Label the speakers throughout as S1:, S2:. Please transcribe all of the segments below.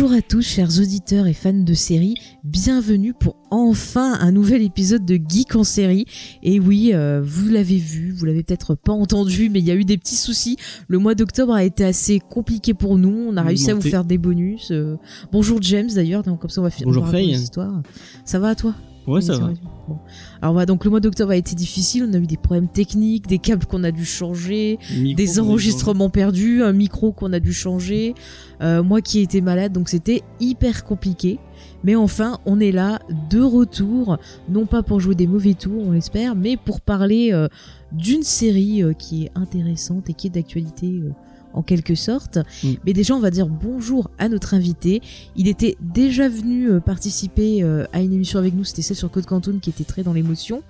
S1: Bonjour à tous, chers auditeurs et fans de séries. Bienvenue pour enfin un nouvel épisode de Geek en série. Et oui, euh, vous l'avez vu, vous l'avez peut-être pas entendu, mais il y a eu des petits soucis. Le mois d'octobre a été assez compliqué pour nous. On a réussi à vous faire des bonus. Euh, bonjour James d'ailleurs, donc comme ça on va finir
S2: Bonjour Faye.
S1: histoire. Ça va à toi?
S2: Ouais, ça va.
S1: Bon. Alors voilà, donc le mois d'octobre a été difficile. On a eu des problèmes techniques, des câbles qu'on a dû changer,
S2: Micro,
S1: des enregistrements perdus, un micro qu'on a dû changer, euh, moi qui ai été malade, donc c'était hyper compliqué. Mais enfin, on est là, de retour, non pas pour jouer des mauvais tours, on l'espère, mais pour parler euh, d'une série euh, qui est intéressante et qui est d'actualité euh, en quelque sorte.
S2: Mm.
S1: Mais déjà, on va dire bonjour à notre invité. Il était déjà venu euh, participer euh, à une émission avec nous, c'était celle sur Code Quantum qui était très dans l'émotion.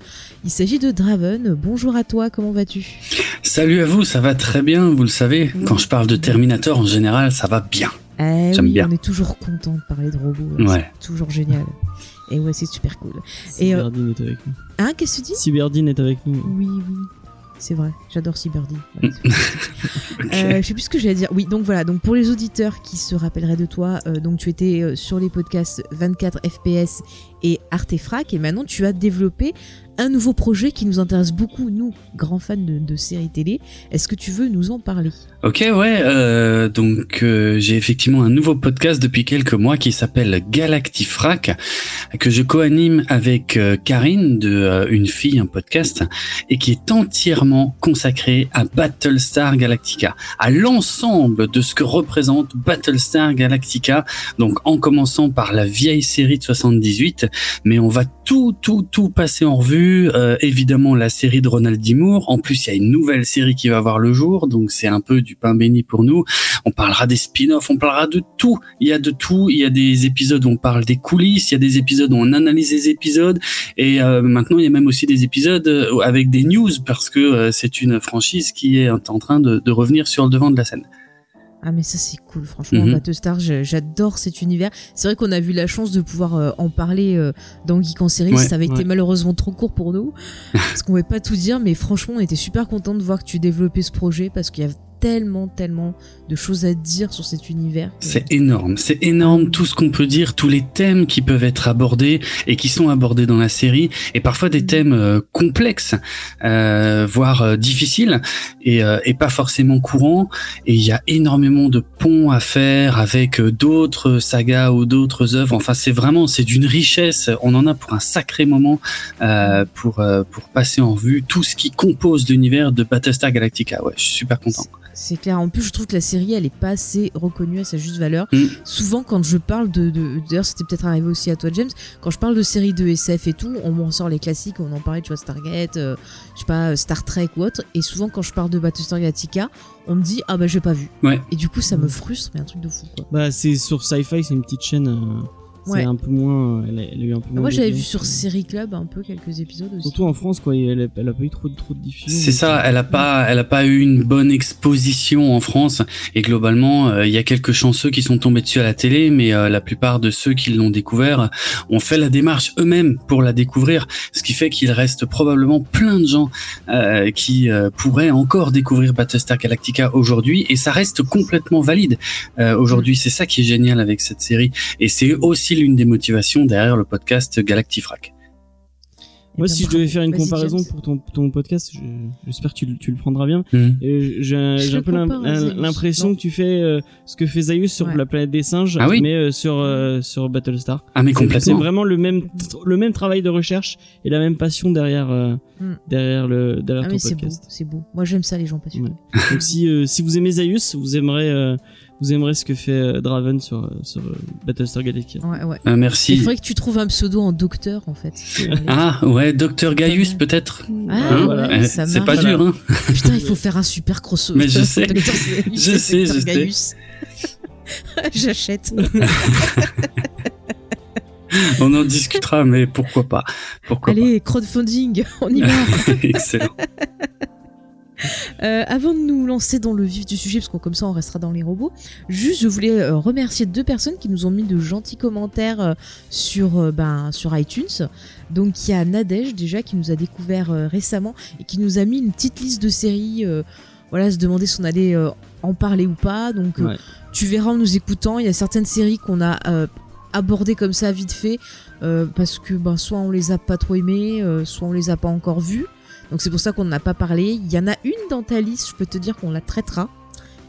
S1: Il s'agit de Draven. Bonjour à toi, comment vas-tu?
S3: Salut à vous, ça va très bien, vous le savez.
S1: Oui.
S3: Quand je parle de Terminator en général, ça va bien.
S1: Eh
S3: J'aime
S1: oui,
S3: bien.
S1: on est toujours content de parler de robots.
S3: Ouais.
S1: C'est toujours génial. Et ouais, c'est super cool. Et, euh,
S2: Cyberdine est avec nous.
S1: Hein, qu'est-ce que tu dis?
S2: Cyberdine est avec nous.
S1: Oui, oui. C'est vrai, j'adore Cyberdy. Ouais, vrai. Euh, je sais plus ce que j'allais dire. Oui, donc voilà. Donc pour les auditeurs qui se rappelleraient de toi, euh, donc tu étais euh, sur les podcasts 24 FPS et Artefrac, et maintenant tu as développé un nouveau projet qui nous intéresse beaucoup, nous, grands fans de, séries télé. Est-ce que tu veux nous en parler?
S3: Ok, ouais. euh, donc euh, j'ai effectivement un nouveau podcast depuis quelques mois qui s'appelle Galactifrac, que je co-anime avec euh, Karine de Une fille, un podcast, et qui est entièrement consacré à Battlestar Galactica, à l'ensemble de ce que représente Battlestar Galactica. Donc en commençant par la vieille série de 78, mais on va tout, tout, tout passer en revue. Euh, évidemment, la série de Ronald D. Moore. En plus, il y a une nouvelle série qui va voir le jour, donc c'est un peu du pain béni pour nous. On parlera des spin-offs, on parlera de tout. Il y a de tout. Il y a des épisodes où on parle des coulisses, il y a des épisodes où on analyse les épisodes, et euh, maintenant il y a même aussi des épisodes euh, avec des news parce que euh, c'est une franchise qui est en train de, de revenir sur le devant de la scène.
S1: Ah mais ça c'est cool, franchement,
S3: Mhm.
S1: Battlestar, je- j'adore cet univers. C'est vrai qu'on a eu la chance de pouvoir euh, en parler euh, dans Geek en série,
S3: Ouais,
S1: ça avait été malheureusement trop court pour nous, parce qu'on pouvait pas tout dire, mais franchement on était super content de voir que tu développais ce projet, parce qu'il y a tellement, tellement de choses à dire sur cet univers.
S3: C'est énorme, c'est énorme tout ce qu'on peut dire, tous les thèmes qui peuvent être abordés et qui sont abordés dans la série, et parfois des thèmes euh, complexes, euh, voire euh, difficiles, et, et pas forcément courants. Et il y a énormément de ponts à faire avec d'autres sagas ou d'autres œuvres. Enfin, c'est vraiment, c'est d'une richesse. On en a pour un sacré moment pour pour passer en revue tout ce qui compose l'univers de Battlestar Galactica. Ouais, je suis super content.
S1: C'est clair. En plus, je trouve que la série, elle est pas assez reconnue à sa juste valeur.
S3: Mm.
S1: Souvent, quand je parle de, de- d'ailleurs, c'était peut-être arrivé aussi à toi, James. Quand je parle de séries de SF et tout, on m'en sort les classiques. On en parlait, tu vois, Stargate, euh, je sais pas, Star Trek ou autre. Et souvent, quand je parle de Battlestar Galactica, on me dit ah bah j'ai pas vu.
S3: Ouais.
S1: Et du coup, ça me frustre, mais un truc de fou quoi.
S2: Bah, c'est sur Sci-Fi, c'est une petite chaîne. euh,
S1: Ouais.
S2: C'est un peu moins. Elle a, elle a eu un peu moins.
S1: Moi, j'avais vu sur Série Club un peu quelques épisodes aussi.
S2: Surtout en France, quoi. Elle a, elle a pas eu trop, de- trop de diffusion.
S3: C'est ça,
S2: euh,
S3: elle a pas, elle a pas eu une bonne exposition en France et globalement, euh, il y a quelques chanceux qui sont tombés dessus à la télé, mais euh, la plupart de ceux qui l'ont découvert ont fait la démarche eux-mêmes pour la découvrir, ce qui fait qu'il reste probablement plein de gens euh, qui euh, pourraient encore découvrir Battlestar Galactica aujourd'hui et ça reste complètement valide euh, aujourd'hui. C'est ça qui est génial avec cette série et c'est aussi l'une des motivations derrière le podcast Galactifrac.
S1: Eh
S2: Moi,
S1: bien,
S2: si je
S1: bravo.
S2: devais faire une comparaison pour ton, ton podcast, je- j'espère que tu, le- tu le prendras bien.
S3: Mhm.
S2: J'ai
S1: Je
S2: un peu l'impression que tu fais euh, ce que fait Zaius sur
S1: Ouais.
S2: la planète des singes,
S3: Ah oui
S2: mais euh, sur, euh, sur Battlestar.
S3: Ah mais
S2: C'est- C'est
S3: complètement.
S2: vraiment le même, le même travail de recherche et la même passion derrière, euh,
S1: Mm.
S2: derrière, le, derrière
S1: Ah
S2: ton
S1: mais c'est beau,
S2: podcast.
S1: c'est beau. Moi, j'aime ça les gens passionnés.
S2: Donc si, euh, si vous aimez Zaius, vous aimerez, euh, vous aimerez ce que fait euh, Draven sur, euh, sur euh, Battlestar Galactica.
S1: Ouais, ouais.
S3: Ah,
S1: Il
S3: merci.
S1: faudrait que tu trouves un pseudo en docteur en fait.
S3: Ah ouais, Docteur Gaius peut-être.
S1: Ah,
S3: Hein
S2: voilà.
S1: ouais,
S3: Eh,
S1: ça
S3: c'est pas dur, hein.
S1: Putain, il faut faire un super crossover.
S3: Mais je sais,
S1: Docteur
S3: je sais, je sais.
S1: Gaius. J'achète.
S3: On en discutera, mais pourquoi pas Pourquoi
S1: Allez, crowdfunding, on y va.
S3: Excellent.
S1: Euh, avant de nous lancer dans le vif du sujet, parce que comme ça on restera dans les robots, juste je voulais euh, remercier deux personnes qui nous ont mis de gentils commentaires euh, sur, ben, sur iTunes. Donc il y a Nadège déjà qui nous a découvert récemment et qui nous a mis une petite liste de séries. voilà, se demander si on allait en parler ou pas. Donc
S2: Ouais.
S1: tu verras en nous écoutant, il y a certaines séries qu'on a abordées comme ça vite fait parce que ben, soit on les a pas trop aimées, soit on les a pas encore vues. Donc c'est pour ça qu'on n'en a pas parlé. Il y en a une dans ta liste, je peux te dire qu'on la traitera.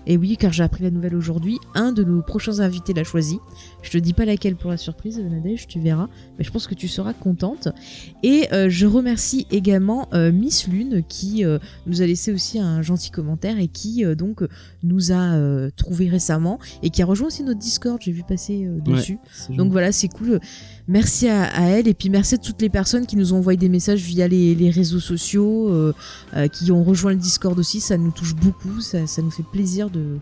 S1: Et oui, car j'ai appris la nouvelle aujourd'hui, un de nos prochains invités l'a choisi. Je te dis pas laquelle pour la surprise, Nadège, tu verras, mais je pense que tu seras contente. Et euh, je remercie également euh, Miss Lune qui euh, nous a laissé aussi un gentil commentaire et qui donc nous a trouvé récemment et qui a rejoint aussi notre Discord, j'ai vu passer
S2: Ouais,
S1: dessus. Donc voilà, c'est cool. Merci à, à elle et puis merci à toutes les personnes qui nous ont envoyé des messages via les, les réseaux sociaux, euh, euh, qui ont rejoint le Discord aussi. Ça nous touche beaucoup, ça, ça nous fait plaisir de,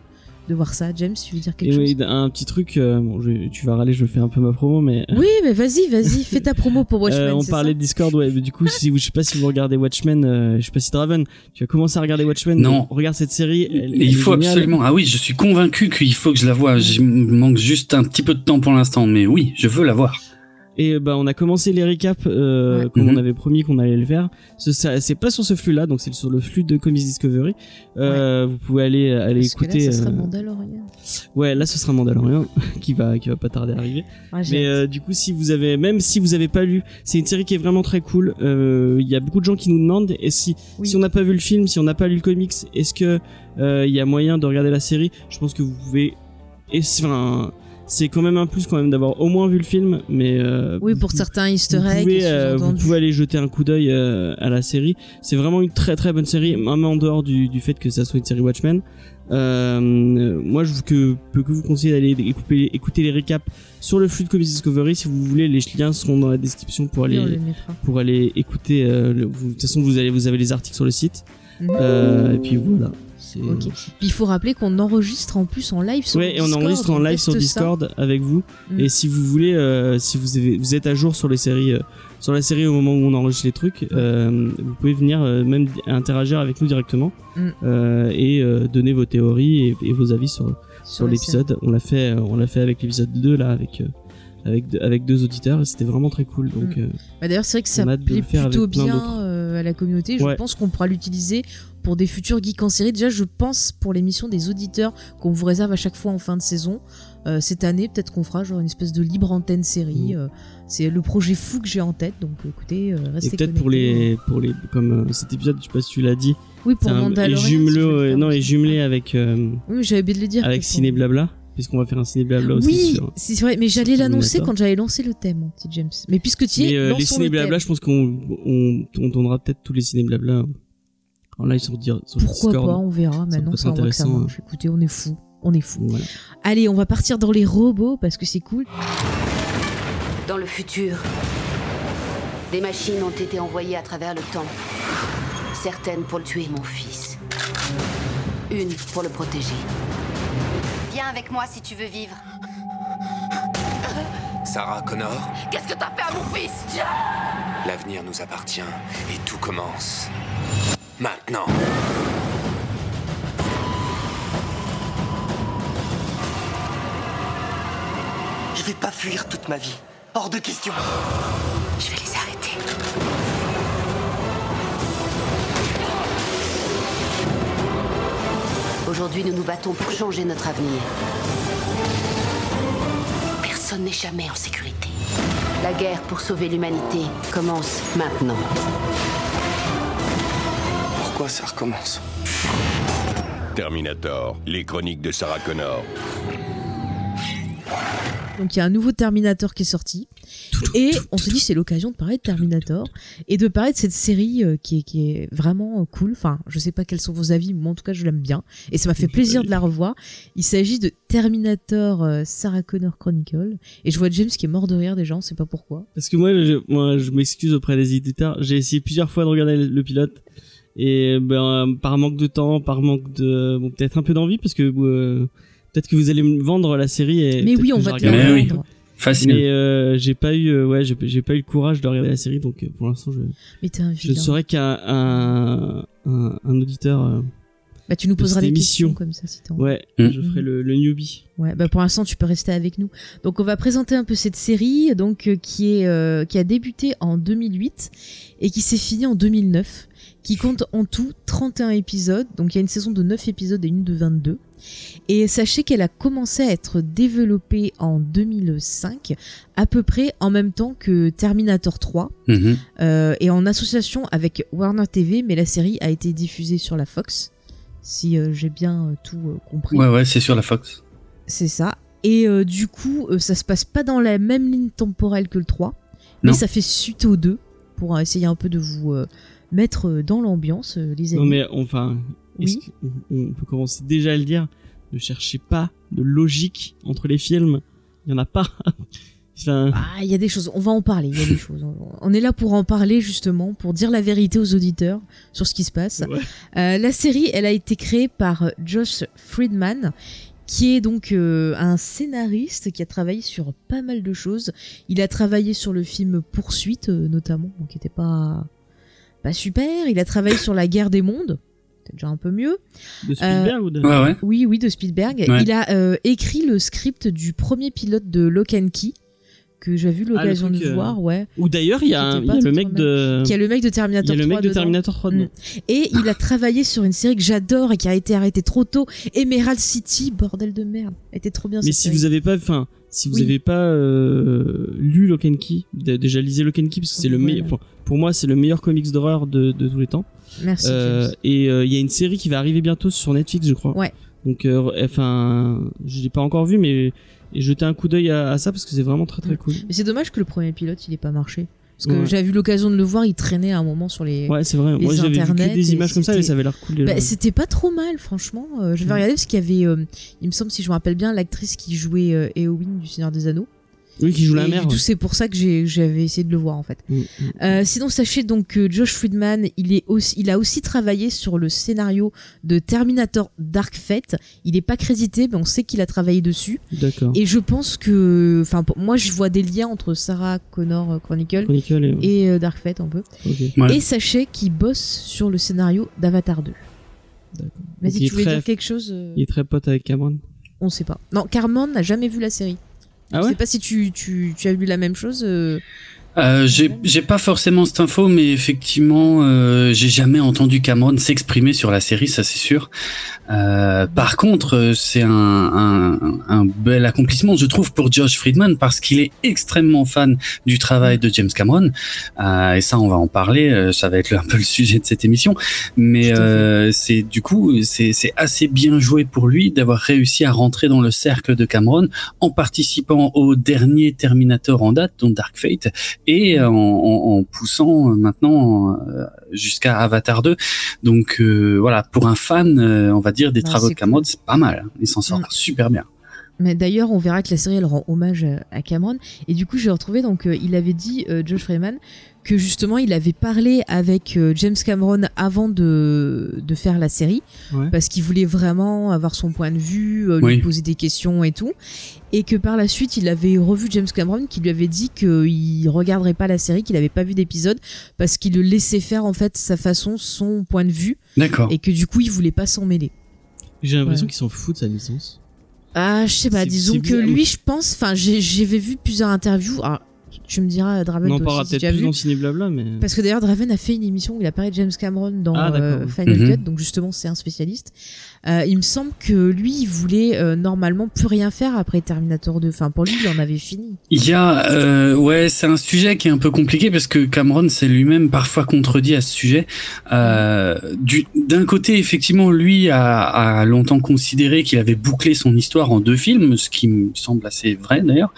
S1: de voir ça. James, tu veux dire quelque
S2: Et
S1: chose?
S2: oui, un petit truc, euh, bon, je- tu vas râler, je fais un peu ma promo, mais
S1: Oui, mais vas-y, vas-y, fais ta promo pour Watchmen.
S2: Euh, on parlait
S1: ça
S2: de Discord, ouais. mais du coup, si vous, je sais pas si vous regardez Watchmen, euh, je sais pas si Draven, tu as commencé à regarder Watchmen.
S3: Non.
S2: Regarde cette série. elle-
S3: Et
S2: elle
S3: il faut
S2: géniale.
S3: absolument. Ah oui, je suis convaincu qu'il faut que je la voie. Il me manque juste un petit peu de temps pour l'instant, mais oui, je veux la voir.
S2: Et bah, on a commencé les récaps, euh,
S1: Ouais.
S2: comme
S3: Mhm.
S2: on avait promis qu'on allait le faire. Ce- ça- C'est pas sur ce flux-là, donc c'est sur le flux de Comics Discovery. Euh, Vous pouvez aller, aller
S1: Parce que
S2: écouter.
S1: là, ça sera
S2: euh,
S1: Mandalorian.
S2: Ouais, là, ce sera Mandalorian qui va, qui va pas tarder à arriver.
S1: Ah,
S2: Mais euh, du coup, si vous avez, même si vous avez pas lu, c'est une série qui est vraiment très cool. Euh, Il y a beaucoup de gens qui nous demandent, et si,
S1: Oui.
S2: si on n'a pas vu le film, si on n'a pas lu le comics, est-ce que euh, il y a moyen de regarder la série? Je pense que vous pouvez. Et enfin, c'est quand même un plus quand même d'avoir au moins vu le film, mais euh,
S1: Oui,
S2: vous-
S1: pour certains Easter
S2: vous
S1: eggs.
S2: pouvez, euh, vous
S1: sous-entendus.
S2: pouvez aller jeter un coup d'œil euh, à la série. C'est vraiment une très très bonne série, même en dehors du, du fait que ça soit une série Watchmen. Euh, moi, je vous- que, peux que vous conseiller d'aller écouter, écouter les récaps sur le flux de Comics Discovery. Si vous voulez, les liens seront dans la description pour aller pour aller écouter. euh, le- vous- de toute façon, vous allez vous avez les articles sur le site.
S1: Mhm.
S2: Euh, et puis voilà.
S1: Puis il faut rappeler qu'on enregistre en plus en live sur
S2: Ouais, et
S1: Discord.
S2: on enregistre en live sur
S1: ça.
S2: Discord avec vous.
S1: Mm.
S2: Et si vous voulez, euh, si vous, avez, vous êtes à jour sur les séries, euh, sur la série au moment où on enregistre les trucs, euh, vous pouvez venir même interagir avec nous directement
S1: Mm.
S2: et donner vos théories et, et vos avis sur, l'épisode. On l'a fait, on l'a fait avec l'épisode 2 là, avec avec deux- avec deux auditeurs et c'était vraiment très cool. Donc
S1: Mm. Bah D'ailleurs, c'est vrai que ça plaît plutôt bien à la communauté. Je
S2: Ouais.
S1: pense qu'on pourra l'utiliser pour des futurs geeks en série. Déjà, je pense pour l'émission des auditeurs qu'on vous réserve à chaque fois en fin de saison. Euh, cette année, peut-être qu'on fera genre une espèce de libre antenne série.
S2: Mm.
S1: Euh, c'est le projet fou que j'ai en tête. Donc, écoutez, euh,
S2: et
S1: restez
S2: peut-être pour les pour les comme euh, cet épisode, je sais pas si tu l'as dit,
S1: Oui, pour
S2: c'est un-
S1: Mandalorian.
S2: et jumelé, non et jumelé avec
S1: Oui, j'avais oublié de le dire.
S2: avec Ciné Blabla, puisqu'on va faire un Ciné Blabla aussi
S1: Oui, c'est vrai, mais j'allais l'annoncer quand j'avais lancé le thème, mon petit James. Mais puisque tu y es,
S2: euh, les
S1: lançons
S2: ciné
S1: le
S2: blabla,
S1: thème.
S2: je pense qu'on on, on donnera peut-être tous les ciné blabla en live sur, sur le
S1: Pourquoi
S2: Discord.
S1: pas, on verra. Maintenant, ça, ça
S2: intéressant,
S1: marche. Écoutez, on est fou. On est fou.
S2: Voilà.
S1: Allez, on va partir dans les robots parce que c'est cool.
S4: Dans le futur, des machines ont été envoyées à travers le temps. Certaines pour tuer mon fils. Une pour le protéger.
S5: Viens avec moi si tu veux vivre.
S6: Sarah Connor,
S5: Qu'est-ce que t'as fait à mon fils?
S6: l'avenir nous appartient et tout commence maintenant.
S7: Je vais pas fuir toute ma vie. Hors de question.
S4: Je vais les Aujourd'hui, nous nous battons pour changer notre avenir. Personne n'est jamais en sécurité. La guerre pour sauver l'humanité commence maintenant.
S7: Pourquoi ça recommence
S8: Terminator, les chroniques de Sarah Connor.
S1: Donc il y a un nouveau Terminator qui est sorti. Et on se dit c'est l'occasion de parler de Terminator et de parler de cette série euh, qui, est, qui est vraiment euh, cool. Enfin, je sais pas quels sont vos avis, mais moi en tout cas je l'aime bien. Et ça m'a fait plaisir de la revoir. Il s'agit de Terminator euh, Sarah Connor Chronicle. Et je vois James qui est mort de rire déjà, on sait pas pourquoi.
S2: Parce que moi, je, moi, je m'excuse auprès des éditeurs. J'ai essayé plusieurs fois de regarder le, pilote. Et ben, par manque de temps, par manque de, bon, peut-être un peu d'envie, parce que euh, peut-être que vous allez me vendre la série et
S1: Mais oui, on va te la
S3: oui. Facile.
S2: Mais euh, j'ai pas eu, euh, ouais, j'ai pas eu le courage de regarder la série, donc euh, pour l'instant, je,
S1: Mais t'es un
S2: je ne saurais qu'un un, un, un auditeur. euh,
S1: Bah, tu nous poseras des
S2: émission.
S1: questions comme ça si envie.
S2: ouais,
S3: Mm.
S2: je ferai le, le newbie.
S1: Ouais, bah pour l'instant tu peux rester avec nous. Donc on va présenter un peu cette série donc euh, qui est euh, qui a débuté en 2008 et qui s'est finie en 2009, qui compte en tout 31 épisodes. Donc il y a une saison de 9 épisodes et une de 22. Et sachez qu'elle a commencé à être développée en 2005, à peu près en même temps que Terminator 3,
S3: Mhm.
S1: euh, et en association avec Warner TV, mais la série a été diffusée sur la Fox, si euh, j'ai bien euh, tout compris.
S3: Ouais, ouais, c'est sur la Fox.
S1: C'est ça. Et du coup, ça se passe pas dans la même ligne temporelle que le 3, mais ça fait suite au 2 pour essayer un peu de vous mettre euh, dans l'ambiance, euh, les amis.
S2: Non mais enfin,
S1: Oui.
S2: on peut commencer déjà à le dire? Ne cherchez pas de logique entre les films. Il y en a pas. enfin,
S1: Ah, il y a des choses, on va en parler, il y a des choses. On est là pour en parler justement, pour dire la vérité aux auditeurs sur ce qui se passe.
S2: ouais.
S1: Euh, la série, elle a été créée par Josh Friedman, qui est donc euh, un scénariste qui a travaillé sur pas mal de choses. Il a travaillé sur le film Poursuite, euh, notamment, donc qui était pas pas super. Il a travaillé sur La Guerre des Mondes, c'est déjà un peu mieux.
S2: de Spielberg ou de
S3: Ouais, ouais.
S1: Oui, oui, de Spielberg.
S3: Ouais.
S1: Il a euh, écrit le script du premier pilote de Lock and Key que j'avais eu l'occasion
S2: truc,
S1: de
S2: euh,
S1: voir, ouais.
S2: Ou d'ailleurs, il y a, le mec de.
S1: Qui a le mec de
S2: Il y
S1: Terminator
S2: a le
S1: 3
S2: mec de
S1: dedans.
S2: Terminator 3 dedans.
S1: Et il a travaillé sur une série que j'adore et qui a été arrêtée trop tôt, Emerald City, bordel de merde. Elle était trop bien
S2: Mais
S1: cette
S2: si
S1: série.
S2: vous avez pas, enfin, si vous
S1: Oui.
S2: avez pas euh, lu Lock and Key, déjà lisez Lock and Key parce que c'est le meilleur. pour moi, c'est le meilleur comics d'horreur de, de tous les temps.
S1: Merci.
S2: Euh, et euh, il y a une série qui va arriver bientôt sur Netflix, je crois.
S1: Ouais.
S2: Donc, euh, enfin, je l'ai pas encore vu, mais et jeter un coup d'œil à, à ça parce que c'est vraiment très très
S1: Mm.
S2: cool.
S1: Mais c'est dommage que le premier pilote il ait pas marché. Parce que
S2: Ouais.
S1: j'avais eu l'occasion de le voir, il traînait à un moment sur les.
S2: Ouais, c'est vrai.
S1: les
S2: Moi, j'avais vu que des
S1: et
S2: images comme ça,
S1: c'était-
S2: ça avait l'air cool.
S1: Bah, c'était pas trop mal, franchement. Euh, je vais
S2: Mm.
S1: regarder parce qu'il y avait, euh, il me semble, si je me rappelle bien, l'actrice qui jouait euh, Éowyn du Seigneur des Anneaux.
S2: Oui, qui joue la mère.
S1: du tout,
S2: ouais.
S1: c'est pour ça que j'avais essayé de le voir en fait.
S2: Mm, mm.
S1: Euh, sinon, sachez donc que Josh Friedman, il, est aussi, il a aussi travaillé sur le scénario de Terminator Dark Fate. Il est pas crédité, mais on sait qu'il a travaillé dessus.
S2: D'accord.
S1: Et je pense que, enfin, moi, je vois des liens entre Sarah Connor euh, Chronicle
S2: Chronicle et.
S1: et euh, Dark Fate un peu.
S2: ok.
S3: Ouais.
S1: Et sachez qu'il bosse sur le scénario d'Avatar 2.
S2: D'accord.
S1: Mais
S2: Donc,
S1: si
S2: il
S1: tu voulais
S2: très-
S1: dire quelque chose, euh,
S2: Il est très pote avec Cameron?
S1: on sait pas. Non, Carmen n'a jamais vu la série.
S2: Ah
S1: je
S2: ouais
S1: sais pas si tu, tu, tu as lu la même chose. euh,
S3: Euh, j'ai pas forcément cette info, mais effectivement, euh, j'ai jamais entendu Cameron s'exprimer sur la série, ça c'est sûr. Euh, par contre, euh, c'est un, un, un bel accomplissement, je trouve, pour Josh Friedman, parce qu'il est extrêmement fan du travail de James Cameron. Euh, et ça, on va en parler. euh, Ça va être un peu le sujet de cette émission. Mais euh, c'est du coup, c'est assez bien joué pour lui d'avoir réussi à rentrer dans le cercle de Cameron en participant au dernier Terminator en date, dont Dark Fate, et en, en- en poussant euh, maintenant euh, jusqu'à Avatar 2. Donc euh, voilà, pour un fan, euh, on va dire des
S1: Ah,
S3: travaux de Cameron, c'est pas mal. Il s'en sort
S1: Mm.
S3: super bien.
S1: Mais d'ailleurs, on verra que la série elle rend hommage à- à Cameron. Et du coup, j'ai retrouvé donc euh, il avait dit euh, Josh Freeman que justement il avait parlé avec euh, James Cameron avant de de faire la série
S2: Ouais.
S1: parce qu'il voulait vraiment avoir son point de vue, euh, lui
S3: Oui.
S1: poser des questions et tout. Et que par la suite, il avait revu James Cameron qui lui avait dit qu'il regarderait pas la série, qu'il avait pas vu d'épisode parce qu'il le laissait faire en fait sa façon, son point de vue
S3: D'accord.
S1: et que du coup il voulait pas s'en mêler.
S2: J'ai l'impression
S1: Ouais.
S2: qu'ils s'en foutent de sa licence.
S1: Ah, je sais pas,
S2: C'est-
S1: disons que lui, je pense, enfin, j'ai- j'avais vu plusieurs interviews. Alors, tu me diras, Draven,
S2: On en parlera
S1: aussi, si tu
S2: peut-être
S1: as
S2: plus
S1: vu.
S2: dans Ciné Blabla, mais.
S1: Parce que d'ailleurs, Draven a fait une émission où il apparaît James Cameron dans
S2: Ah,
S1: euh. Final
S3: Mhm.
S1: Cut, donc justement, c'est un spécialiste. Euh, il me semble que lui, il voulait euh, normalement plus rien faire après Terminator 2. Enfin, pour lui, il en avait fini.
S3: Il y a, euh, ouais, c'est un sujet qui est un peu compliqué parce que Cameron s'est lui-même parfois contredit à ce sujet. Du- D'un côté, effectivement, lui a, longtemps considéré qu'il avait bouclé son histoire en deux films, ce qui me semble assez vrai d'ailleurs.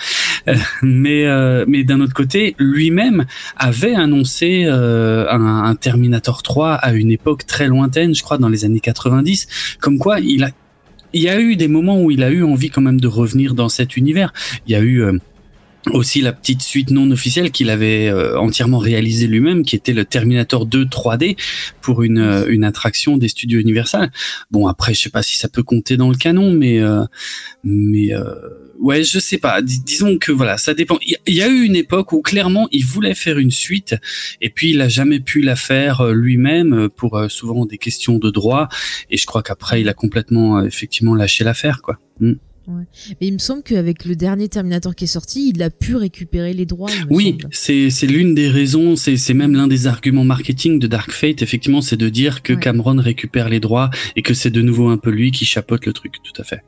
S3: Mais mais d'un autre côté, lui-même avait annoncé un, un Terminator 3 à une époque très lointaine, je crois dans les années 90, comme quoi il a il y a eu des moments où il a eu envie quand même de revenir dans cet univers. Il y a eu euh, aussi la petite suite non officielle qu'il avait euh, entièrement réalisée lui-même, qui était le Terminator 2 3D pour une, euh, une attraction des studios Universal. Bon, après, je sais pas si ça peut compter dans le canon, mais euh, mais euh, ouais, je sais pas. Dis- disons que voilà, ça dépend. Il y- a eu une époque où clairement il voulait faire une suite, et puis il a jamais pu la faire euh, lui-même pour souvent des questions de droit. Et je crois qu'après, il a complètement effectivement lâché l'affaire, quoi. Mm.
S1: Mais il me semble qu'avec le dernier Terminator qui est sorti, il a pu récupérer les droits.
S3: Oui, c'est c'est l'une des raisons, c'est c'est même l'un des arguments marketing de Dark Fate, effectivement, c'est de dire que
S1: Ouais.
S3: Cameron récupère les droits et que c'est de nouveau un peu lui qui chapeaute le truc, tout à fait.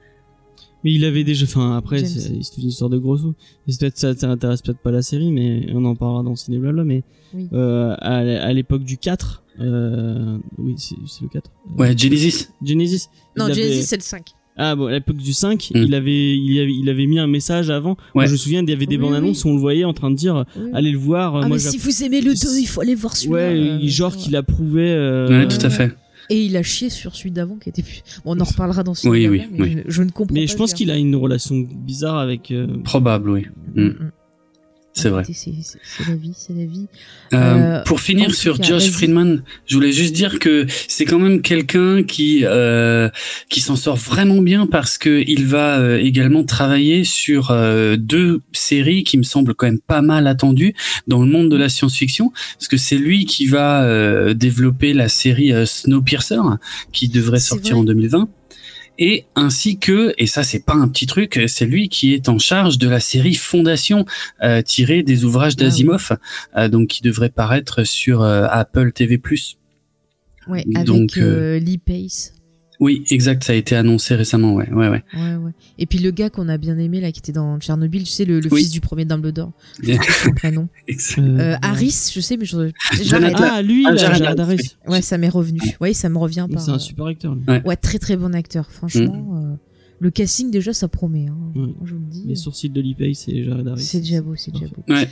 S2: Mais il avait déjà, enfin après, c'est une histoire de gros sous. Peut-être ça t'intéresse peut-être pas la série, mais on en parlera dans Ciné Blabla. Mais
S1: Oui.
S2: euh, à, à l'époque du 4, euh, oui, c'est le 4. Euh,
S3: Ouais, Genesis.
S2: Genesis.
S1: Non,
S2: avait-
S1: Genesis, c'est le 5.
S2: Ah bon, à l'époque du 5,
S3: Mm.
S2: il avait, il avait, il avait mis un message avant. Moi, je me souviens, il y avait des
S1: Oui,
S2: bandes annonces où on le voyait en train de dire,
S1: Oui.
S2: allez le voir.
S1: Ah,
S2: moi,
S1: mais si vous aimez le 2, il faut aller voir celui-là.
S2: Ouais,
S1: Euh,
S2: genre
S1: ouais.
S2: qu'il approuvait. Euh,
S3: Ouais, tout à fait.
S1: Et il a chié sur celui d'avant qui était plus. Bon, on en reparlera dans ce
S3: Oui,
S1: film,
S3: oui,
S1: mais
S3: oui.
S1: Je, je ne comprends
S2: Mais
S1: pas.
S2: je pense qu'il a une relation bizarre avec. euh,
S3: Probable, oui. Mm, C'est vrai.
S1: C'est la vie, c'est la vie.
S3: Euh,
S1: Euh,
S3: pour finir sur Josh. Friedman, je voulais juste dire que c'est quand même quelqu'un qui euh, qui s'en sort vraiment bien parce que il va euh, également travailler sur deux séries qui me semblent quand même pas mal attendues dans le monde de la science-fiction parce que c'est lui qui va développer la série Snowpiercer qui devrait sortir en 2020 et ainsi que, et ça c'est pas un petit truc, c'est lui qui est en charge de la série Fondation euh, tirée des ouvrages
S1: Ah
S3: d'Asimov, euh, donc qui devrait paraître sur euh, Apple TV+.
S1: Ouais, avec
S3: Donc,
S1: euh, Lee Pace.
S3: Oui, exact, ça a été annoncé récemment, ouais, ouais, ouais.
S1: Ouais, ouais. Et puis le gars qu'on a bien aimé là, qui était dans Tchernobyl, tu sais, le, le
S3: Oui.
S1: fils du premier Dumbledore. Je pas son prénom.
S2: Euh,
S1: Euh, Harris, je sais, mais je.
S2: Ah, lui,
S3: Ah,
S2: là,
S3: Jared
S2: Jared
S3: Harris,
S2: Harris.
S1: Ouais, ça m'est revenu. Ouais, ça me revient par.
S2: C'est un
S1: euh,
S2: super acteur. lui.
S1: Ouais, très très bon acteur, franchement. euh, le casting déjà, ça promet. Hein.
S2: Ouais.
S1: Je vous le dis.
S2: Les sourcils de Lee Pace et Jared Harris.
S1: C'est déjà beau, c'est déjà beau.
S3: Ouais.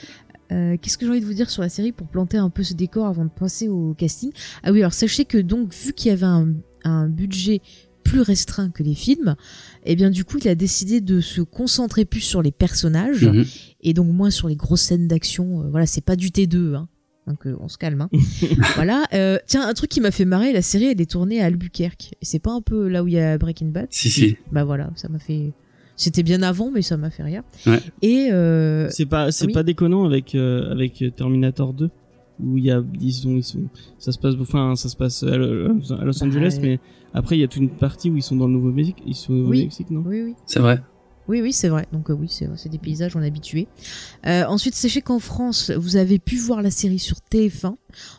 S1: Euh, Qu'est-ce que j'ai envie de vous dire sur la série pour planter un peu ce décor avant de passer au casting? Ah oui, alors sachez que donc vu qu'il y avait un, un budget plus restreint que les films, et bien du coup il a décidé de se concentrer plus sur les personnages
S3: Mhm.
S1: et donc moins sur les grosses scènes d'action. Euh, voilà, c'est pas du T2, hein. Donc euh, on se calme. Hein. voilà. Euh, tiens, un truc qui m'a fait marrer, la série elle est tournée à Albuquerque. Et c'est pas un peu là où il y a Breaking Bad?
S3: Si, si.
S1: Bah voilà, ça m'a fait. C'était bien avant, mais ça m'a fait rire.
S3: Ouais.
S1: Et euh,
S2: C'est pas, c'est
S1: oui.
S2: pas déconnant avec euh, avec Terminator 2 où il y a ils sont, ils sont ça se passe enfin ça se passe à Los à Los Angeles mais après il y a toute une partie où ils sont dans le Nouveau-Mexique ils sont au
S1: Oui.
S2: Nouveau-Mexique non?
S1: Oui, oui.
S3: C'est vrai.
S1: Oui, oui, c'est vrai. Donc euh, oui, c'est c'est des paysages, on est habitué. Euh, ensuite, sachez qu'en France, vous avez pu voir la série sur TF1.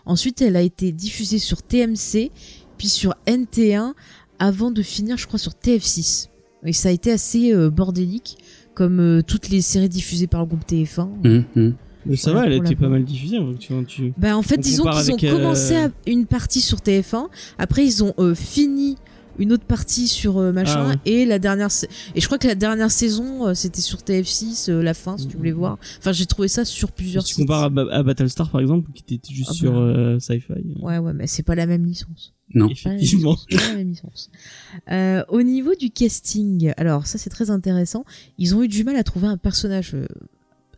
S1: Ensuite, elle a été diffusée sur TMC, puis sur NT1, avant de finir, je crois, sur TF6. Et ça a été assez euh, bordélique, comme euh, toutes les séries diffusées par le groupe TF1.
S3: Mhm, mhm.
S2: Mais ça
S1: Voilà,
S2: va elle
S1: la
S2: était pas mal diffusée hein, tu tu
S1: Bah, en fait,
S2: On
S1: disons qu'ils ont
S2: euh,
S1: commencé à une partie sur TF1, après ils ont euh, fini une autre partie sur euh, machin,
S2: Ah ouais.
S1: et la dernière et je crois que la dernière saison euh, c'était sur TF6 euh, la fin si tu voulais voir. Enfin, j'ai trouvé ça sur plusieurs.
S2: si tu
S1: sites.
S2: compares à, Ba- à Battlestar par exemple qui était juste
S1: Ah
S2: sur
S1: bah.
S2: euh, Sci-Fi
S1: Ouais, ouais, mais c'est pas la même licence.
S3: Non.
S2: Effectivement
S1: c'est pas la même licence. Euh, au niveau du casting, alors ça c'est très intéressant. Ils ont eu du mal à trouver un personnage, euh,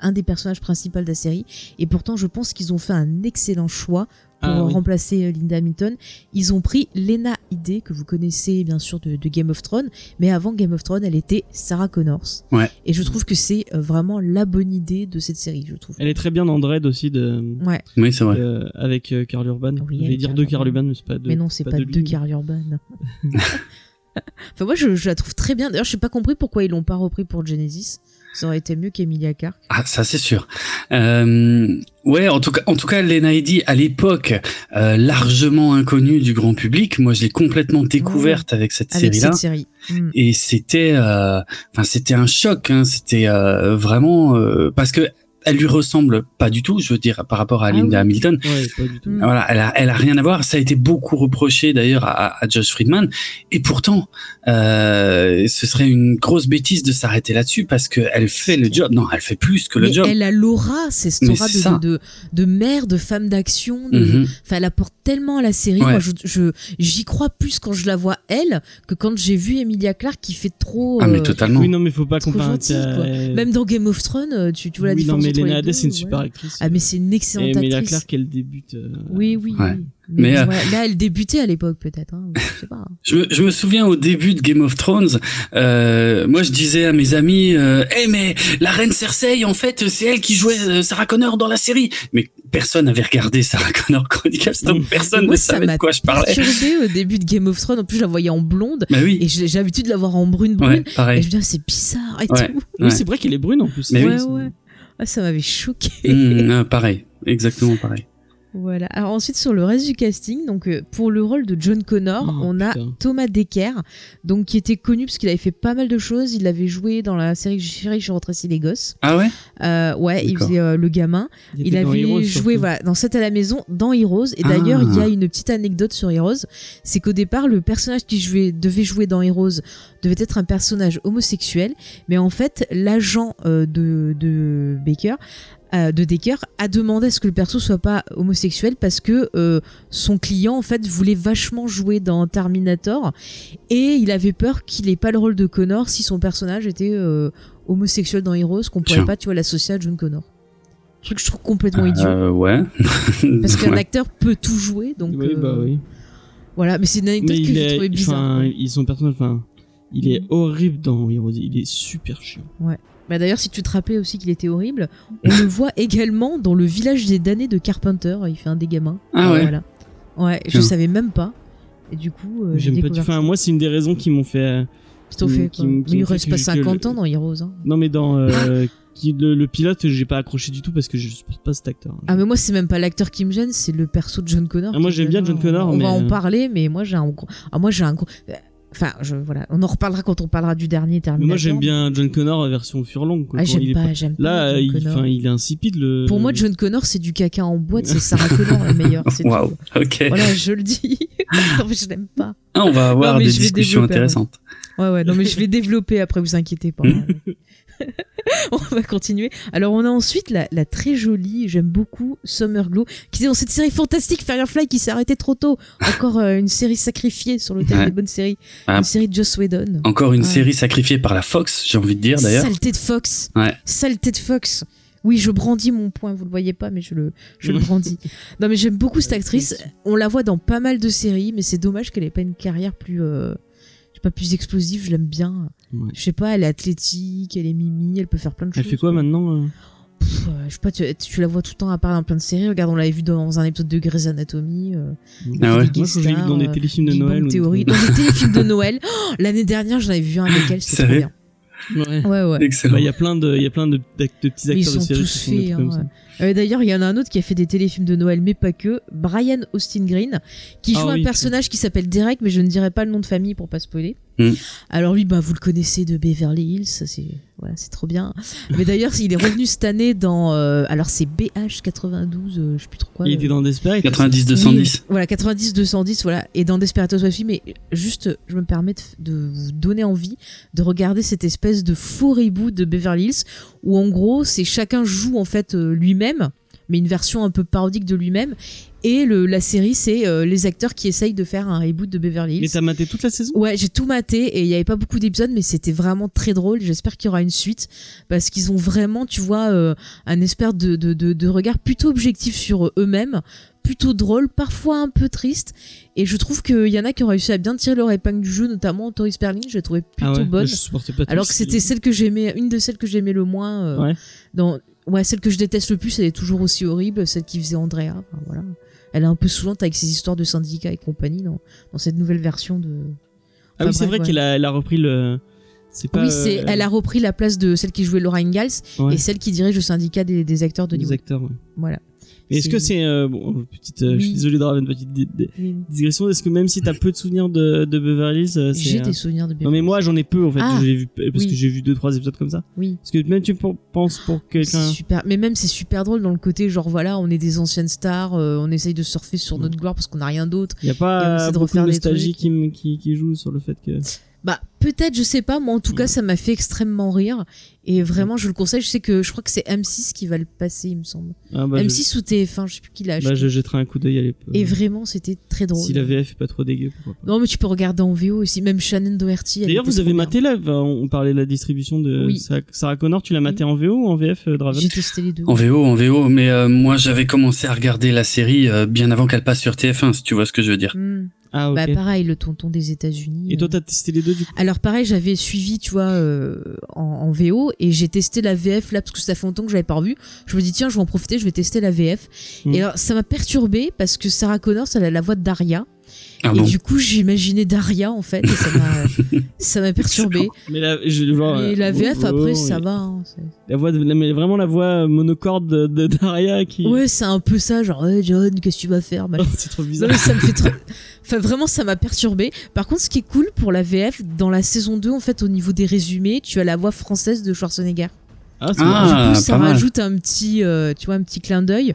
S1: un des personnages principaux de la série, et pourtant je pense qu'ils ont fait un excellent choix pour
S2: Ah oui.
S1: remplacer euh, Linda Hamilton. Ils ont pris Lena Headey que vous connaissez bien sûr de, de Game of Thrones, mais avant Game of Thrones, elle était Sarah Connors.
S3: Ouais.
S1: Et je trouve que c'est euh, vraiment la bonne idée de cette série, je trouve.
S2: elle est très bien dans Dread aussi de
S1: Ouais,
S3: Oui, c'est vrai.
S2: euh, avec Karl Urban
S1: Oui,
S2: je vais dire
S1: Karl
S2: deux Karl
S1: Urban.
S2: Mais c'est pas deux
S1: mais non, c'est pas,
S2: de
S1: deux
S2: lui.
S1: Karl Urban. enfin, moi, je, je la trouve très bien. D'ailleurs, je n'ai pas compris pourquoi ils l'ont pas repris pour Genesis. Ça aurait été mieux qu'Emilia Clarke.
S3: Ah, ça c'est sûr. Euh, ouais, en tout cas, en tout cas, Lena à l'époque, euh, largement inconnue du grand public. Moi, je l'ai complètement découverte avec cette série-là.
S1: cette série. Mm.
S3: et c'était euh, enfin c'était un choc hein, c'était euh, vraiment euh, parce que elle lui ressemble pas du tout, je veux dire, par rapport à
S1: Ah
S3: Linda
S1: oui.
S3: Hamilton.
S2: Ouais, pas du tout.
S1: Mm.
S3: Voilà, elle a, elle a rien à voir. Ça a été beaucoup reproché d'ailleurs à, à Josh Friedman. Et pourtant, euh, ce serait une grosse bêtise de s'arrêter là-dessus parce qu'elle fait le job. Non, elle fait plus que le
S1: Mais
S3: job.
S1: elle a l'aura, c'est cette aura de, de, de mère, de femme d'action. de-
S3: Mhm.
S1: Enfin, elle apporte tellement à la série.
S3: Ouais.
S1: Moi, je, j'y crois plus quand je la vois elle que quand j'ai vu Emilia Clarke qui fait trop.
S3: Ah, mais
S1: euh,
S3: totalement.
S2: Oui, non, mais faut pas comparer.
S1: gentille,
S2: ta-
S1: quoi. Même dans Game of Thrones, euh, tu, tu vois la
S2: oui,
S1: différence
S2: mais
S1: entre
S2: Lena
S1: les
S2: Headey,
S1: deux,
S2: c'est une
S1: ouais.
S2: super actrice.
S1: Ah, mais c'est une
S2: Et
S1: excellente
S2: Emilia
S1: actrice.
S2: Clarke, elle débute. euh,
S1: Oui, oui.
S3: Ouais.
S1: oui.
S3: Mais,
S1: Mais,
S3: euh,
S1: voilà, là, elle débutait à l'époque, peut-être. Hein. Je sais pas.
S3: Je me, je me souviens au début de Game of Thrones, euh, moi je disais à mes amis, euh, Eh, mais la reine Cersei, en fait, c'est elle qui jouait euh, Sarah Connor dans la série. Mais personne n'avait regardé Sarah Connor Chronicles, donc personne
S1: Moi,
S3: ne
S1: ça
S3: savait
S1: m'a
S3: de quoi je parlais.
S1: perturbée au début de Game of Thrones. En plus, je la voyais en blonde.
S3: Bah oui,
S1: Et j'ai l'habitude de la voir en brune brune.
S3: ouais,
S1: Et
S3: pareil.
S1: je me dis, ah, c'est bizarre et
S3: Ouais.
S1: tout.
S2: Oui, c'est vrai qu'elle est brune en plus.
S3: Mais
S1: ouais,
S3: oui.
S1: Ah, ça m'avait choqué.
S3: Mmh, ah, pareil, exactement pareil.
S1: Voilà. Alors ensuite sur le reste du casting, donc euh, pour le rôle de John Connor,
S2: Oh,
S1: on a. Thomas Decker, donc qui était connu parce qu'il avait fait pas mal de choses. Il avait joué dans la série Chérie, je retracie les gosses.
S3: Ah ouais?
S1: Euh, ouais, il faisait euh, le gamin. Il, avait
S2: Heroes,
S1: joué voilà dans 7 à la maison, dans Heroes. Et
S3: Ah.
S1: d'ailleurs, il y a une petite anecdote sur Heroes, c'est qu'au départ, le personnage qui jouait, devait jouer dans Heroes devait être un personnage homosexuel, mais en fait, l'agent euh, de, de Baker euh, de Decker a demandé à ce que le perso soit pas homosexuel parce que euh, son client en fait voulait vachement jouer dans Terminator et il avait peur qu'il ait pas le rôle de Connor si son personnage était euh, homosexuel dans Heroes qu'on pourrait
S3: Tiens.
S1: pas tu vois l'associer à John Connor truc que je trouve complètement idiot
S3: ouais.
S1: parce qu'un
S3: Ouais.
S1: acteur peut tout jouer donc
S2: Oui,
S1: euh,
S2: bah oui.
S1: voilà mais c'est une anecdote
S2: Mais
S1: que j'ai trouvé bizarre
S2: enfin, ils sont personnage, enfin, il est horrible dans Heroes. Il est super chiant.
S1: Bah d'ailleurs, si tu te rappelais aussi qu'il était horrible, on le voit également dans le village des damnés de Carpenter. Il fait un des gamins.
S3: Ah ouais.
S1: Voilà. Ouais, je
S3: Tiens.
S1: savais même pas. Et du coup, euh, j'ai
S2: J'aime pas du. Enfin, moi, c'est une des raisons qui m'ont fait. euh,
S1: Qui t'ont fait,
S2: qui
S1: quoi.
S2: m- qui
S1: Mais il reste pas
S2: je-
S1: 50
S2: que-
S1: ans dans Heroes. hein.
S2: Non, mais dans euh, qui, le, le pilote, j'ai pas accroché du tout parce que je supporte pas cet acteur.
S1: Ah mais moi c'est même pas l'acteur qui me gêne, c'est le perso de John Connor.
S2: Ah, moi, j'aime
S1: me
S2: bien. John Connor,
S1: On
S2: mais,
S1: va en
S2: euh,
S1: parler, mais moi j'ai un. Ah moi j'ai un. Enfin, je voilà, on en reparlera quand on parlera du dernier
S2: Mais
S1: Terminator.
S2: moi, j'aime bien John Connor version furlong. Quoi,
S1: Ah j'aime pas, j'aime pas.
S2: Là,
S1: John
S2: il, enfin, il est insipide le.
S1: Pour moi, John Connor, c'est du caca en boîte, c'est Sarah Connor la meilleure. c'est
S3: Waouh.
S1: tout.
S3: Ok.
S1: Voilà, je le dis. non, mais je l'aime pas.
S3: Ah, on va avoir
S1: Non,
S3: des discussions
S1: développer,
S3: intéressantes.
S1: Ouais, ouais, non, mais je vais développer après, vous inquiétez pas. on va continuer. Alors, on a ensuite la, la très jolie, j'aime beaucoup, Summer Glow, qui est dans cette série fantastique Firefly qui s'est arrêtée trop tôt. Encore euh, une série sacrifiée sur le thème
S3: Ouais.
S1: des bonnes séries.
S3: Ah.
S1: Une série de Joss Whedon.
S3: Encore une
S1: Ouais.
S3: série sacrifiée par la Fox, j'ai envie de dire d'ailleurs.
S1: Saleté de Fox.
S3: Ouais.
S1: Saleté de Fox. Oui, je brandis mon point, vous le voyez pas, mais je le, je le brandis. Non, mais j'aime beaucoup cette actrice. On la voit dans pas mal de séries, mais c'est dommage qu'elle ait pas une carrière plus, euh, pas, plus explosive. Je l'aime bien.
S2: Ouais.
S1: Je sais pas, elle est athlétique, elle est mimi, elle peut faire plein de
S2: Elle
S1: choses.
S2: fait quoi maintenant euh
S1: Pff, euh, Je sais pas, tu, tu la vois tout le temps à part dans plein de séries. Regarde, on l'avait vu dans un épisode de Grey's Anatomy. euh,
S3: Ah ouais.
S2: Moi, je l'ai vu dans des téléfilms de Noël. ou trucs
S1: Dans des téléfilms de Noël. Oh, L'année dernière, j'en avais vu un avec elle, c'était bien.
S2: Ouais.
S1: Ouais, ouais.
S3: Excellent.
S2: Bah, il y a plein de, il y a plein de, d'ac- de petits
S1: ils
S2: acteurs de
S1: sont
S2: séries
S1: tous
S2: qui
S1: faits. hein, ouais. Euh, D'ailleurs, il y en a un autre qui a fait des téléfilms de Noël, mais pas que. Brian Austin Green, qui
S2: Ah
S1: joue un personnage qui s'appelle Derek, mais je ne dirai pas le nom de famille pour pas spoiler.
S3: Mm.
S1: Alors lui, bah, vous le connaissez de Beverly Hills, c'est voilà, c'est trop bien. Mais d'ailleurs, il est revenu cette année dans. euh, alors c'est BH92, euh, je sais plus trop quoi.
S2: Il
S1: euh,
S2: était dans Desperate.
S3: 90
S1: oui,
S3: 210.
S1: voilà, 90 210, voilà, et dans Desperate Housewives, mais juste, je me permets de, de vous donner envie de regarder cette espèce de faux reboot de Beverly Hills, où en gros, c'est chacun joue en fait euh, lui-même, mais une version un peu parodique de lui-même, et le, la série, c'est euh, les acteurs qui essayent de faire un reboot de Beverly
S2: Mais
S1: Hills.
S2: t'as maté toute la saison?
S1: Ouais, j'ai tout maté et il n'y avait pas beaucoup d'épisodes, mais c'était vraiment très drôle. J'espère qu'il y aura une suite parce qu'ils ont vraiment, tu vois, euh, un espèce de, de, de, de regard plutôt objectif sur eux-mêmes, plutôt drôle, parfois un peu triste. Et je trouve qu'il y en a qui ont réussi à bien tirer leur épingle du jeu, notamment Tori Sperling, je l'ai trouvé plutôt
S2: Ah ouais,
S1: bonne.
S2: Je pas
S1: Alors que c'était celle que j'aimais, une de celles que j'aimais le moins. euh,
S2: Ouais.
S1: dans, ouais, celle que je déteste le plus, elle est toujours aussi horrible, celle qui faisait Andrea. Enfin, voilà. Elle est un peu saoulante avec ses histoires de syndicats et compagnie dans, dans cette nouvelle version de.
S2: Ah oui,
S1: Enfin,
S2: c'est vrai
S1: ouais.
S2: qu'elle a, repris le. C'est pas.
S1: oui, c'est,
S2: euh,
S1: elle a repris la place de celle qui jouait Laura Ingalls
S2: ouais,
S1: et celle qui dirige le syndicat des, des acteurs de
S2: des acteurs. ouais.
S1: Voilà.
S2: Mais est-ce que c'est euh, bon petite euh, je suis
S1: Oui.
S2: désolé de une petite digression est-ce que même si t'as peu de souvenirs de, de Beverly Hills euh,
S1: J'ai
S2: euh,
S1: des souvenirs de
S2: non mais moi j'en ai peu en fait
S1: Ah,
S2: vu parce
S1: oui.
S2: que j'ai vu deux trois épisodes comme ça
S1: Oui.
S2: parce que même tu penses pour quelqu'un
S1: super, mais même c'est super drôle dans le côté genre voilà, on est des anciennes stars, euh, on essaye de surfer sur notre gloire parce qu'on n'a rien d'autre.
S2: il y a
S1: Et on
S2: pas
S1: essaie de des
S2: nostalgie qui joue sur le fait que
S1: Bah peut-être, je sais pas, moi en tout cas ça m'a fait extrêmement rire et vraiment je le conseille. Je sais que je crois que c'est M6 qui va le passer, il me semble.
S2: ah, bah,
S1: M6 ou TF1, je sais plus qui l'a
S2: je,
S1: acheté.
S2: bah, je jetterai un coup d'œil à l'époque
S1: Et vraiment c'était très drôle.
S2: si la VF est pas trop dégueu pourquoi pas
S1: Non mais tu peux regarder en VO aussi, même Shannon Doherty.
S2: D'ailleurs, vous avez maté là, on parlait de la distribution de
S1: Oui.
S2: Sarah- Connor, tu l'as maté en VO ou en VF, euh, Draven
S1: J'ai testé les deux.
S3: En VO, en VO, mais euh, moi j'avais commencé à regarder la série euh, bien avant qu'elle passe sur TF1, si tu vois ce que je veux dire.
S1: Hmm.
S2: Ah, ok.
S1: Bah pareil, le tonton des États-Unis.
S2: Et toi, t'as testé les deux du coup?
S1: Alors pareil, j'avais suivi, tu vois, euh, en, en VO et j'ai testé la VF là parce que ça fait longtemps que j'avais pas revu. Je me dis tiens, je vais en profiter, je vais tester la VF.
S2: Mm.
S1: Et alors ça m'a perturbé parce que Sarah Connor, elle a la voix de Daria.
S3: Ah
S1: et
S3: bon
S1: du coup, j'imaginais Daria en fait et ça m'a ça m'a perturbé.
S2: Mais la, je, genre,
S1: Et
S2: euh,
S1: la VF
S2: oh,
S1: après
S2: oh,
S1: ça va. hein,
S2: La voix, de, la- mais vraiment la voix monocorde de, de Daria qui.
S1: ouais, c'est un peu ça, genre ouais, John, qu'est-ce que tu vas faire.
S2: Oh, c'est trop bizarre.
S1: ça me fait trop... Enfin, vraiment, ça m'a perturbé. Par contre, ce qui est cool pour la VF, dans la saison 2, en fait, au niveau des résumés, tu as la voix française de Schwarzenegger.
S2: Ah,
S3: Ah,
S1: du coup, ça
S3: mal.
S1: rajoute un petit, euh, tu vois, un petit clin d'œil.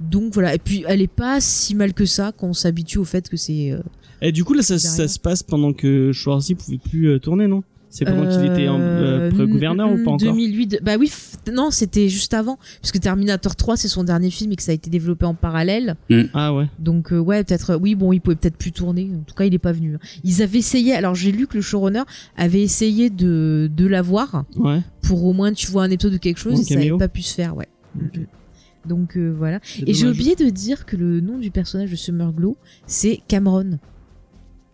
S1: Donc voilà. Et puis, elle est pas si mal que ça quand on s'habitue au fait que c'est. euh,
S2: Et du coup, là, ça, se passe pendant que Schwarzy pouvait plus euh, tourner, non? C'est pendant qu'il était en, euh, pré-gouverneur ou pas encore?
S1: 2008. Bah oui, non, c'était juste avant. Puisque Terminator 3, c'est son dernier film et que ça a été développé en parallèle.
S2: Ah ouais.
S1: Donc euh, ouais, peut-être. Oui, bon, il pouvait peut-être plus tourner. En tout cas, il est pas venu. Ils avaient essayé. Alors j'ai lu que le showrunner avait essayé de de l'avoir
S2: Ouais.
S1: pour au moins tu vois un épisode de quelque chose
S2: En
S1: et ça n'avait pas pu se faire. Ouais. Mhm. Donc euh, voilà. Et j'ai oublié de dire que le nom du personnage de Summer Glow, c'est Cameron.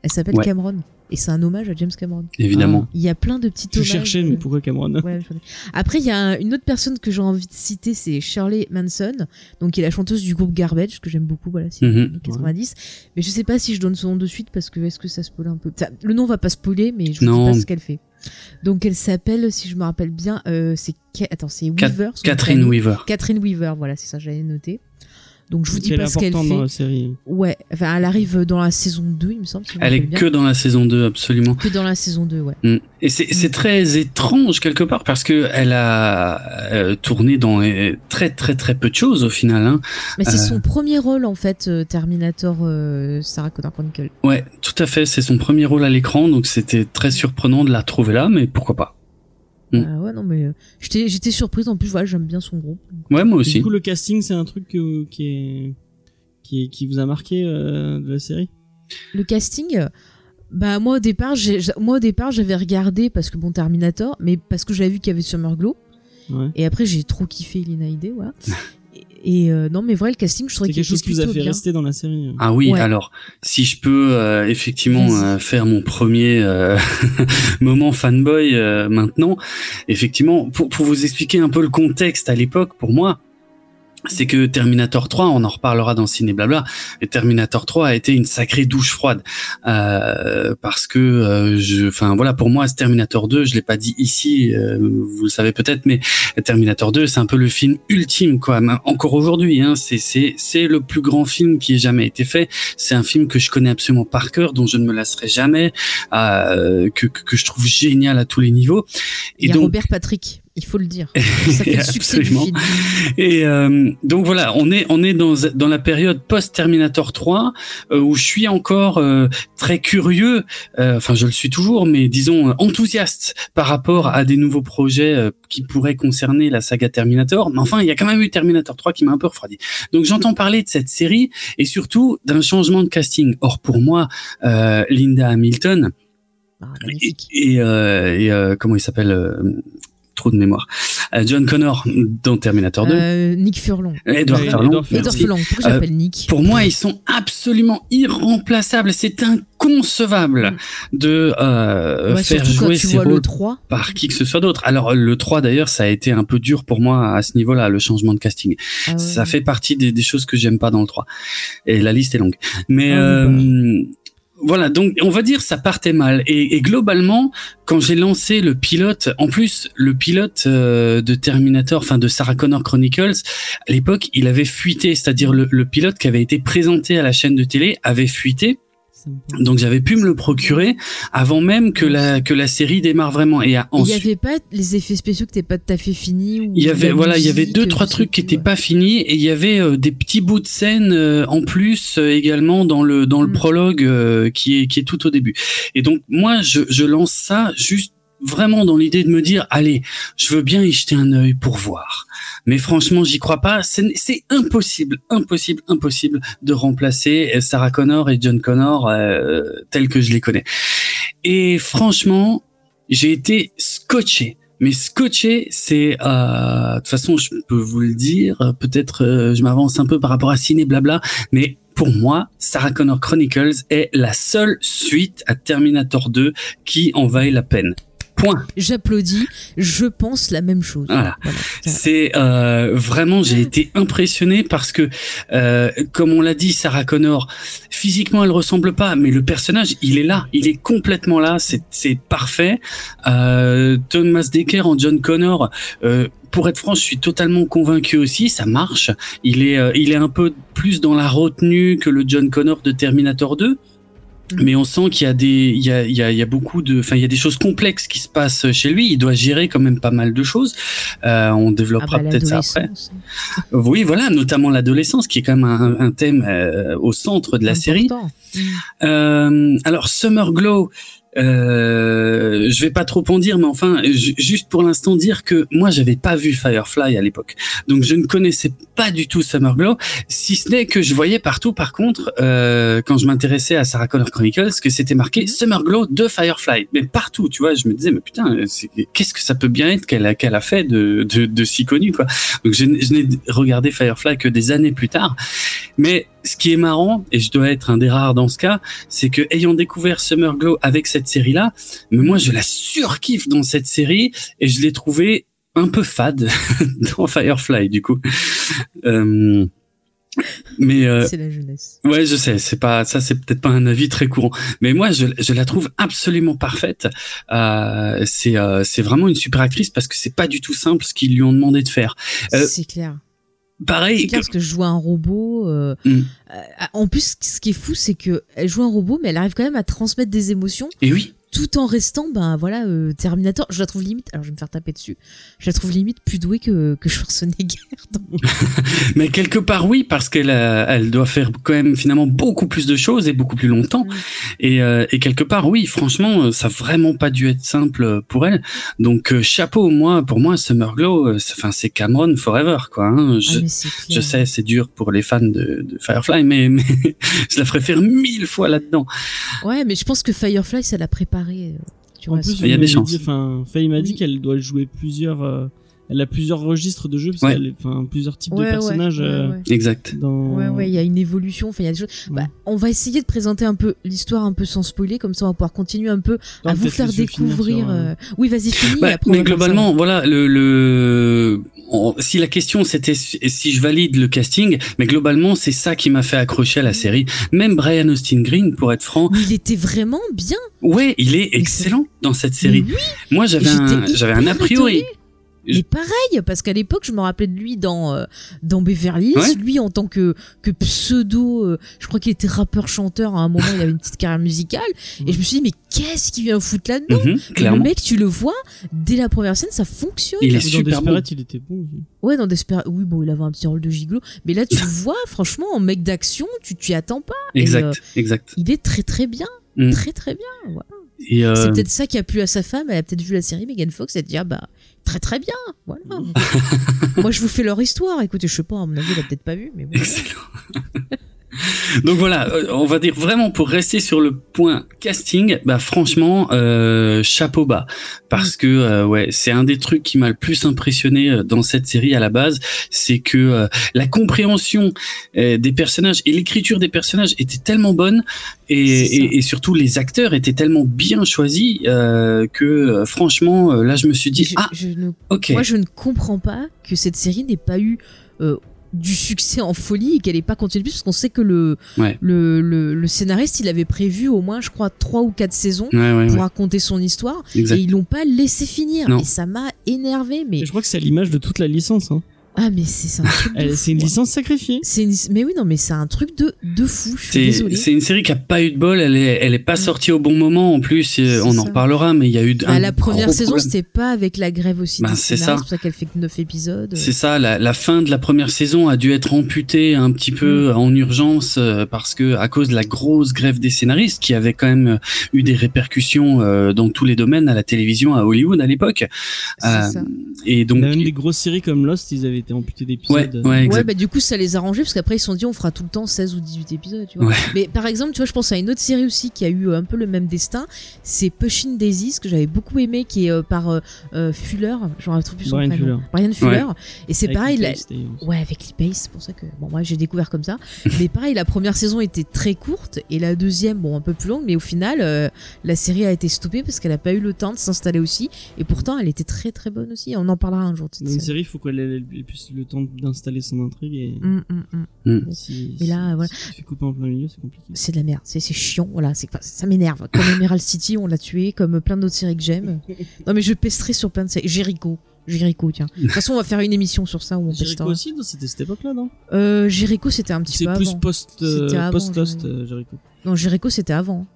S1: Elle s'appelle
S3: Ouais.
S1: Cameron. Et c'est un hommage à James Cameron.
S3: Évidemment.
S1: Il y a plein de petits
S2: Tu
S1: hommages.
S2: cherchais, mais pourquoi Cameron?
S1: Ouais, je. Après, il y a un- une autre personne que j'ai envie de citer, c'est Shirley Manson, donc qui est la chanteuse du groupe Garbage, que j'aime beaucoup, voilà, c'est les années 90. Mais je sais pas si je donne son nom de suite parce que est-ce que ça spoil un peu? Le nom va pas spoiler, mais je vous
S3: Non.
S1: dis pas ce qu'elle fait. Donc elle s'appelle, si je me rappelle bien, euh, c'est attends, Weaver.
S3: Catherine. Weaver.
S1: Catherine Weaver, voilà, c'est ça, j'avais noté. Donc je vous dis
S2: Elle est
S1: pas ce qu'elle
S2: importante dans
S1: fait.
S2: la série.
S1: Ouais, enfin elle arrive dans la saison 2, il me semble. si
S3: Elle est
S1: bien.
S3: que dans la saison 2, absolument.
S1: que dans la saison 2, ouais.
S3: Mm. Et c'est c'est très étrange quelque part parce que elle a euh, tourné dans euh, très très très peu de choses au final. Hein.
S1: Mais c'est
S3: Euh.
S1: son premier rôle en fait, euh, Terminator euh, Sarah Connor Chronicle.
S3: Ouais, tout à fait. C'est son premier rôle à l'écran, donc c'était très surprenant de la trouver là, mais pourquoi pas. Mm.
S1: Ah ouais, non, mais euh, j'étais j'étais surprise. En plus, voilà, j'aime bien son groupe.
S3: Ouais, moi aussi.
S2: du coup, le casting, c'est un truc que- qui est qui, qui vous a marqué euh, de la série?
S1: Le casting, euh, bah moi au départ, j'ai- j'a- moi au départ, j'avais regardé parce que bon Terminator, mais parce que j'avais vu qu'il y avait Summer Glow.
S2: Ouais.
S1: Et après, j'ai trop kiffé Lina Headey. et euh, non, mais vrai, le casting, je trouvais qu'il
S2: quelque chose qui vous a fait
S1: bien.
S2: rester dans la série.
S3: Ah oui,
S1: Ouais.
S3: alors si je peux euh, effectivement euh, faire mon premier euh, moment fanboy euh, maintenant, effectivement, pour, pour vous expliquer un peu le contexte à l'époque, pour moi, c'est que Terminator 3, on en reparlera dans Ciné Blabla, et Terminator 3 a été une sacrée douche froide euh, parce que euh, je, enfin voilà, pour moi, ce Terminator 2, je l'ai pas dit ici, euh, vous le savez peut-être, mais Terminator 2, c'est un peu le film ultime, quoi. Encore aujourd'hui, hein, c'est c'est c'est le plus grand film qui ait jamais été fait. C'est un film que je connais absolument par cœur, dont je ne me lasserai jamais, euh, que, que que je trouve génial à tous les niveaux.
S1: Il y a Robert Patrick, il faut le dire. Ça fait le succès du
S3: Absolument.
S1: film.
S3: Et euh, donc voilà, on est on est dans dans la période post Terminator 3 euh, où je suis encore euh, très curieux. euh, Enfin, je le suis toujours, mais disons enthousiaste par rapport à des nouveaux projets euh, qui pourraient concerner la saga Terminator. Mais enfin, il y a quand même eu Terminator 3 qui m'a un peu refroidi. Donc j'entends parler de cette série et surtout d'un changement de casting. Or pour moi, euh, Linda Hamilton
S1: Ah,
S3: et, et, euh, et, euh, comment il s'appelle Trop de mémoire. Euh, John Connor dans Terminator 2.
S1: Euh, Nick Furlong.
S3: Edward Furlong.
S2: Edward Furlong.
S1: Pourquoi
S3: Euh,
S1: j'appelle Nick
S3: Pour moi, ils sont absolument irremplaçables. C'est inconcevable de euh,
S1: Ouais,
S3: faire jouer ces
S1: vois le
S3: rôles
S1: 3.
S3: par qui que ce soit d'autre. Alors le 3 d'ailleurs, ça a été un peu dur pour moi à ce niveau-là, le changement de casting.
S1: Ah ouais.
S3: Ça fait partie des, des choses que j'aime pas dans le 3. Et la liste est longue. Mais
S1: Ah,
S3: euh, Voilà, donc on va dire ça partait mal. Et, et globalement, quand j'ai lancé le pilote, en plus le pilote euh, de Terminator, enfin de Sarah Connor Chronicles, à l'époque il avait fuité, c'est-à-dire le, le pilote qui avait été présenté à la chaîne de télé avait fuité. Donc j'avais pu me le procurer avant même que la que la série démarre vraiment. Et à-
S1: Il y
S3: ensuite,
S1: avait pas les effets spéciaux que t'es pas tout à fait fini ou
S3: il y avait voilà, il y avait deux trois trucs qui
S1: plus,
S3: étaient
S1: ouais.
S3: pas finis et il y avait euh, des petits bouts de scène euh, en plus euh, également dans le dans le
S1: Mm.
S3: prologue euh, qui est qui est tout au début. Et donc moi je je lance ça juste vraiment dans l'idée de me dire allez, je veux bien y jeter un œil pour voir. Mais franchement, j'y crois pas. C'est impossible, impossible, impossible de remplacer euh, Sarah Connor et John Connor euh, tels que je les connais. Et franchement, j'ai été scotché. Mais scotché, c'est euh, de toute façon, je peux vous le dire. Peut-être, euh, je m'avance un peu par rapport à Ciné Blabla, mais pour moi, Sarah Connor Chronicles est la seule suite à Terminator 2 qui en vaille la peine. Point.
S1: J'applaudis, je pense la même chose.
S3: Voilà.
S1: Voilà.
S3: C'est euh, vraiment, j'ai été impressionné parce que, euh, comme on l'a dit, Sarah Connor, physiquement, elle ressemble pas, mais le personnage, il est là, il est complètement là, c'est c'est parfait. Euh, Thomas Decker en John Connor. Euh, pour être franc, je suis totalement convaincu aussi, ça marche. Il est, euh, il est un peu plus dans la retenue que le John Connor de Terminator 2. Mais on sent qu'il y a des, il y a, il y a, il y a beaucoup de, enfin, il y a des choses complexes qui se passent chez lui. Il doit gérer quand même pas mal de choses. Euh, on
S1: Ah
S3: développera
S1: bah,
S3: peut-être ça après.
S1: l'adolescence.
S3: Oui, voilà, notamment l'adolescence, qui est quand même un, un thème euh, au centre de la série.
S1: Important.
S3: Euh, alors, Summer Glow, euh, je vais pas trop en dire, mais enfin, ju- juste pour l'instant dire que moi, j'avais pas vu Firefly à l'époque, donc je ne connaissais pas du tout Summer Glow, si ce n'est que je voyais partout, par contre, euh, quand je m'intéressais à Sarah Connor Chronicles, que c'était marqué Summer Glow de Firefly, mais partout, tu vois, je me disais, mais putain, qu'est-ce que ça peut bien être qu'elle a, qu'elle a fait de, de, de si connu, quoi. Donc je n'ai regardé Firefly que des années plus tard, mais ce qui est marrant, et je dois être un des rares dans ce cas, c'est que ayant découvert Summer Glow avec cette série-là, mais moi je la surkiffe dans cette série et je l'ai trouvée un peu fade dans Firefly du coup. Euh, mais euh,
S1: C'est la jeunesse.
S3: Ouais, je sais, c'est pas ça, c'est peut-être pas un avis très courant, mais moi je, je la trouve absolument parfaite. Euh, c'est c'est vraiment une super actrice parce que c'est pas du tout simple ce qu'ils lui ont demandé de faire.
S1: C'est clair.
S3: pareil,
S1: C'est clair parce que je joue un robot. euh,
S3: Mm.
S1: euh, en plus, ce qui est fou, c'est que elle joue un robot, mais elle arrive quand même à transmettre des émotions
S3: et oui,
S1: tout en restant, ben voilà, euh, Terminator. Je la trouve limite. Alors, je vais me faire taper dessus. Je la trouve limite plus douée que que Schwarzenegger. dans-
S3: mais quelque part oui parce qu'elle a- elle doit faire quand même finalement beaucoup plus de choses et beaucoup plus longtemps. Et, euh, et quelque part oui, franchement, euh, ça a vraiment pas dû être simple pour elle. Donc euh, chapeau, moi pour moi Summer Glow, euh, c'est- enfin c'est Cameron forever quoi. hein. Je,
S1: Ah,
S3: Je sais, c'est dur pour les fans de, de Firefly, mais, mais je la ferais faire mille fois là-dedans.
S1: Ouais, mais je pense que Firefly, ça l'a préparé. Euh, Tu
S2: En
S1: vois,
S3: il y a des chances.
S2: Enfin, Faye m'a dit
S1: Oui.
S2: qu'elle doit jouer plusieurs. Elle a plusieurs registres de jeux, parce
S3: Ouais.
S2: qu'elle enfin, plusieurs types
S1: Ouais,
S2: de personnages
S1: ouais,
S2: euh,
S1: ouais.
S3: Exact.
S2: dans.
S1: Ouais, ouais, il y a une évolution, enfin, il y a des choses.
S2: Ouais.
S1: Bah, on va essayer de présenter un peu l'histoire un peu sans spoiler, comme ça on va pouvoir continuer un peu
S2: Non,
S1: à vous faire découvrir.
S2: sur, euh,
S1: euh, Oui, vas-y, finis.
S3: Bah,
S1: après
S3: mais
S1: ça.
S3: globalement, voilà, le, le on- si la question c'était si je valide le casting, mais globalement c'est ça qui m'a fait accrocher à la série. Même Brian Austin Green, pour être franc,
S1: Mais il était vraiment bien.
S3: ouais, il est
S1: Mais
S3: excellent dans cette série.
S1: oui,
S3: Moi j'avais un j'avais un a priori.
S1: étonnée. Mais pareil, parce qu'à l'époque, je me rappelais de lui dans euh, dans Beverly Hills,
S3: Ouais.
S1: lui en tant que que pseudo, euh, je crois qu'il était rappeur-chanteur à un moment, il avait une petite carrière musicale, et je me suis dit mais qu'est-ce qu'il vient foutre là-dedans
S3: Mhm,
S1: Et Le mec, tu le vois dès la première scène, ça fonctionne.
S3: Il est
S2: Dans
S3: super bon.
S2: Desperate, il était bon. aussi.
S1: Ouais, dans Desperate, oui, bon, il avait un petit rôle de gigolo, mais là, tu le vois, franchement, en mec d'action, tu t'y attends pas. Et, euh,
S3: Exact, exact.
S1: il est très très bien,
S3: Mm.
S1: très très bien. voilà.
S3: Euh,
S1: C'est peut-être ça qui a plu à sa femme. Elle a peut-être vu la série Megan Fox et elle dit ah bah très très bien. Voilà. Moi, je vous fais leur histoire. Écoutez, je sais pas, à mon avis, elle a peut-être pas vu, mais bon.
S3: Excellent. Donc voilà, euh, on va dire vraiment pour rester sur le point casting, bah franchement euh, chapeau bas. Parce que euh, ouais c'est un des trucs qui m'a le plus impressionné dans cette série à la base, c'est que euh, la compréhension des personnages et l'écriture des personnages était tellement bonne et, surtout les acteurs étaient tellement bien choisis que franchement là je me suis dit
S1: Je-
S3: ah
S1: je ne-
S3: ok.
S1: Moi, je ne comprends pas que cette série n'ait pas eu euh, du succès en folie et qu'elle ait pas continué plus parce qu'on sait que le,
S3: Ouais.
S1: le, le, le scénariste il avait prévu au moins je crois trois ou quatre saisons
S3: Ouais, ouais,
S1: pour
S3: ouais.
S1: raconter son histoire
S3: Exact.
S1: et ils l'ont pas laissé finir
S3: Non.
S1: et ça m'a énervé mais
S2: Et je crois que c'est à l'image de toute la licence. Hein.
S1: Ah mais c'est c'est un truc de
S2: C'est une
S1: hein.
S2: licence sacrifiée.
S1: c'est une- mais oui non mais c'est un truc de de fou
S3: C'est une série qui a pas eu de bol, elle est, elle est pas sortie au bon moment en plus, euh, on en
S1: ça.
S3: reparlera, mais il y a eu
S1: Bah,
S3: un
S1: la première
S3: gros
S1: saison c'était pas avec la grève aussi
S3: Bah, c'est ça.
S1: c'est pour ça qu'elle fait que 9 épisodes
S3: C'est ça, la, la fin de la première saison a dû être amputée un petit peu
S1: Mm.
S3: en urgence euh, parce que à cause de la grosse grève des scénaristes qui avait quand même euh, eu des répercussions dans tous les domaines à la télévision à Hollywood à l'époque.
S1: C'est
S3: Euh,
S1: ça.
S3: et donc
S2: Même des grosses séries comme Lost, ils avaient été amputés d'épisodes.
S3: ouais, ouais,
S1: Ouais,
S3: exact.
S1: bah du coup ça les a arrangés parce qu'après ils se sont dit on fera tout le temps 16 ou 18 épisodes, tu vois.
S3: Ouais.
S1: Mais par exemple, tu vois, je pense à une autre série aussi qui a eu euh, un peu le même destin, c'est Pushing Daisies que j'avais beaucoup aimé qui est euh, par euh, euh, Fuller, je me retrouve plus son
S2: Brian. Fuller.
S1: Brian Fuller et c'est pareil la- Ouais, avec Lee Pace, c'est pour ça que bon moi j'ai découvert comme ça. mais pareil, la première saison était très courte et la deuxième bon un peu plus longue, mais au final euh, la série a été stoppée parce qu'elle a pas eu le temps de s'installer aussi et pourtant elle était très très bonne aussi. On en parlera un jour.
S2: une
S1: série.
S2: il faut qu'elle ait ait plus le temps d'installer son intrigue et
S1: Hum, hum, hum.
S2: si,
S1: Et là,
S2: si-
S1: voilà.
S2: si tu fais couper en plein milieu, c'est compliqué.
S1: c'est de la merde, c'est c'est chiant, voilà, c'est pas- ça m'énerve. Comme Emerald City, on l'a tué, comme plein d'autres séries que j'aime. Non mais je pesterai sur plein de séries. Jericho, Jericho, tiens. De toute façon, on va faire une émission sur ça où on
S2: Jericho
S1: pestera.
S2: aussi, c'était cette époque-là, non?
S1: Euh, Jericho, c'était un petit
S2: C'est
S1: peu
S2: plus
S1: avant.
S2: post, euh,
S1: C'était avant,
S2: post-Lost,
S1: Jericho.
S2: euh, Jericho.
S1: Non, Jericho, c'était avant.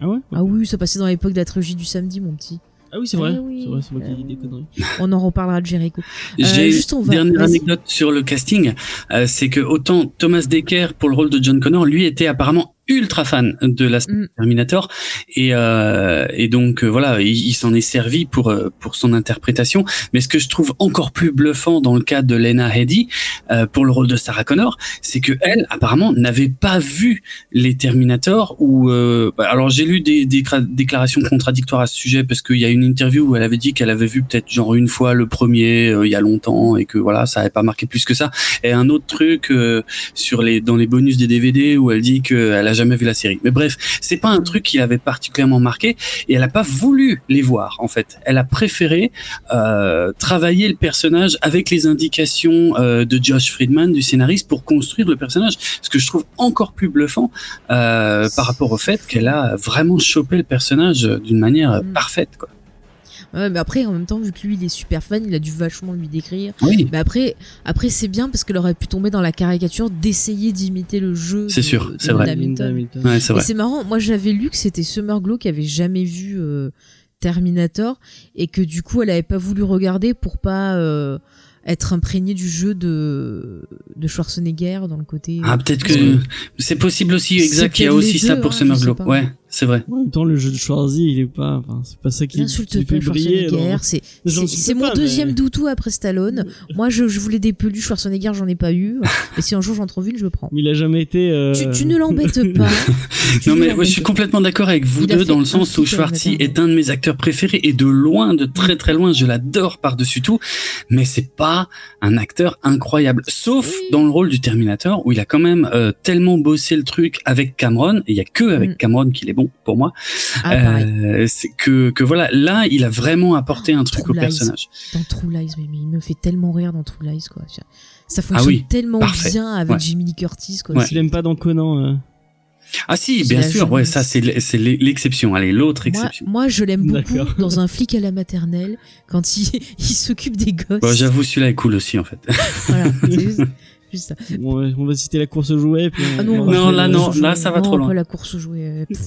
S2: Ah ouais?
S1: Ah oui, ça passait dans l'époque de la trilogie du samedi, mon petit.
S2: Ah oui, c'est vrai.
S1: Ah oui.
S2: C'est vrai, c'est moi qui dis des conneries.
S1: On en reparlera de Jericho. Euh,
S3: J'ai une dernière anecdote sur le casting, euh, c'est que autant Thomas Dekker pour le rôle de John Connor, lui était apparemment ultra fan de la
S1: Mm.
S3: Terminator et euh, et donc euh, voilà, il, il s'en est servi pour euh, pour son interprétation. Mais ce que je trouve encore plus bluffant dans le cas de Lena Headey euh, pour le rôle de Sarah Connor, c'est que elle apparemment n'avait pas vu les Terminator ou euh, bah, alors j'ai lu des, des déclarations contradictoires à ce sujet parce qu'il y a une interview où elle avait dit qu'elle avait vu peut-être genre une fois le premier euh, il y a longtemps et que voilà ça avait pas marqué plus que ça et un autre truc euh, sur les dans les bonus des DVD où elle dit qu'elle a jamais vu la série mais bref c'est pas un truc qui l'avait particulièrement marqué et elle a pas voulu les voir en fait elle a préféré euh, travailler le personnage avec les indications euh, de Josh Friedman du scénariste pour construire le personnage ce que je trouve encore plus bluffant euh, par rapport au fait qu'elle a vraiment chopé le personnage d'une manière euh,
S1: Mm.
S3: parfaite quoi.
S1: Ouais, mais après, en même temps, vu que lui, il est super fan, il a dû vachement lui décrire.
S3: Oui.
S1: Mais après, après c'est bien parce qu'elle aurait pu tomber dans la caricature d'essayer d'imiter le jeu.
S3: C'est
S1: de-
S3: sûr, c'est vrai. Ouais, c'est
S1: Et
S3: vrai.
S1: c'est marrant, moi j'avais lu que c'était Summer Glow qui avait jamais vu euh, Terminator et que du coup elle avait pas voulu regarder pour pas euh, être imprégnée du jeu de, de Schwarzenegger dans le côté.
S3: Ah, peut-être
S1: Parce
S3: que c'est possible aussi, exact. Il y a aussi ça pour
S1: hein,
S3: Summer
S1: je sais
S3: Glow.
S1: pas.
S3: Ouais, c'est vrai.
S2: En même temps, le jeu de Schwarzy, il est pas. Enfin, c'est pas ça qui, qui fait briller.
S1: C'est c'est-
S2: pas,
S1: mon
S2: mais-
S1: deuxième doutou après Stallone. Moi je, je voulais des peluches Schwarzenegger, j'en ai pas eu. Et si un jour j'en trouve une, je le prends.
S2: Mais il a jamais été. euh,
S1: Tu, tu ne l'embêtes pas.
S3: Non, mais ouais, je suis complètement d'accord avec vous
S1: Il
S3: deux dans le sens où Schwarzy est un de mes acteurs préférés et de loin, de très très loin, je l'adore par-dessus tout. Mais c'est pas un acteur incroyable, sauf
S1: Oui.
S3: dans le rôle du Terminator où il a quand même euh, tellement bossé le truc avec Cameron. Et il y a que avec
S1: Mm.
S3: Cameron qu'il est bon pour moi.
S1: Ah.
S3: Euh, c'est que que voilà, là, il a vraiment apporté un truc
S1: True
S3: au
S1: Lies.
S3: personnage.
S1: Dans True Lies, mais, mais il me fait tellement rire dans True Lies, quoi. Ça fonctionne
S3: oui,
S1: tellement
S3: parfait.
S1: bien avec
S3: Ouais.
S1: Jimmy Lee Curtis, quoi.
S3: Ouais.
S2: Tu l'aimes pas dans Conan. euh.
S3: Ah si, bien sûr. Ouais, ça c'est l'exception. Allez, l'autre
S1: Moi,
S3: exception.
S1: moi, je l'aime beaucoup dans un flic à la maternelle quand il, il s'occupe des gosses.
S3: Bon, J'avoue, celui-là est cool aussi en fait.
S1: voilà, c'est juste, juste ça.
S2: Bon, ouais, on va citer la course aux jouets. Puis on-
S1: Ah non,
S2: on va
S3: Non,
S2: faire-
S3: là, non, là, ça va
S1: non,
S3: trop loin.
S1: pas la course aux jouets. euh, pff.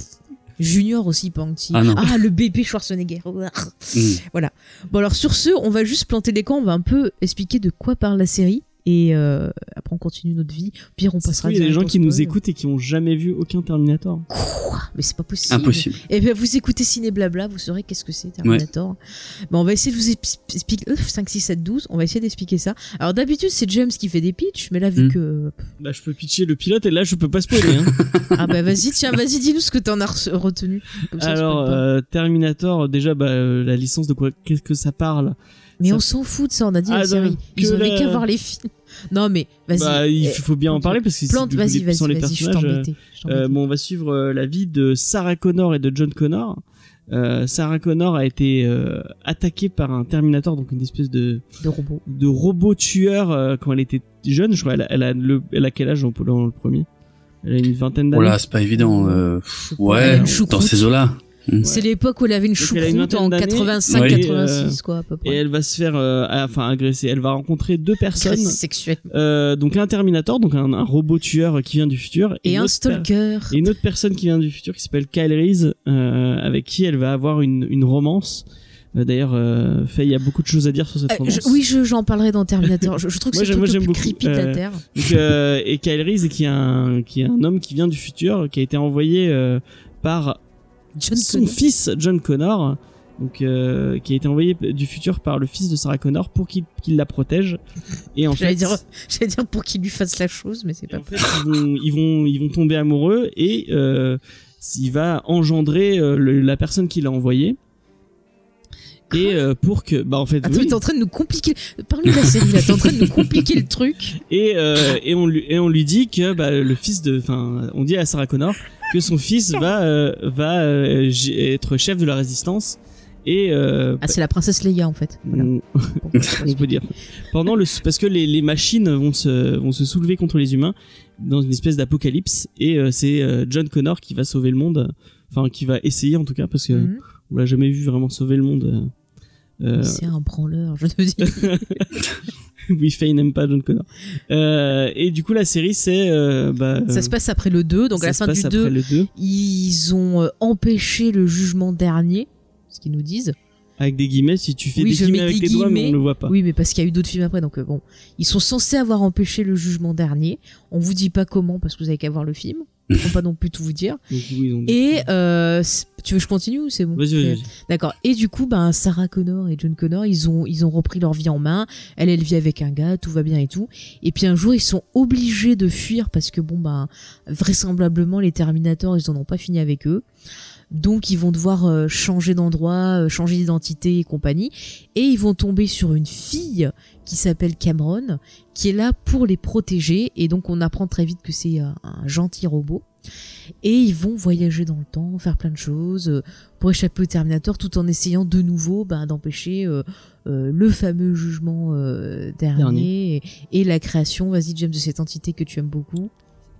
S1: Junior aussi, pas petit.
S3: Ah non.
S1: le bébé Schwarzenegger.
S3: Mm.
S1: Bon alors sur ce, on va juste planter les camps, on va un peu expliquer de quoi parle la série et euh, après on continue notre vie. Au Pire on passera.
S2: trouve, Il y a des gens qui nous écoutent et qui ont jamais vu aucun Terminator.
S1: Quoi? Mais c'est pas possible.
S3: Impossible.
S1: Et bien vous écoutez Ciné Blabla, vous saurez qu'est-ce que c'est Terminator. Bon, on va essayer de vous expliquer. euh, 5, 6, 7, 12, on va essayer d'expliquer ça. Alors d'habitude c'est James qui fait des pitchs, mais là vu
S3: Mm.
S1: que.
S2: Bah, je peux pitcher le pilote et là, je peux pas spoiler. Hein.
S1: Ah bah vas-y, tiens, vas-y, dis-nous ce que t'en as re- retenu. Comme ça, on
S2: Alors, euh, Terminator, déjà, bah, euh, la licence de quoi Qu'est-ce que ça parle?
S1: Mais
S2: ça-
S1: on s'en fout de ça, on a dit
S2: Ah,
S1: la série. Ils avaient
S2: la-
S1: qu'à voir les films. Non mais vas-y.
S2: Bah, il
S1: eh,
S2: faut bien en parler parce que
S1: Plante, vas-y,
S2: les-
S1: vas-y, vas-y, je
S2: euh,
S1: t'embêtais.
S2: Euh, bon, on va suivre euh, la vie de Sarah Connor et de John Connor. Euh, Sarah Connor a été euh, attaquée par un Terminator, donc une espèce de,
S1: De robot.
S2: de robot tueur euh, quand elle était jeune, je crois. Elle, a- elle a, le, elle a quel âge dans, dans le premier? Elle a une vingtaine
S3: Oh
S2: d'années.
S3: là, c'est pas évident. euh, ouais, dans ces eaux-là.
S1: C'est l'époque où elle avait une choucroute en
S2: vingtaine d'années.
S1: 85-86,
S2: Ouais.
S1: quoi, à peu
S2: Et
S1: près.
S2: elle va se faire, euh, enfin, agresser. Elle va rencontrer deux personnes. Euh, donc un Terminator, donc un, un robot tueur qui vient du futur.
S1: Et un stalker.
S2: Et une autre personne qui vient du futur qui s'appelle Kyle Reese, euh, avec qui elle va avoir une, une romance. D'ailleurs, euh, Faye, il y a beaucoup de choses à dire sur cette
S1: Euh,
S2: romance.
S1: je- oui, je- j'en parlerai dans Terminator. Je, je trouve que c'est le plus
S2: beaucoup.
S1: creepy de la
S2: Euh,
S1: Terre.
S2: Donc, et Kyle Reese, qui est, un, qui est un homme qui vient du futur, qui a été envoyé par
S1: John
S2: son
S1: Connor.
S2: fils John Connor, donc euh, qui a été envoyé du futur par le fils de Sarah Connor pour qu'il qu'il la protège. Et en
S1: J'allais
S2: fait,
S1: dire, j'allais dire pour qu'il lui fasse la chose, mais c'est pas
S2: en fait, ils vont, ils vont, ils vont tomber amoureux et euh, il va engendrer euh, le- la personne qui l'a envoyé. Et euh, pour que, bah en fait,
S1: Attends,
S2: oui.
S1: t'es en train de nous compliquer. Parle-nous de la série là, t'es en train de nous compliquer le truc.
S2: et euh, et on lui et on lui dit que bah, le fils de, enfin, on dit à Sarah Connor que son fils va euh, va euh, être chef de la résistance et euh,
S1: Ah, c'est la princesse Leia en fait. Voilà.
S2: Mm, on peut dire. Pendant le, parce que les, les machines vont se, vont se soulever contre les humains dans une espèce d'apocalypse et euh, c'est euh, John Connor qui va sauver le monde, enfin qui va essayer en tout cas parce que
S1: Mhm.
S2: on l'a jamais vu vraiment sauver le monde. Euh,
S1: C'est un branleur, je te dis.
S2: oui, Faye n'aime pas John Connor. Euh, et du coup la série c'est, euh, bah,
S1: Ça se passe après le 2, donc à la fin du
S2: après
S1: 2,
S2: le 2
S1: ils ont euh, empêché le jugement dernier, ce qu'ils nous disent.
S2: avec des guillemets. Si tu fais
S1: Oui,
S2: des
S1: je
S2: guillemets
S1: mets
S2: avec
S1: des
S2: doigts, mais on le voit pas.
S1: Oui, mais parce qu'il y a eu d'autres films après, donc euh, bon. Ils sont censés avoir empêché le jugement dernier. On vous dit pas comment, parce que vous avez qu'à voir le film. On peut pas non plus tout vous dire.
S2: Oui,
S1: Et euh, tu veux que je continue ou c'est bon?
S2: Vas-y, vas-y,
S1: Euh,
S2: vas-y.
S1: D'accord. Et du coup, ben Sarah Connor et John Connor, ils ont ils ont repris leur vie en main. Elle, elle vit avec un gars, tout va bien et tout. Et puis un jour, ils sont obligés de fuir parce que bon ben vraisemblablement les Terminators, ils en ont pas fini avec eux. Donc ils vont devoir euh, changer d'endroit, euh, changer d'identité et compagnie. Et ils vont tomber sur une fille qui s'appelle Cameron, qui est là pour les protéger. Et donc on apprend très vite que c'est euh, un gentil robot. Et ils vont voyager dans le temps, faire plein de choses pour échapper au Terminator, tout en essayant de nouveau ben, d'empêcher euh, euh, le fameux jugement euh, dernier,
S2: Dernier.
S1: Et, et la création, vas-y James, de cette entité que tu aimes beaucoup,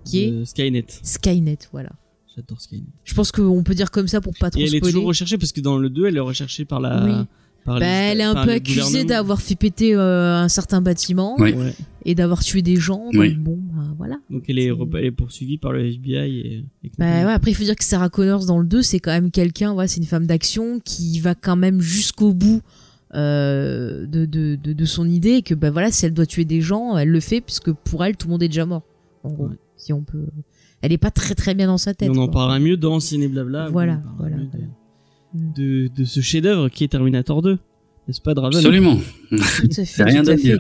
S1: qui est
S2: Skynet.
S1: Skynet, voilà.
S2: J'adore Skynet.
S1: Je pense qu'on peut dire comme ça pour pas trop
S2: Et elle est toujours recherchée parce que dans le 2, elle est recherchée par la.
S1: Oui.
S2: par
S1: Bah,
S2: les-
S1: elle est un peu accusée d'avoir fait péter euh, un certain bâtiment
S3: Oui.
S1: Et d'avoir tué des gens. Donc
S3: Oui.
S1: bon, bah, voilà.
S2: Donc elle est,
S1: C'est-
S2: rep- elle est poursuivie par le FBI et. et
S1: Bah ouais, après il faut dire que Sarah Connors dans le 2 c'est quand même quelqu'un, ouais, c'est une femme d'action qui va quand même jusqu'au bout euh, de, de, de, de son idée et que bah voilà si elle doit tuer des gens elle le fait puisque pour elle tout le monde est déjà mort en gros
S2: Ouais.
S1: si on peut elle est pas très très bien dans sa
S2: Et
S1: tête
S2: on en
S1: quoi.
S2: parlera mieux dans Ciné Blabla.
S1: Voilà, voilà, voilà.
S2: De, de, ce chef-d'œuvre qui est Terminator 2. N'est-ce pas, Draven?
S3: Absolument.
S1: tout à fait,
S3: rien
S1: tout à fait.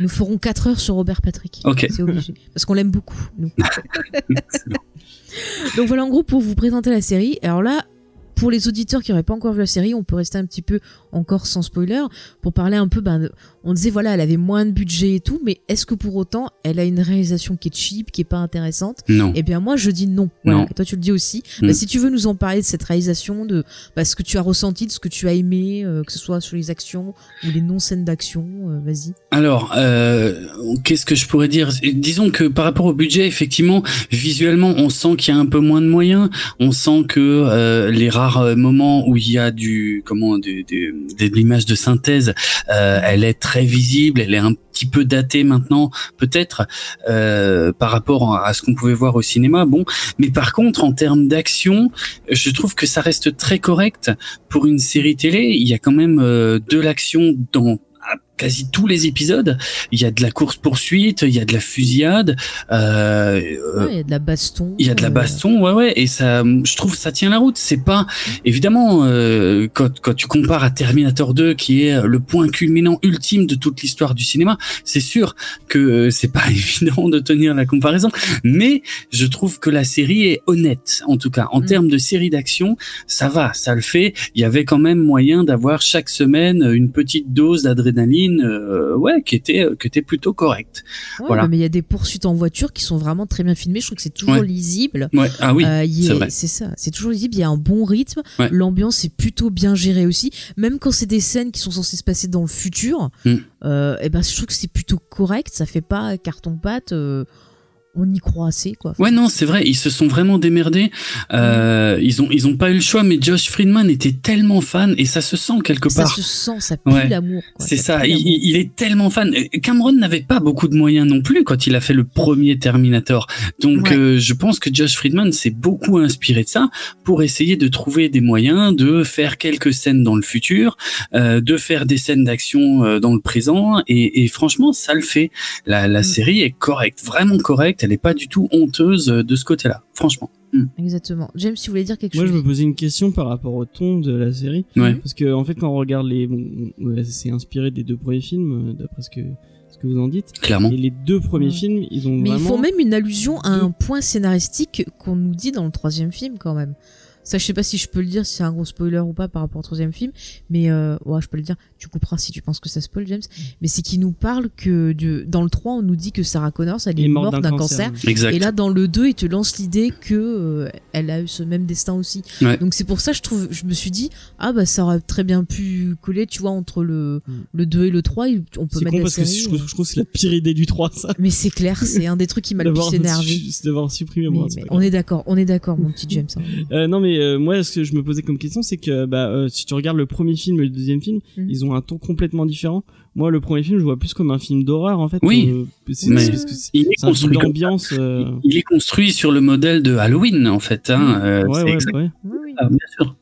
S1: nous ferons 4 heures sur Robert Patrick
S3: Ok.
S1: c'est obligé parce qu'on l'aime beaucoup nous Donc voilà en gros pour vous présenter la série. Alors là, pour les auditeurs qui n'auraient pas encore vu la série, on peut rester un petit peu encore sans spoiler pour parler un peu. Ben, on disait voilà, elle avait moins de budget et tout, mais est-ce que pour autant elle a une réalisation qui est cheap, qui est pas intéressante?
S3: Non.
S1: Eh bien moi je dis non. Voilà.
S3: Non.
S1: Et toi tu le dis aussi.
S3: Mm.
S1: Bah, si tu veux nous en parler de cette réalisation, de bah, ce que tu as ressenti, de ce que tu as aimé, euh, que ce soit sur les actions ou les non scènes d'action, euh, vas-y.
S3: Alors, euh, qu'est-ce que je pourrais dire? Disons que par rapport au budget, effectivement, visuellement, on sent qu'il y a un peu moins de moyens. On sent que les rares moments où il y a du comment du- de, l'image de synthèse, euh, elle est très visible. Elle est un petit peu datée maintenant, peut-être euh, par rapport à ce qu'on pouvait voir au cinéma. Bon, mais par contre, en termes d'action, je trouve que ça reste très correct pour une série télé. Il y a quand même euh, de l'action dans quasi tous les épisodes. Il y a de la course poursuite, il y a de la fusillade, euh, euh,
S1: Ouais, Il y a de la baston.
S3: il y a de la
S1: euh,
S3: baston, ouais, ouais, et ça, je trouve, ça tient la route. C'est pas, évidemment, euh, quand, quand tu compares à Terminator 2, qui est le point culminant ultime de toute l'histoire du cinéma, c'est sûr que euh, c'est pas évident de tenir la comparaison, mais je trouve que la série est honnête, en tout cas, en
S1: Mm.
S3: termes de série d'action, ça va, ça le fait. Il y avait quand même moyen d'avoir chaque semaine une petite dose d'adrénaline euh, ouais, qui était, qui était plutôt correcte.
S1: Ouais,
S3: Voilà.
S1: mais il y a des poursuites en voiture qui sont vraiment très bien filmées. Je trouve que c'est toujours
S3: Ouais.
S1: lisible.
S3: Ouais, ah oui,
S1: Euh,
S3: c'est
S1: est-
S3: vrai.
S1: c'est ça, c'est toujours lisible. Il y a un bon rythme. L'ambiance est plutôt bien gérée aussi. Même quand c'est des scènes qui sont censées se passer dans le futur,
S3: Mm.
S1: euh, et ben je trouve que c'est plutôt correct. Ça fait pas carton pâte. On y croit assez quoi.
S3: Ouais, non, c'est vrai, ils se sont vraiment démerdés. Euh, ils ont, ils ont pas eu le choix, mais Josh Friedman était tellement fan et ça se sent quelque
S1: ça
S3: part.
S1: se sent, ça pue
S3: Ouais.
S1: l'amour.
S3: C'est ça, il, est tellement fan. Cameron n'avait pas beaucoup de moyens non plus quand il a fait le premier Terminator. Donc
S1: Ouais.
S3: euh, je pense que Josh Friedman s'est beaucoup inspiré de ça pour essayer de trouver des moyens de faire quelques scènes dans le futur, euh, de faire des scènes d'action euh, dans le présent. Et, et franchement, ça le fait. La, la
S1: Mm.
S3: série est correcte, vraiment correcte. Elle est pas du tout honteuse euh, de ce côté-là, franchement. Mm.
S1: Exactement. James, si vous voulez dire quelque
S2: Moi, je
S1: chose.
S2: me posais une question par rapport au ton de la série.
S3: Ouais.
S2: Parce que, en fait, quand on regarde les. Bon, c'est inspiré des deux premiers films, euh, d'après ce que, ce que vous en dites.
S3: Clairement.
S2: Et les deux premiers
S1: Ouais.
S2: films, ils ont
S1: Mais
S2: vraiment.
S1: ils font même une allusion à
S2: deux-
S1: un point scénaristique qu'on nous dit dans le troisième film quand même. Ça, je sais pas si je peux le dire, si c'est un gros spoiler ou pas par rapport au troisième film, mais euh, ouais, je peux le dire. Tu couperas si tu penses que ça spoil, James. Mais c'est qu'il nous parle que de, dans le 3, on nous dit que Sarah Connors, elle est,
S2: est mort
S1: morte
S2: d'un cancer.
S1: cancer.
S3: Exact.
S1: Et là, dans le 2, il te lance l'idée que euh, elle a eu ce même destin aussi.
S3: Ouais.
S1: Donc c'est pour ça, je trouve, je me suis dit, ah bah ça aurait très bien pu coller, tu vois, entre le,
S2: Mm.
S1: le 2 et le 3, il- on peut mettre
S2: con
S1: la
S2: parce que
S1: série.
S2: je trouve, je trouve que c'est la pire idée du 3, ça.
S1: Mais c'est clair, c'est un des trucs qui m'a le plus énervé.
S2: c'est d'avoir supprimé moi,
S1: mais on est d'accord, on est d'accord, mon petit James. hein.
S2: Euh, non mais euh, moi ce que je me posais comme question c'est que bah euh, si tu regardes le premier film et le deuxième film
S1: Mhm.
S2: ils ont un ton complètement différent moi le premier film je vois plus comme un film d'horreur en fait
S3: Oui.
S2: euh, c'est
S3: Mais
S2: parce que c'est
S3: il est
S2: c'est un film
S3: construit
S2: d'ambiance euh,
S3: Il est construit sur le modèle de Halloween en fait. Hein. Euh,
S2: ouais,
S3: c'est
S2: ouais,
S3: exact-
S2: ouais.
S1: Oui, oui.
S3: Ah, bien sûr.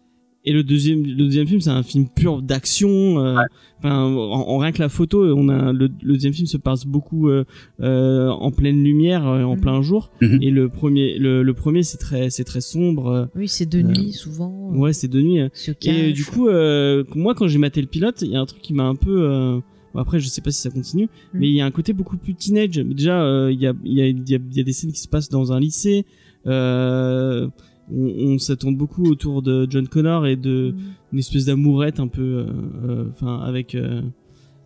S2: Et le deuxième le deuxième film c'est un film pur d'action euh, enfin en, en rien que la photo on a le, le deuxième film se passe beaucoup euh, euh, en pleine lumière euh, en
S1: Mhm.
S2: plein jour
S3: Mhm.
S2: et le premier le, le premier c'est très c'est très sombre euh,
S1: Oui, c'est de nuit souvent.
S2: ouais c'est de nuit euh. Et euh,
S1: cache.
S2: du coup, euh, moi, quand j'ai maté le pilote, il y a un truc qui m'a un peu. euh, bon, après, je sais pas si ça continue,
S1: Mm.
S2: mais il y a un côté beaucoup plus teenage. Déjà, euh, il y, a, il y, a, il y, a, il y a des scènes qui se passent dans un lycée. Euh, on, on tourne beaucoup autour de John Connor et de une espèce d'amourette un peu, euh, euh, enfin, avec. euh,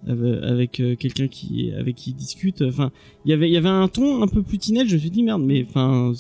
S2: avec, euh, quelqu'un qui avec qui il discute. Enfin il y avait il y avait un ton un peu plus teenage je me suis dit merde mais enfin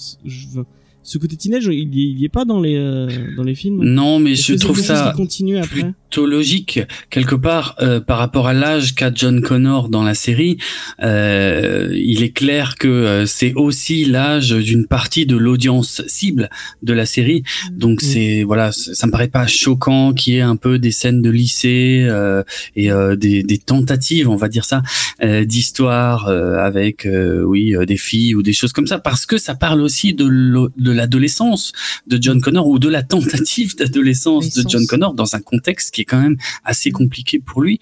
S2: ce côté teenage il y, est- il y est pas dans les euh, dans les films.
S3: Non, mais je trouve ça
S2: qui continue après?
S3: Plutôt logique quelque part euh, par rapport à l'âge qu'a John Connor dans la série. Euh, il est clair que euh, c'est aussi l'âge d'une partie de l'audience cible de la série. Donc
S2: Mm.
S3: c'est voilà, ça me paraît pas choquant qu'il y ait un peu des scènes de lycée euh, et euh, des, des tentatives, on va dire ça, euh, d'histoire euh, avec euh, oui euh, des filles ou des choses comme ça, parce que ça parle aussi de l'adolescence de John Connor ou de la tentative d'adolescence de. John Connor dans un contexte qui est quand même assez compliqué pour lui.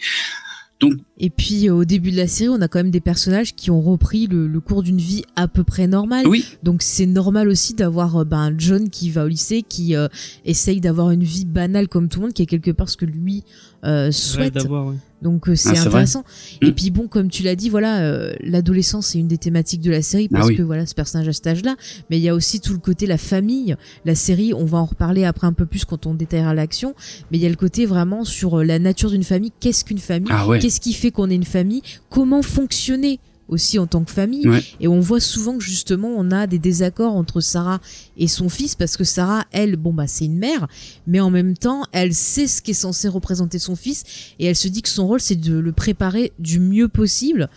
S1: Et puis euh, au début de la série, on a quand même des personnages qui ont repris le, le cours d'une vie à peu près normale.
S3: Oui,
S1: Donc c'est normal aussi d'avoir euh, ben, John qui va au lycée, qui euh, essaye d'avoir une vie banale comme tout le monde, qui est quelque part ce que lui euh,
S2: Rêve
S1: souhaite.
S2: d'avoir ouais.
S1: Donc euh, c'est
S3: Ah, vrai.
S1: intéressant. Et
S3: Mm.
S1: puis bon, comme tu l'as dit, voilà, euh, l'adolescence c'est une des thématiques de la série
S3: Ah
S1: parce
S3: oui.
S1: que voilà, ce personnage à cet âge-là. Mais il y a aussi tout le côté la famille. La série, on va en reparler après un peu plus quand on détaillera l'action. Mais il y a le côté vraiment sur la nature d'une famille. Qu'est-ce qu'une famille?
S3: Ah ouais.
S1: Qu'est-ce qui fait qu'on est une famille? Comment fonctionner? Aussi en tant que famille
S3: Ouais.
S1: et on voit souvent que justement on a des désaccords entre Sarah et son fils parce que Sarah elle bon bah c'est une mère mais en même temps elle sait ce qui est censé représenter son fils et elle se dit que son rôle c'est de le préparer du mieux possible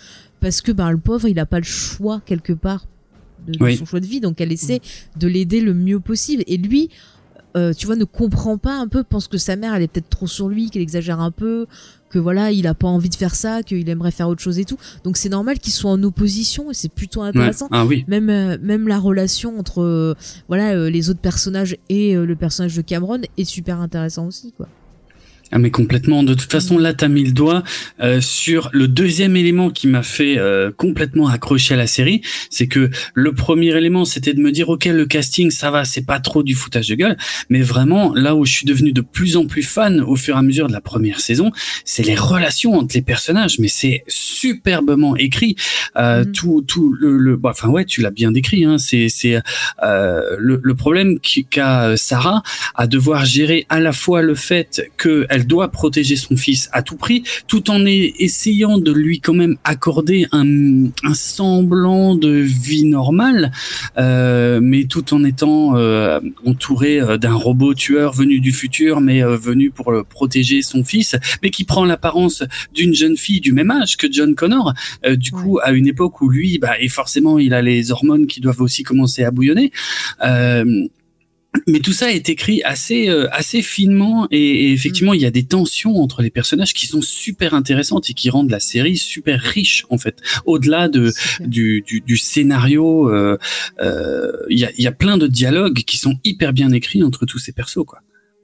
S1: parce que bah le pauvre il a pas le choix quelque part de, de
S3: Oui.
S1: son choix de vie donc elle essaie de l'aider le mieux possible et lui euh, tu vois ne comprend pas un peu pense que sa mère elle est peut-être trop sur lui qu'elle exagère un peu que voilà il a pas envie de faire ça qu'il aimerait faire autre chose et tout donc c'est normal qu'ils soient en opposition et c'est plutôt
S3: Ouais.
S1: intéressant
S3: Ah oui.
S1: même euh, même la relation entre euh, voilà euh, les autres personnages et le personnage de Cameron est super intéressant aussi quoi
S3: Ah mais complètement. De toute façon, là, t'as mis le doigt euh, sur le deuxième élément qui m'a fait euh, complètement accrocher à la série, c'est que le premier élément, c'était de me dire, ok, le casting, ça va, c'est pas trop du foutage de gueule, mais vraiment, là où je suis devenu de plus en plus fan au fur et à mesure de la première saison, c'est les relations entre les personnages, mais c'est superbement écrit. Euh,
S1: Mhm.
S3: Tout, tout le, le bah, enfin ouais, tu l'as bien décrit. Hein, c'est, c'est euh, le, le problème qu'a Sarah à devoir gérer à la fois le fait qu'elle elle doit protéger son fils à tout prix, tout en essayant de lui quand même accorder un, un semblant de vie normale, euh, mais tout en étant euh, entouré euh, d'un robot tueur venu du futur, mais venu pour protéger son fils, mais qui prend l'apparence d'une jeune fille du même âge que John Connor, du coup à une époque où lui, bah, et forcément il a les hormones qui doivent aussi commencer à bouillonner. Euh, mais tout ça est écrit assez euh, assez finement et, effectivement il y a des tensions entre les personnages qui sont super intéressantes et qui rendent la série super riche en fait. Au-delà de du, du, du, scénario euh, euh, il y, a, y a plein de dialogues qui sont hyper bien écrits entre tous ces persos quoi.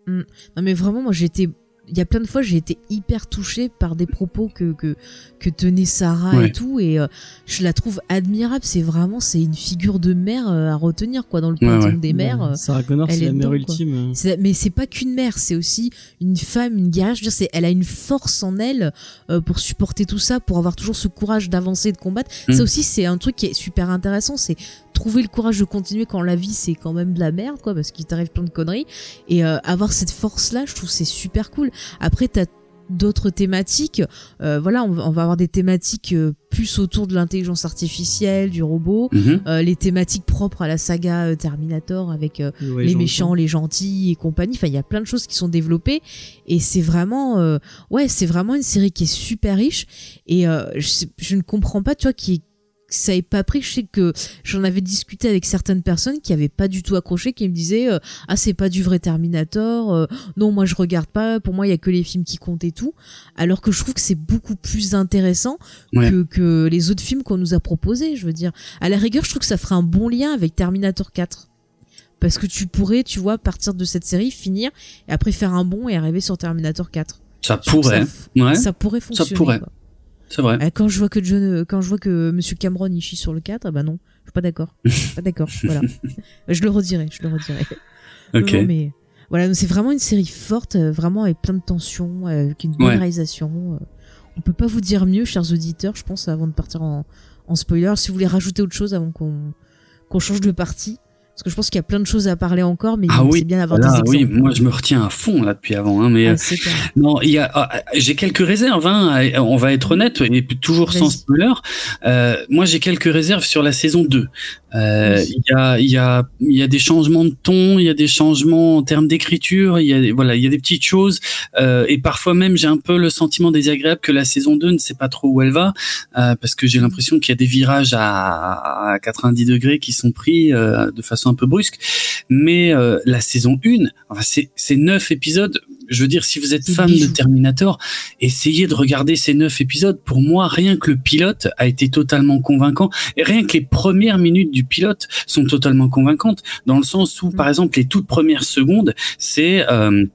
S1: Mm. non mais vraiment moi j'étais il y a plein de fois j'ai été hyper touchée par des propos que que, que tenait Sarah et tout et euh, je la trouve admirable. C'est vraiment c'est une figure de mère euh, à retenir quoi dans le panthéon des mères euh,
S2: Sarah Connor c'est la mère ultime
S1: mais c'est pas qu'une mère c'est aussi une femme une guerrière. Je veux dire elle a une force en elle pour supporter tout ça pour avoir toujours ce courage d'avancer de combattre. Mm. ça aussi c'est un truc qui est super intéressant c'est trouver le courage de continuer quand la vie c'est quand même de la merde quoi parce qu'il t'arrive plein de conneries et avoir cette force là je trouve c'est super cool après, tu as d'autres thématiques. Euh, voilà, on, va avoir des thématiques euh, plus autour de l'intelligence artificielle, du robot, mhm. euh, les thématiques propres à la saga Terminator avec les méchants, les gentils et compagnie. Enfin, il y a plein de choses qui sont développées et c'est vraiment, ouais, c'est vraiment une série qui est super riche et je, je, ne comprends pas, tu vois, qui ça ait pas pris. Je sais que j'en avais discuté avec certaines personnes qui avaient pas du tout accroché, qui me disaient euh, ah c'est pas du vrai Terminator, euh, non moi je regarde pas, pour moi il y a que les films qui comptent et tout. Alors que je trouve que c'est beaucoup plus intéressant que, que les autres films qu'on nous a proposés. Je veux dire, à la rigueur, je trouve que ça ferait un bon lien avec Terminator 4 parce que tu pourrais, tu vois, partir de cette série, finir et après faire un bond et arriver sur Terminator 4.
S3: Ça pourrait,
S1: ça, ouais. ça pourrait fonctionner.
S3: Ça pourrait. C'est vrai.
S1: Euh, quand je vois que John, euh, quand je vois que Monsieur Cameron il chie sur le 4, bah non, je suis pas d'accord. pas d'accord. voilà. Je le redirai, je le redirai.
S3: Ok.
S1: mais voilà, c'est vraiment une série forte, euh, vraiment avec plein de tensions, avec une bonne réalisation. On peut pas vous dire mieux, chers auditeurs, je pense, avant de partir en, en spoiler. Si vous voulez rajouter autre chose avant qu'on qu'on change de partie. Parce que je pense qu'il y a plein de choses à parler encore, mais
S3: ah
S1: c'est bien d'avoir des exemples.
S3: Oui, moi je me retiens à fond là depuis avant. Hein, mais ah, euh, non, il y a, ah, j'ai quelques réserves. Hein, on va être honnête et toujours sans spoiler. Euh, moi j'ai quelques réserves sur la saison 2. Euh, il y, a, y, a, y a des changements de ton, il y a des changements en termes d'écriture, il y a voilà, il y a des petites choses et parfois même j'ai un peu le sentiment désagréable que la saison 2 ne sait pas trop où elle va parce que j'ai l'impression qu'il y a des virages à, à 90 degrés qui sont pris de façon un peu brusque. Mais euh, la saison 1, enfin c'est neuf épisodes je veux dire, si vous êtes fan de Terminator, essayez de regarder ces neuf épisodes. Pour moi, rien que le pilote a été totalement convaincant. Et rien que les premières minutes du pilote sont totalement convaincantes. Dans le sens où, mm. par exemple, les toutes premières secondes, c'est... Euh,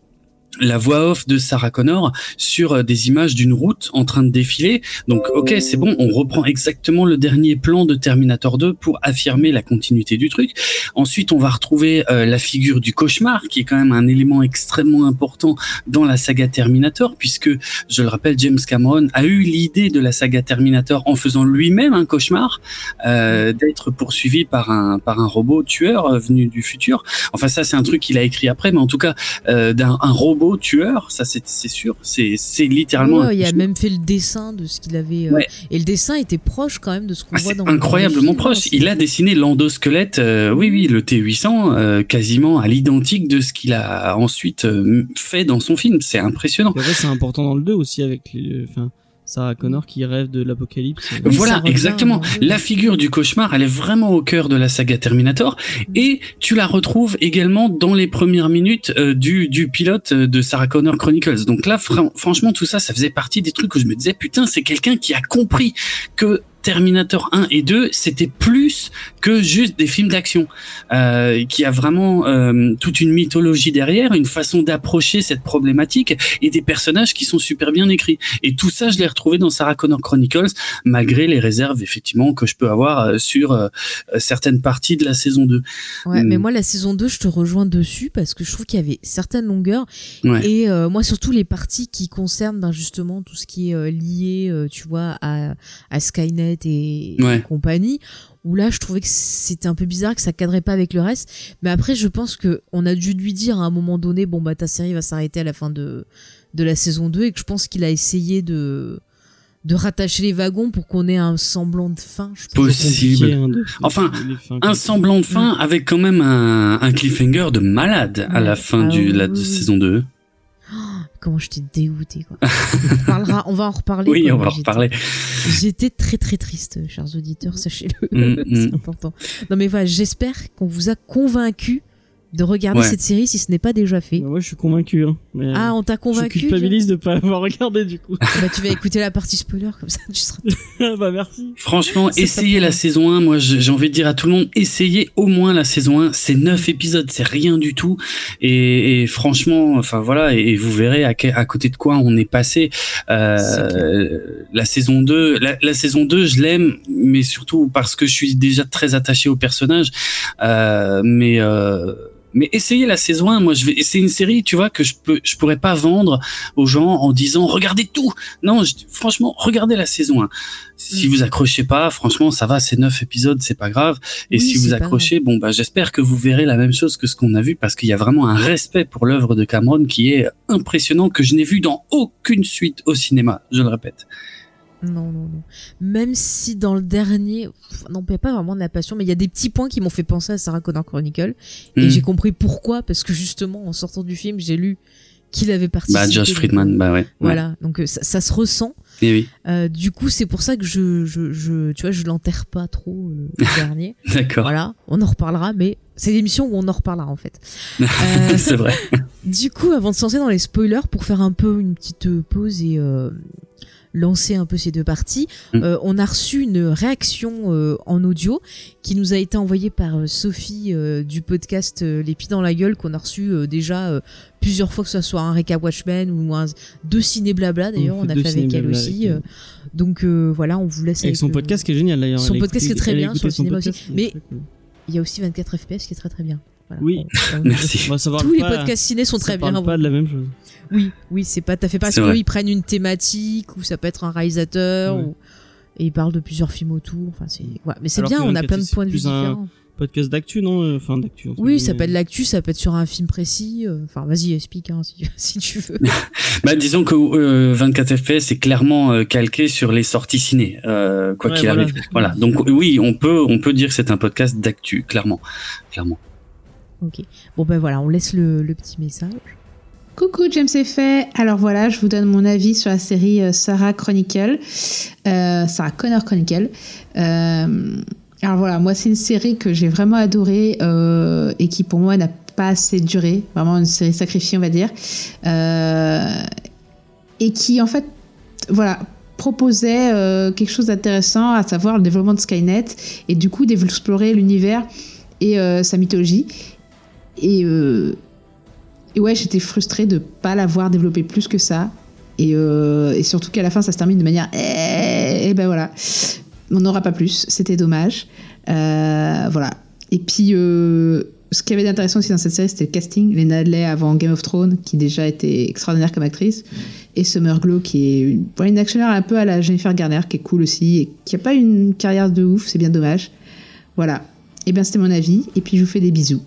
S3: la voix off de Sarah Connor sur euh, des images d'une route en train de défiler. Donc, ok, c'est bon, on reprend exactement le dernier plan de Terminator 2 pour affirmer la continuité du truc. Ensuite, on va retrouver euh, la figure du cauchemar, qui est quand même un élément extrêmement important dans la saga Terminator, puisque, je le rappelle, James Cameron a eu l'idée de la saga Terminator en faisant lui-même un cauchemar, euh, d'être poursuivi par un par un robot tueur venu du futur. Enfin, ça, c'est un truc qu'il a écrit après, mais en tout cas, d'un un robot tueur, ça c'est sûr, c'est littéralement.
S1: il a même fait le dessin de ce qu'il avait. Euh, et le dessin était proche quand même de ce qu'on ah, voit dans
S3: incroyablement proche. Il a dessiné l'endosquelette, euh, oui, oui, le T800, euh, quasiment à l'identique de ce qu'il a ensuite fait dans son film. C'est impressionnant.
S2: C'est important dans le 2 aussi avec les. Sarah Connor qui rêve de l'apocalypse.
S3: Voilà, exactement. La figure du cauchemar, elle est vraiment au cœur de la saga Terminator et tu la retrouves également dans les premières minutes euh, du, du pilote euh, de Sarah Connor Chronicles. Donc là, franchement, tout ça, ça faisait partie des trucs où je me disais, putain, c'est quelqu'un qui a compris que Terminator 1 et 2, c'était plus que juste des films d'action, euh, qui a vraiment euh, toute une mythologie derrière, une façon d'approcher cette problématique et des personnages qui sont super bien écrits. Et tout ça, je l'ai retrouvé dans Sarah Connor Chronicles, malgré les réserves effectivement que je peux avoir euh, sur euh, certaines parties de la saison 2.
S1: Ouais, mais hmm. moi la saison 2, je te rejoins dessus parce que je trouve qu'il y avait certaines longueurs et moi surtout les parties qui concernent ben, justement tout ce qui est lié, tu vois, à, à Skynet et, compagnie où là je trouvais que c'était un peu bizarre que ça cadrait pas avec le reste mais après je pense que on a dû lui dire à un moment donné bon bah ta série va s'arrêter à la fin de de la saison 2 et que je pense qu'il a essayé de de rattacher les wagons pour qu'on ait un semblant de fin. Je pense.
S3: Possible.
S2: Hein, de-
S3: Enfin,
S2: fins,
S3: Un semblant de fin avec quand même un, un cliffhanger de malade à la fin
S1: Ah
S3: du, la
S1: oui, oui.
S3: saison 2.
S1: Comment je t'ai dégoûté quoi. on, parlera, on va en reparler.
S3: Oui, on va en reparler.
S1: J'étais très très triste, chers auditeurs, sachez-le.
S3: Mm,
S1: c'est
S3: mm.
S1: important. Non mais voilà, j'espère qu'on vous a convaincu de regarder
S3: Ouais.
S1: cette série si ce n'est pas déjà fait.
S2: Moi, je suis convaincu. Hein, mais,
S1: Ah, on t'a
S2: je
S1: convaincu
S2: culpabilise de pas avoir regardé du coup.
S1: Jean Bah tu vas écouter la partie spoiler comme ça tu seras.
S2: bah merci.
S3: Franchement, essayez la saison 1. Moi, j'ai envie de dire à tout le monde, essayez au moins la saison 1. C'est 9 épisodes, c'est rien du tout. Et, et franchement, enfin voilà, et, et vous verrez à, que- à côté de quoi on est passé. Euh, la saison 2, la, la saison 2, je l'aime, mais surtout parce que je suis déjà très attaché au personnage. Euh, mais euh, mais essayez la saison 1. Moi, je vais. C'est une série, tu vois, que je peux, je pourrais pas vendre aux gens en disant regardez tout. Non, je- franchement, regardez la saison 1. Si
S1: Mm.
S3: vous accrochez pas, franchement, ça va, c'est neuf épisodes, c'est pas grave. Et
S1: Oui,
S3: si vous accrochez, bon, bah, j'espère que vous verrez la même chose que ce qu'on a vu parce qu'il y a vraiment un respect pour l'œuvre de Cameron qui est impressionnant que je n'ai vu dans aucune suite au cinéma. Je le répète.
S1: Non, non, non. Même si dans le dernier, non, il n'y a pas vraiment de la passion, mais il y a des petits points qui m'ont fait penser à Sarah Connor Chronicle. Et
S3: Mm.
S1: j'ai compris pourquoi, parce que justement, en sortant du film, j'ai lu qu'il avait participé.
S3: Bah, Josh Friedman, bah ouais. ouais.
S1: Voilà, donc euh, ça, ça se ressent.
S3: Eh oui,
S1: Euh, du coup, c'est pour ça que je, je, je, tu vois, je l'enterre pas trop euh, le dernier.
S3: d'accord.
S1: Voilà, on en reparlera, mais c'est l'émission où on en reparlera en fait. Euh,
S3: c'est vrai.
S1: Du coup, avant de se lancer dans les spoilers, pour faire un peu une petite pause et euh, lancer un peu ces deux parties,
S3: Mm.
S1: euh, on a reçu une réaction euh, en audio qui nous a été envoyée par euh, Sophie euh, du podcast euh, Les Pieds dans la Gueule, qu'on a reçu euh, déjà euh, plusieurs fois, que ce soit un récap Watchmen ou un, deux ciné blabla d'ailleurs,
S2: On
S1: a fait avec elle aussi.
S2: avec
S1: euh, donc euh, voilà, on vous laisse
S2: Avec son
S1: le-
S2: podcast qui est génial d'ailleurs.
S1: Son podcast qui est très bien sur le cinéma
S2: podcast,
S1: aussi. Mais-. Il y a aussi 24 FPS qui est très très bien. Voilà.
S2: Oui.
S1: On- on-
S3: Merci.
S1: Tous les podcasts ciné sont
S2: ça
S1: très bien.
S2: parle pas de la même chose.
S1: Oui, oui, c'est pas tout à fait parce qu'ils prennent une thématique ou ça peut être un réalisateur ou et ils parlent de plusieurs films autour. Enfin, c'est ouais, mais c'est bien, on a
S2: 24,
S1: plein de points de vue
S2: un-
S1: différents.
S2: Podcast d'actu, non Euh, Enfin, d'actu.
S1: Oui, ça peut être l'actu, ça peut être sur un film précis. euh, Enfin, vas-y, explique hein, si, si tu veux.
S3: Bah, disons que euh, 24 FPS est clairement euh, calqué sur les sorties ciné, euh, quoi
S2: Ouais,
S3: qu'il
S2: voilà.
S3: arrive. Voilà. Donc oui, on peut on peut dire que c'est un podcast d'actu, clairement, clairement.
S1: ok. Bon ben voilà, on laisse le, le petit message.
S9: Coucou James et Fait. Alors voilà, je vous donne mon avis sur la série euh, Sarah Chronicle, euh, Sarah Connor Chronicle. Euh, alors voilà, moi c'est une série que j'ai vraiment adorée et qui pour moi n'a pas assez duré, vraiment une série sacrifiée on va dire, et qui en fait, voilà, proposait quelque chose d'intéressant, à savoir le développement de Skynet et du coup d'explorer l'univers et sa mythologie. Et ouais, j'étais frustrée de pas l'avoir développé plus que ça. Et, euh, surtout qu'à la fin, ça se termine de manière. Et ben voilà. On n'aura pas plus. C'était dommage. Euh, voilà. Et puis, euh, ce qui avait d'intéressant aussi dans cette série, c'était le casting. Lena Headey avant Game of Thrones, qui déjà était extraordinaire comme actrice. Et Summer Glow, qui est une, actionnaire un peu à la Jennifer Garner, qui est cool aussi. Et qui a pas une carrière de ouf. C'est bien dommage. Voilà. Et bien, c'était mon avis. Et puis, je vous fais des bisous.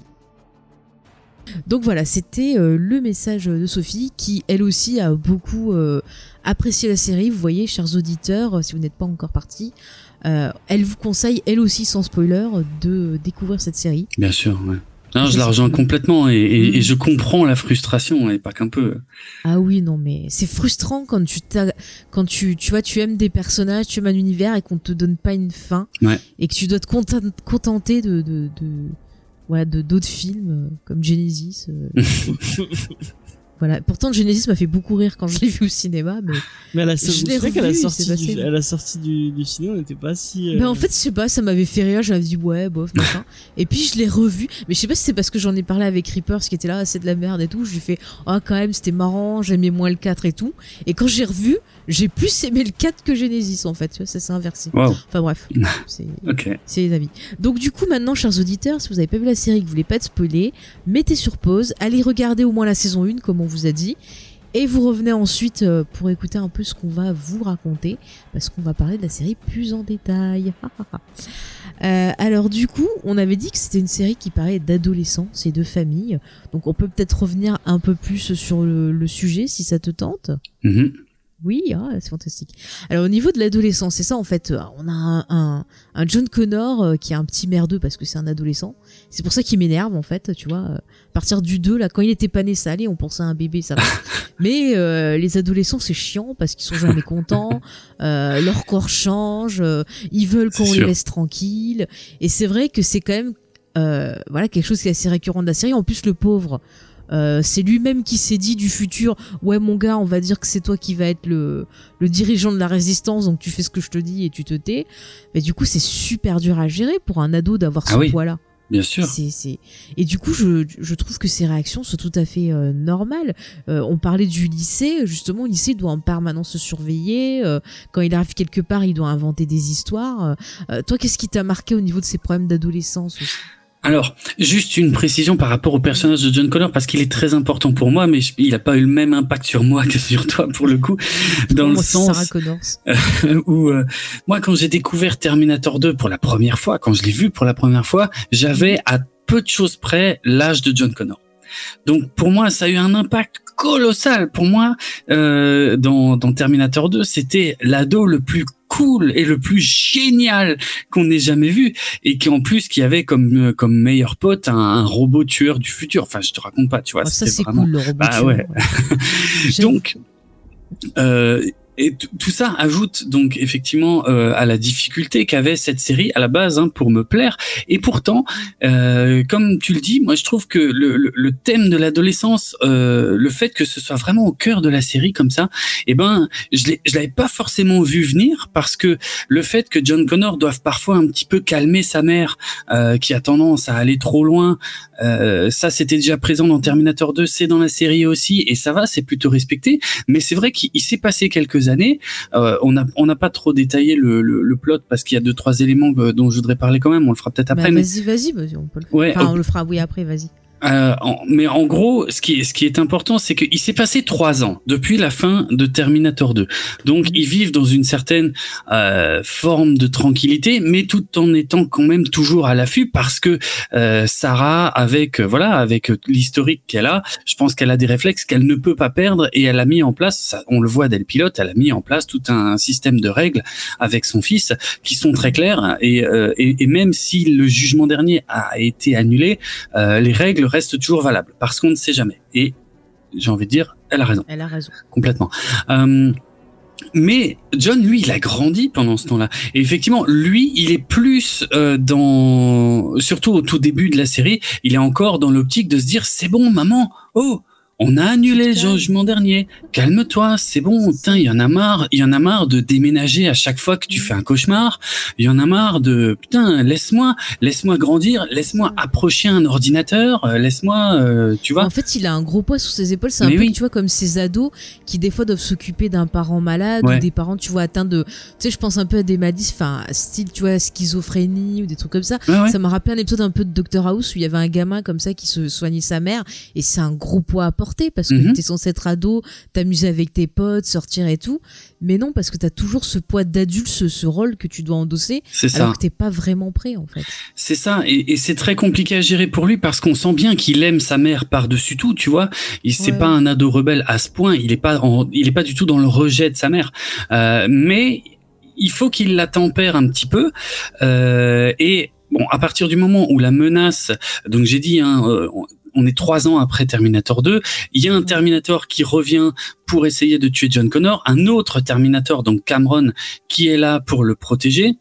S1: Donc voilà, c'était euh, le message de Sophie qui, elle aussi, a beaucoup euh, apprécié la série. Vous voyez, chers auditeurs, si vous n'êtes pas encore partis, euh, elle vous conseille, elle aussi, sans spoiler, de découvrir cette série.
S3: Bien sûr. Ouais. Non, je la rejoins complètement et, et-
S1: Mm.
S3: et je comprends la frustration et pas qu'un peu.
S1: Ah oui, non, mais c'est frustrant quand tu quand tu, tu vois, tu aimes des personnages, tu aimes un univers et qu'on te donne pas une fin
S3: Ouais.
S1: et que tu dois te conten- contenter de, de, de voilà, de d'autres films euh, comme Genesis. voilà. Pourtant, Genesis m'a fait beaucoup rire quand je l'ai vu au cinéma, mais
S2: Mais à la,
S1: Je
S2: la
S1: revu,
S2: sortie,
S1: c'est
S2: du,
S1: passé.
S2: à la sortie du, du ciné, on n'était pas si. euh,
S1: Ben en fait, je sais pas, ça m'avait fait rire, j'avais dit ouais, bof, machin. et puis je l'ai revu, mais je sais pas si c'est parce que j'en ai parlé avec Reapers qui était là, c'est de la merde et tout. Je lui ai fait, ah, quand même, c'était marrant, j'aimais moins le 4 et tout. Et quand j'ai revu, j'ai plus aimé le 4 que Genesis en fait, tu vois, ça s'est inversé.
S3: Waouh.
S1: Enfin bref, c'est
S3: Ok.
S1: c'est les avis. Donc du coup, maintenant, chers auditeurs, si vous avez pas vu la série, que vous voulez pas être spoilé, mettez sur pause, allez regarder au moins la saison 1, comme on vous a dit. Et vous revenez ensuite euh, pour écouter un peu ce qu'on va vous raconter, parce qu'on va parler de la série plus en détail. Euh, alors du coup, on avait dit que c'était une série qui parlait d'adolescents et de famille, donc on peut peut-être revenir un peu plus sur le, sujet si ça te tente.
S3: Mhm.
S1: Oui, ah, c'est fantastique. Alors au niveau de l'adolescence, c'est ça en fait. euh, On a un, un, un John Connor euh, qui est un petit merdeux parce que c'est un adolescent. C'est pour ça qu'il m'énerve en fait, tu vois. euh, À partir du 2, là, quand il était pas né, ça allait, on pensait à un bébé, ça va. Mais euh, les adolescents, c'est chiant parce qu'ils sont jamais contents. euh, leur corps change, euh, ils veulent qu'on les laisse tranquilles. Et c'est vrai que c'est quand même euh, voilà quelque chose qui est assez récurrent de la série. En plus, le pauvre. Euh, c'est lui-même qui s'est dit du futur ouais mon gars on va dire que c'est toi qui va être le, le dirigeant de la résistance donc tu fais ce que je te dis et tu te tais mais du coup c'est super dur à gérer pour un ado d'avoir
S3: Ah
S1: ce
S3: oui.
S1: poids là
S3: Bien sûr.
S1: c'est. Et du coup, je, je trouve que ces réactions sont tout à fait euh, normales. Euh, on parlait du lycée, justement, le lycée doit en permanence se surveiller. euh, quand il arrive quelque part, il doit inventer des histoires. Euh, toi, qu'est-ce qui t'a marqué au niveau de ces problèmes d'adolescence aussi?
S3: Alors, juste une précision par rapport au personnage de John Connor, parce qu'il est très important pour moi, mais il n'a pas eu le même impact sur moi que sur toi, pour le coup, dans le
S1: Moi,
S3: sens
S1: Connors.
S3: où, euh, moi, quand j'ai découvert Terminator 2 pour la première fois, quand je l'ai vu pour la première fois, j'avais à peu de choses près l'âge de John Connor. Donc, pour moi, ça a eu un impact colossal. Pour moi, euh, dans, dans Terminator 2, c'était l'ado le plus cool et le plus génial qu'on ait jamais vu et qui en plus qui avait comme euh, comme meilleur pote un, un robot tueur du futur. Enfin, je te raconte pas, tu vois.
S1: Ah, ça, c'est
S3: vraiment-
S1: cool, le robot.
S3: Bah
S1: tueur,
S3: ouais. Donc, euh, et tout ça ajoute donc effectivement euh, à la difficulté qu'avait cette série à la base hein, pour me plaire. Et pourtant, euh, comme tu le dis, moi je trouve que le, le, le thème de l'adolescence, euh, le fait que ce soit vraiment au cœur de la série comme ça, eh ben je l'avais pas forcément vu venir parce que le fait que John Connor doive parfois un petit peu calmer sa mère euh, qui a tendance à aller trop loin, euh, ça c'était déjà présent dans Terminator 2, c'est dans la série aussi et ça va, c'est plutôt respecté. Mais c'est vrai qu'il il s'est passé quelques années. Euh, on n'a on n'a pas trop détaillé le, le, le plot parce qu'il y a deux trois éléments euh, dont je voudrais parler quand même. On le fera peut-être
S1: Bah,
S3: après. mais
S1: vas-y, vas-y, on peut le
S3: Ouais,
S1: Enfin, on le fera, oui, après, vas-y.
S3: Euh, en- mais en gros, ce qui est, ce qui est important, c'est qu'il s'est passé trois ans depuis la fin de Terminator 2. Donc, ils vivent dans une certaine euh, forme de tranquillité, mais tout en étant quand même toujours à l'affût parce que euh, Sarah, avec euh, voilà, avec l'historique qu'elle a, je pense qu'elle a des réflexes qu'elle ne peut pas perdre et elle a mis en place, on le voit dès le pilote, elle a mis en place tout un système de règles avec son fils qui sont très claires et, euh, et, et même si le jugement dernier a été annulé, euh, les règles restent toujours valables parce qu'on ne sait jamais. Et j'ai envie de dire, elle a raison,
S1: Elle a raison.
S3: complètement. Euh, mais John, lui, il a grandi pendant ce temps-là. Et effectivement, lui, il est plus euh, dans, surtout au tout début de la série, il est encore dans l'optique de se dire, c'est bon, maman, oh, on a annulé le jugement dernier. Calme-toi, c'est bon. Il y en a marre. Il y en a marre de déménager à chaque fois que tu fais un cauchemar. Il y en a marre de putain, laisse-moi, laisse-moi grandir, laisse-moi approcher un ordinateur, euh, laisse-moi, euh, tu vois.
S1: En fait, il a un gros poids sur ses épaules. C'est un
S3: Mais
S1: peu,
S3: oui.
S1: tu vois, comme ces ados qui des fois doivent s'occuper d'un parent malade
S3: Ouais.
S1: ou des parents, tu vois, atteints de. Tu sais, je pense un peu à des maladies, enfin, style, tu vois, schizophrénie ou des trucs comme ça.
S3: Ouais, ouais.
S1: Ça m'a rappelé un épisode un peu de Doctor House où il y avait un gamin comme ça qui se soignait sa mère et c'est un gros poids à porter parce que
S3: Mhm.
S1: t'es censé être ado, t'amuser avec tes potes, sortir et tout. Mais non, parce que t'as toujours ce poids d'adulte, ce, ce rôle que tu dois endosser
S3: C'est ça.
S1: alors que t'es pas vraiment prêt en fait.
S3: C'est ça, et, et c'est très compliqué à gérer pour lui parce qu'on sent bien qu'il aime sa mère par-dessus tout, tu vois. Il c'est
S1: Ouais.
S3: pas un ado rebelle à ce point. Il est pas, en- il est pas du tout dans le rejet de sa mère. Euh, mais il faut qu'il la tempère un petit peu. Euh, et bon, à partir du moment où la menace, donc j'ai dit, hein, euh, on- est trois ans après Terminator 2. Il y a un Terminator qui revient pour essayer de tuer John Connor, un autre Terminator, donc Cameron, qui est là pour le protéger.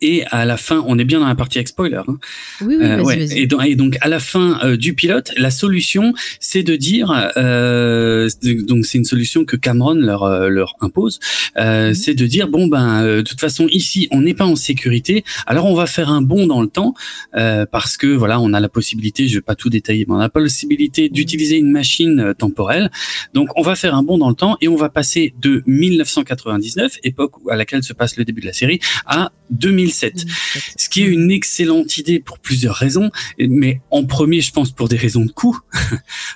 S3: Et à la fin, on est bien dans la partie avec spoiler. hein.
S1: Oui, oui,
S3: Euh, ouais. Et, donc, et donc à la fin euh, du pilote, la solution, c'est de dire, euh, donc c'est une solution que Cameron leur euh, leur impose, euh,
S1: Mhm.
S3: c'est de dire bon ben euh, de toute façon ici on n'est pas en sécurité, alors on va faire un bond dans le temps euh, parce que voilà on a la possibilité, je vais pas tout détailler, mais on a la possibilité d'utiliser une machine temporelle, donc on va faire un bond dans le temps et on va passer de 1999, époque à laquelle se passe le début de la série, à 2007. Ce qui est une excellente idée pour plusieurs raisons, mais en premier, je pense pour des raisons de coût.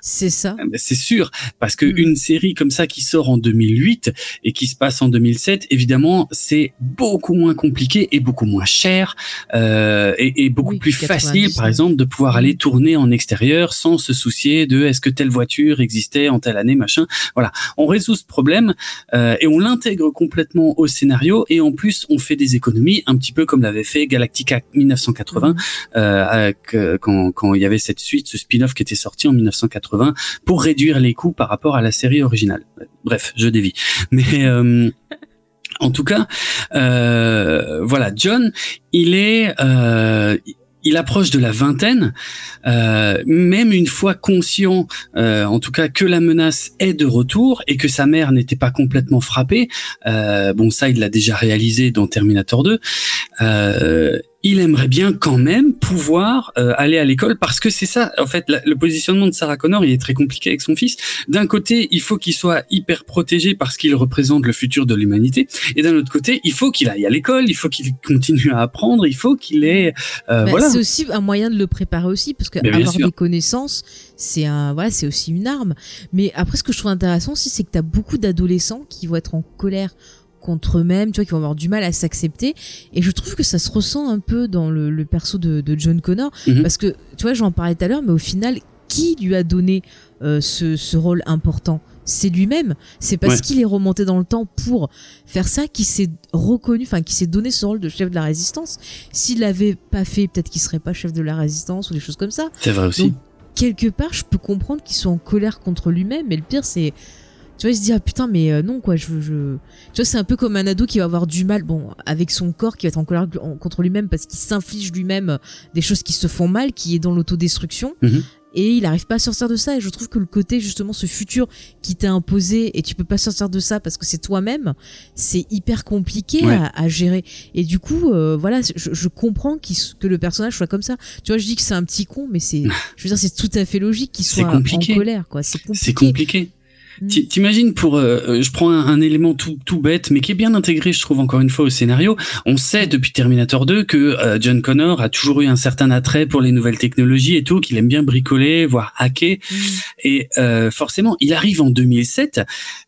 S1: C'est ça.
S3: C'est sûr, parce que une série comme ça qui sort en 2008 et qui se passe en 2007, évidemment, c'est beaucoup moins compliqué et beaucoup moins cher euh, et, et, beaucoup plus facile, par exemple, de pouvoir aller tourner en extérieur sans se soucier de est-ce que telle voiture existait en telle année, machin. Voilà, on résout ce problème euh, et on l'intègre complètement au scénario et en plus on fait des économies un petit peu comme l'avait fait Galactica 1980 euh, quand, quand il y avait cette suite, ce spin-off qui était sorti en 1980 pour réduire les coûts par rapport à la série originale. Bref, je dévie. Mais euh, en tout cas, euh, voilà, John, il est, euh, il approche de la vingtaine, euh, même une fois conscient, euh, en tout cas que la menace est de retour et que sa mère n'était pas complètement frappée. Euh, bon, ça, il l'a déjà réalisé dans Terminator 2 il aimerait bien quand même pouvoir euh, aller à l'école parce que c'est ça en fait le positionnement de Sarah Connor il est très compliqué avec son fils. D'un côté il faut qu'il soit hyper protégé parce qu'il représente le futur de l'humanité et d'un autre côté il faut qu'il aille à l'école il faut qu'il continue à apprendre il faut qu'il ait euh,
S1: bah,
S3: voilà.
S1: c'est aussi un moyen de le préparer aussi parce que avoir des connaissances c'est un voilà c'est aussi une arme. Mais après ce que je trouve intéressant aussi c'est que tu as beaucoup d'adolescents qui vont être en colère contre eux-mêmes, tu vois, qui vont avoir du mal à s'accepter. Et je trouve que ça se ressent un peu dans le, perso de, John Connor, mhm. parce que, tu vois, j'en parlais tout à l'heure, mais au final, qui lui a donné euh, ce, rôle important? C'est lui-même. C'est parce qu'il est remonté dans le temps pour faire ça qu'il s'est reconnu, enfin qu'il s'est donné ce rôle de chef de la résistance. S'il l'avait pas fait, peut-être qu'il serait pas chef de la résistance ou des choses comme ça.
S3: C'est vrai aussi.
S1: quelque part, je peux comprendre qu'il soit en colère contre lui-même, mais le pire, c'est tu vois il se dit ah putain mais euh, non quoi je je tu vois c'est un peu comme un ado qui va avoir du mal bon avec son corps qui va être en colère contre lui-même parce qu'il s'inflige lui-même euh, des choses qui se font mal qui est dans l'autodestruction. Mhm. et il arrive pas à sortir de ça. Et je trouve que le côté justement ce futur qui t'est imposé et tu peux pas sortir de ça parce que c'est toi-même c'est hyper compliqué à, gérer. Et du coup euh, voilà je, je comprends que le personnage soit comme ça. Tu vois je dis que c'est un petit con mais c'est je veux dire c'est tout à fait logique qu'il soit en colère quoi. C'est compliqué,
S3: c'est compliqué. Mm. T'imagines pour, euh, euh, je prends un, élément tout, tout bête, mais qui est bien intégré, je trouve encore une fois au scénario. On sait depuis Terminator 2 que euh, John Connor a toujours eu un certain attrait pour les nouvelles technologies et tout, qu'il aime bien bricoler, voire hacker. Mm. Et forcément, il arrive en 2007.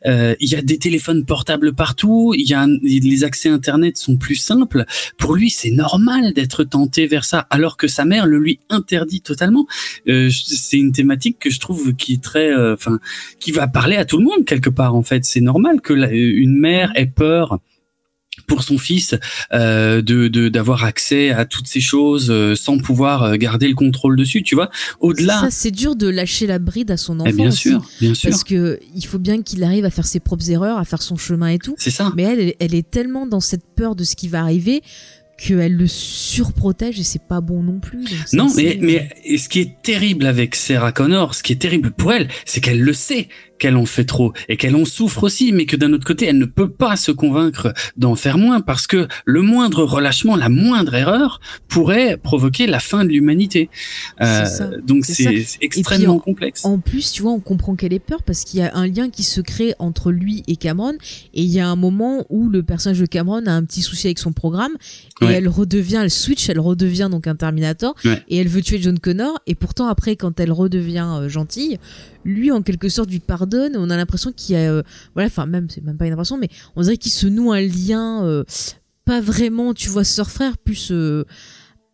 S3: il y a des téléphones portables partout. Il y a les accès Internet sont plus simples. Pour lui, c'est normal d'être tenté vers ça, alors que sa mère le lui interdit totalement. c'est une thématique que je trouve qui est très, enfin, qui va parler à tout le monde quelque part en fait. C'est normal que une mère ait peur pour son fils euh, de d'avoir accès à toutes ces choses euh, sans pouvoir euh, garder le contrôle dessus tu vois. Au-delà
S1: ça c'est dur de lâcher la bride à son eh, enfant
S3: bien sûr bien sûr.
S1: parce que il faut bien qu'il arrive à faire ses propres erreurs à faire son chemin et tout.
S3: C'est ça.
S1: Mais elle elle est tellement dans cette peur de ce qui va arriver qu'elle le surprotège et c'est pas bon non plus.
S3: non, mais, mais ce qui est terrible avec Sarah Connor, ce qui est terrible pour elle, c'est qu'elle le sait qu'elle en fait trop et qu'elle en souffre aussi, mais que d'un autre côté, elle ne peut pas se convaincre d'en faire moins parce que le moindre relâchement, la moindre erreur pourrait provoquer la fin de l'humanité. Euh, donc c'est extrêmement complexe.
S1: En plus, tu vois, on comprend qu'elle est peur parce qu'il y a un lien qui se crée entre lui et Cameron et il y a un moment où le personnage de Cameron a un petit souci avec son programme et elle redevient, elle switch, elle redevient donc un Terminator et elle veut tuer John Connor et pourtant après quand elle redevient euh, gentille, lui en quelque sorte lui pardonne on a l'impression qu'il y a euh, voilà enfin même c'est même pas une impression mais on dirait qu'il se noue un lien euh, pas vraiment tu vois sœur frère plus euh,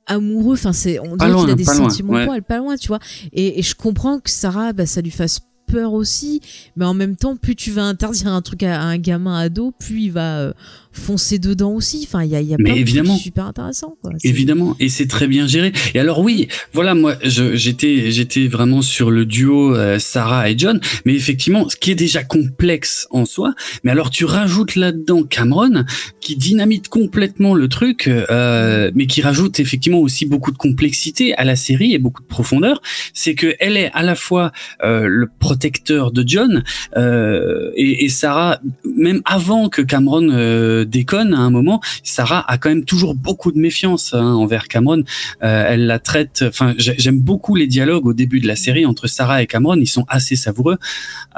S1: amoureux enfin c'est on dirait qu'il a des sentiments pour elle pas loin tu vois. Et, je comprends que Sarah bah, ça lui fasse peur aussi mais en même temps plus tu vas interdire un truc à, un gamin ado plus il va foncer dedans aussi. Enfin, il y a, y a
S3: Mais évidemment,
S1: super intéressant. Quoi.
S3: Évidemment, et c'est très bien géré. Et alors oui, voilà, moi, j'étais, j'étais vraiment sur le duo euh, Sarah et John, mais effectivement, ce qui est déjà complexe en soi. Mais alors tu rajoutes là-dedans Cameron, qui dynamite complètement le truc, euh, mais qui rajoute effectivement aussi beaucoup de complexité à la série et beaucoup de profondeur. C'est que elle est à la fois euh, le protecteur de John euh, et, et, Sarah, même avant que Cameron euh, déconne à un moment, Sarah a quand même toujours beaucoup de méfiance hein, envers Cameron. Euh, elle la traite. Enfin, j'aime beaucoup les dialogues au début de la série entre Sarah et Cameron. Ils sont assez savoureux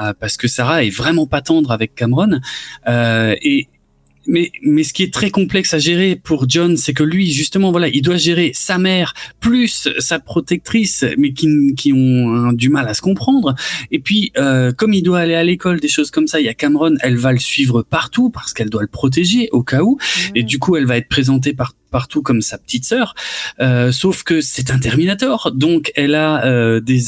S3: euh, parce que Sarah est vraiment pas tendre avec Cameron et mais mais ce qui est très complexe à gérer pour John, c'est que lui justement voilà, il doit gérer sa mère plus sa protectrice, mais qui qui ont hein, du mal à se comprendre. Et puis euh, comme il doit aller à l'école, des choses comme ça, il y a Cameron, elle va le suivre partout parce qu'elle doit le protéger au cas où. Et du coup, elle va être présentée par partout comme sa petite sœur, euh, sauf que c'est un Terminator, donc elle a euh, des,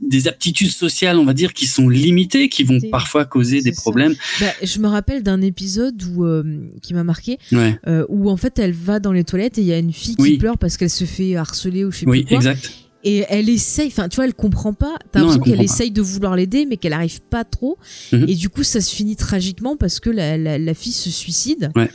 S3: des aptitudes sociales, on va dire, qui sont limitées, qui vont parfois causer des
S1: ça.
S3: problèmes.
S1: Bah, je me rappelle d'un épisode où, euh, qui m'a marqué,
S3: Ouais.
S1: où en fait elle va dans les toilettes et il y a une fille qui pleure parce qu'elle se fait harceler ou je sais
S3: Oui,
S1: plus quoi.
S3: exact.
S1: Et elle essaye, enfin tu vois, elle comprend pas. T'as l'impression
S3: elle
S1: qu'elle essaye de vouloir l'aider, mais qu'elle arrive pas trop.
S3: Mhm.
S1: Et du coup, ça se finit tragiquement parce que la, la, la fille se suicide.
S3: Ouais.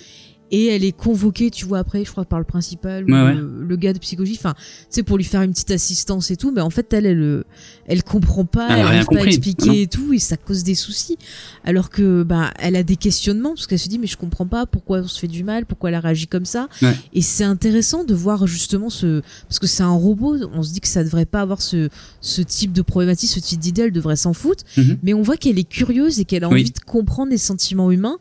S1: Et elle est convoquée, tu vois, après, je crois, par le principal ou
S3: Ouais, ouais.
S1: Le, gars de psychologie. Enfin, tu sais, pour lui faire une petite assistance et tout. Mais en fait, elle, elle, euh, elle comprend pas,
S3: Elle
S1: elle
S3: rien
S1: arrive pas à expliquer
S3: Non.
S1: et tout. Et ça cause des soucis. Alors que, bah, elle a des questionnements parce qu'elle se dit, mais je comprends pas pourquoi on se fait du mal, pourquoi elle a réagi comme ça.
S3: Ouais.
S1: Et c'est intéressant de voir justement ce, parce que c'est un robot, on se dit que ça devrait pas avoir ce, ce type de problématique, ce type d'idée, elle devrait s'en foutre.
S3: Mhm.
S1: Mais on voit qu'elle est curieuse et qu'elle a
S3: Oui.
S1: envie de comprendre les sentiments humains.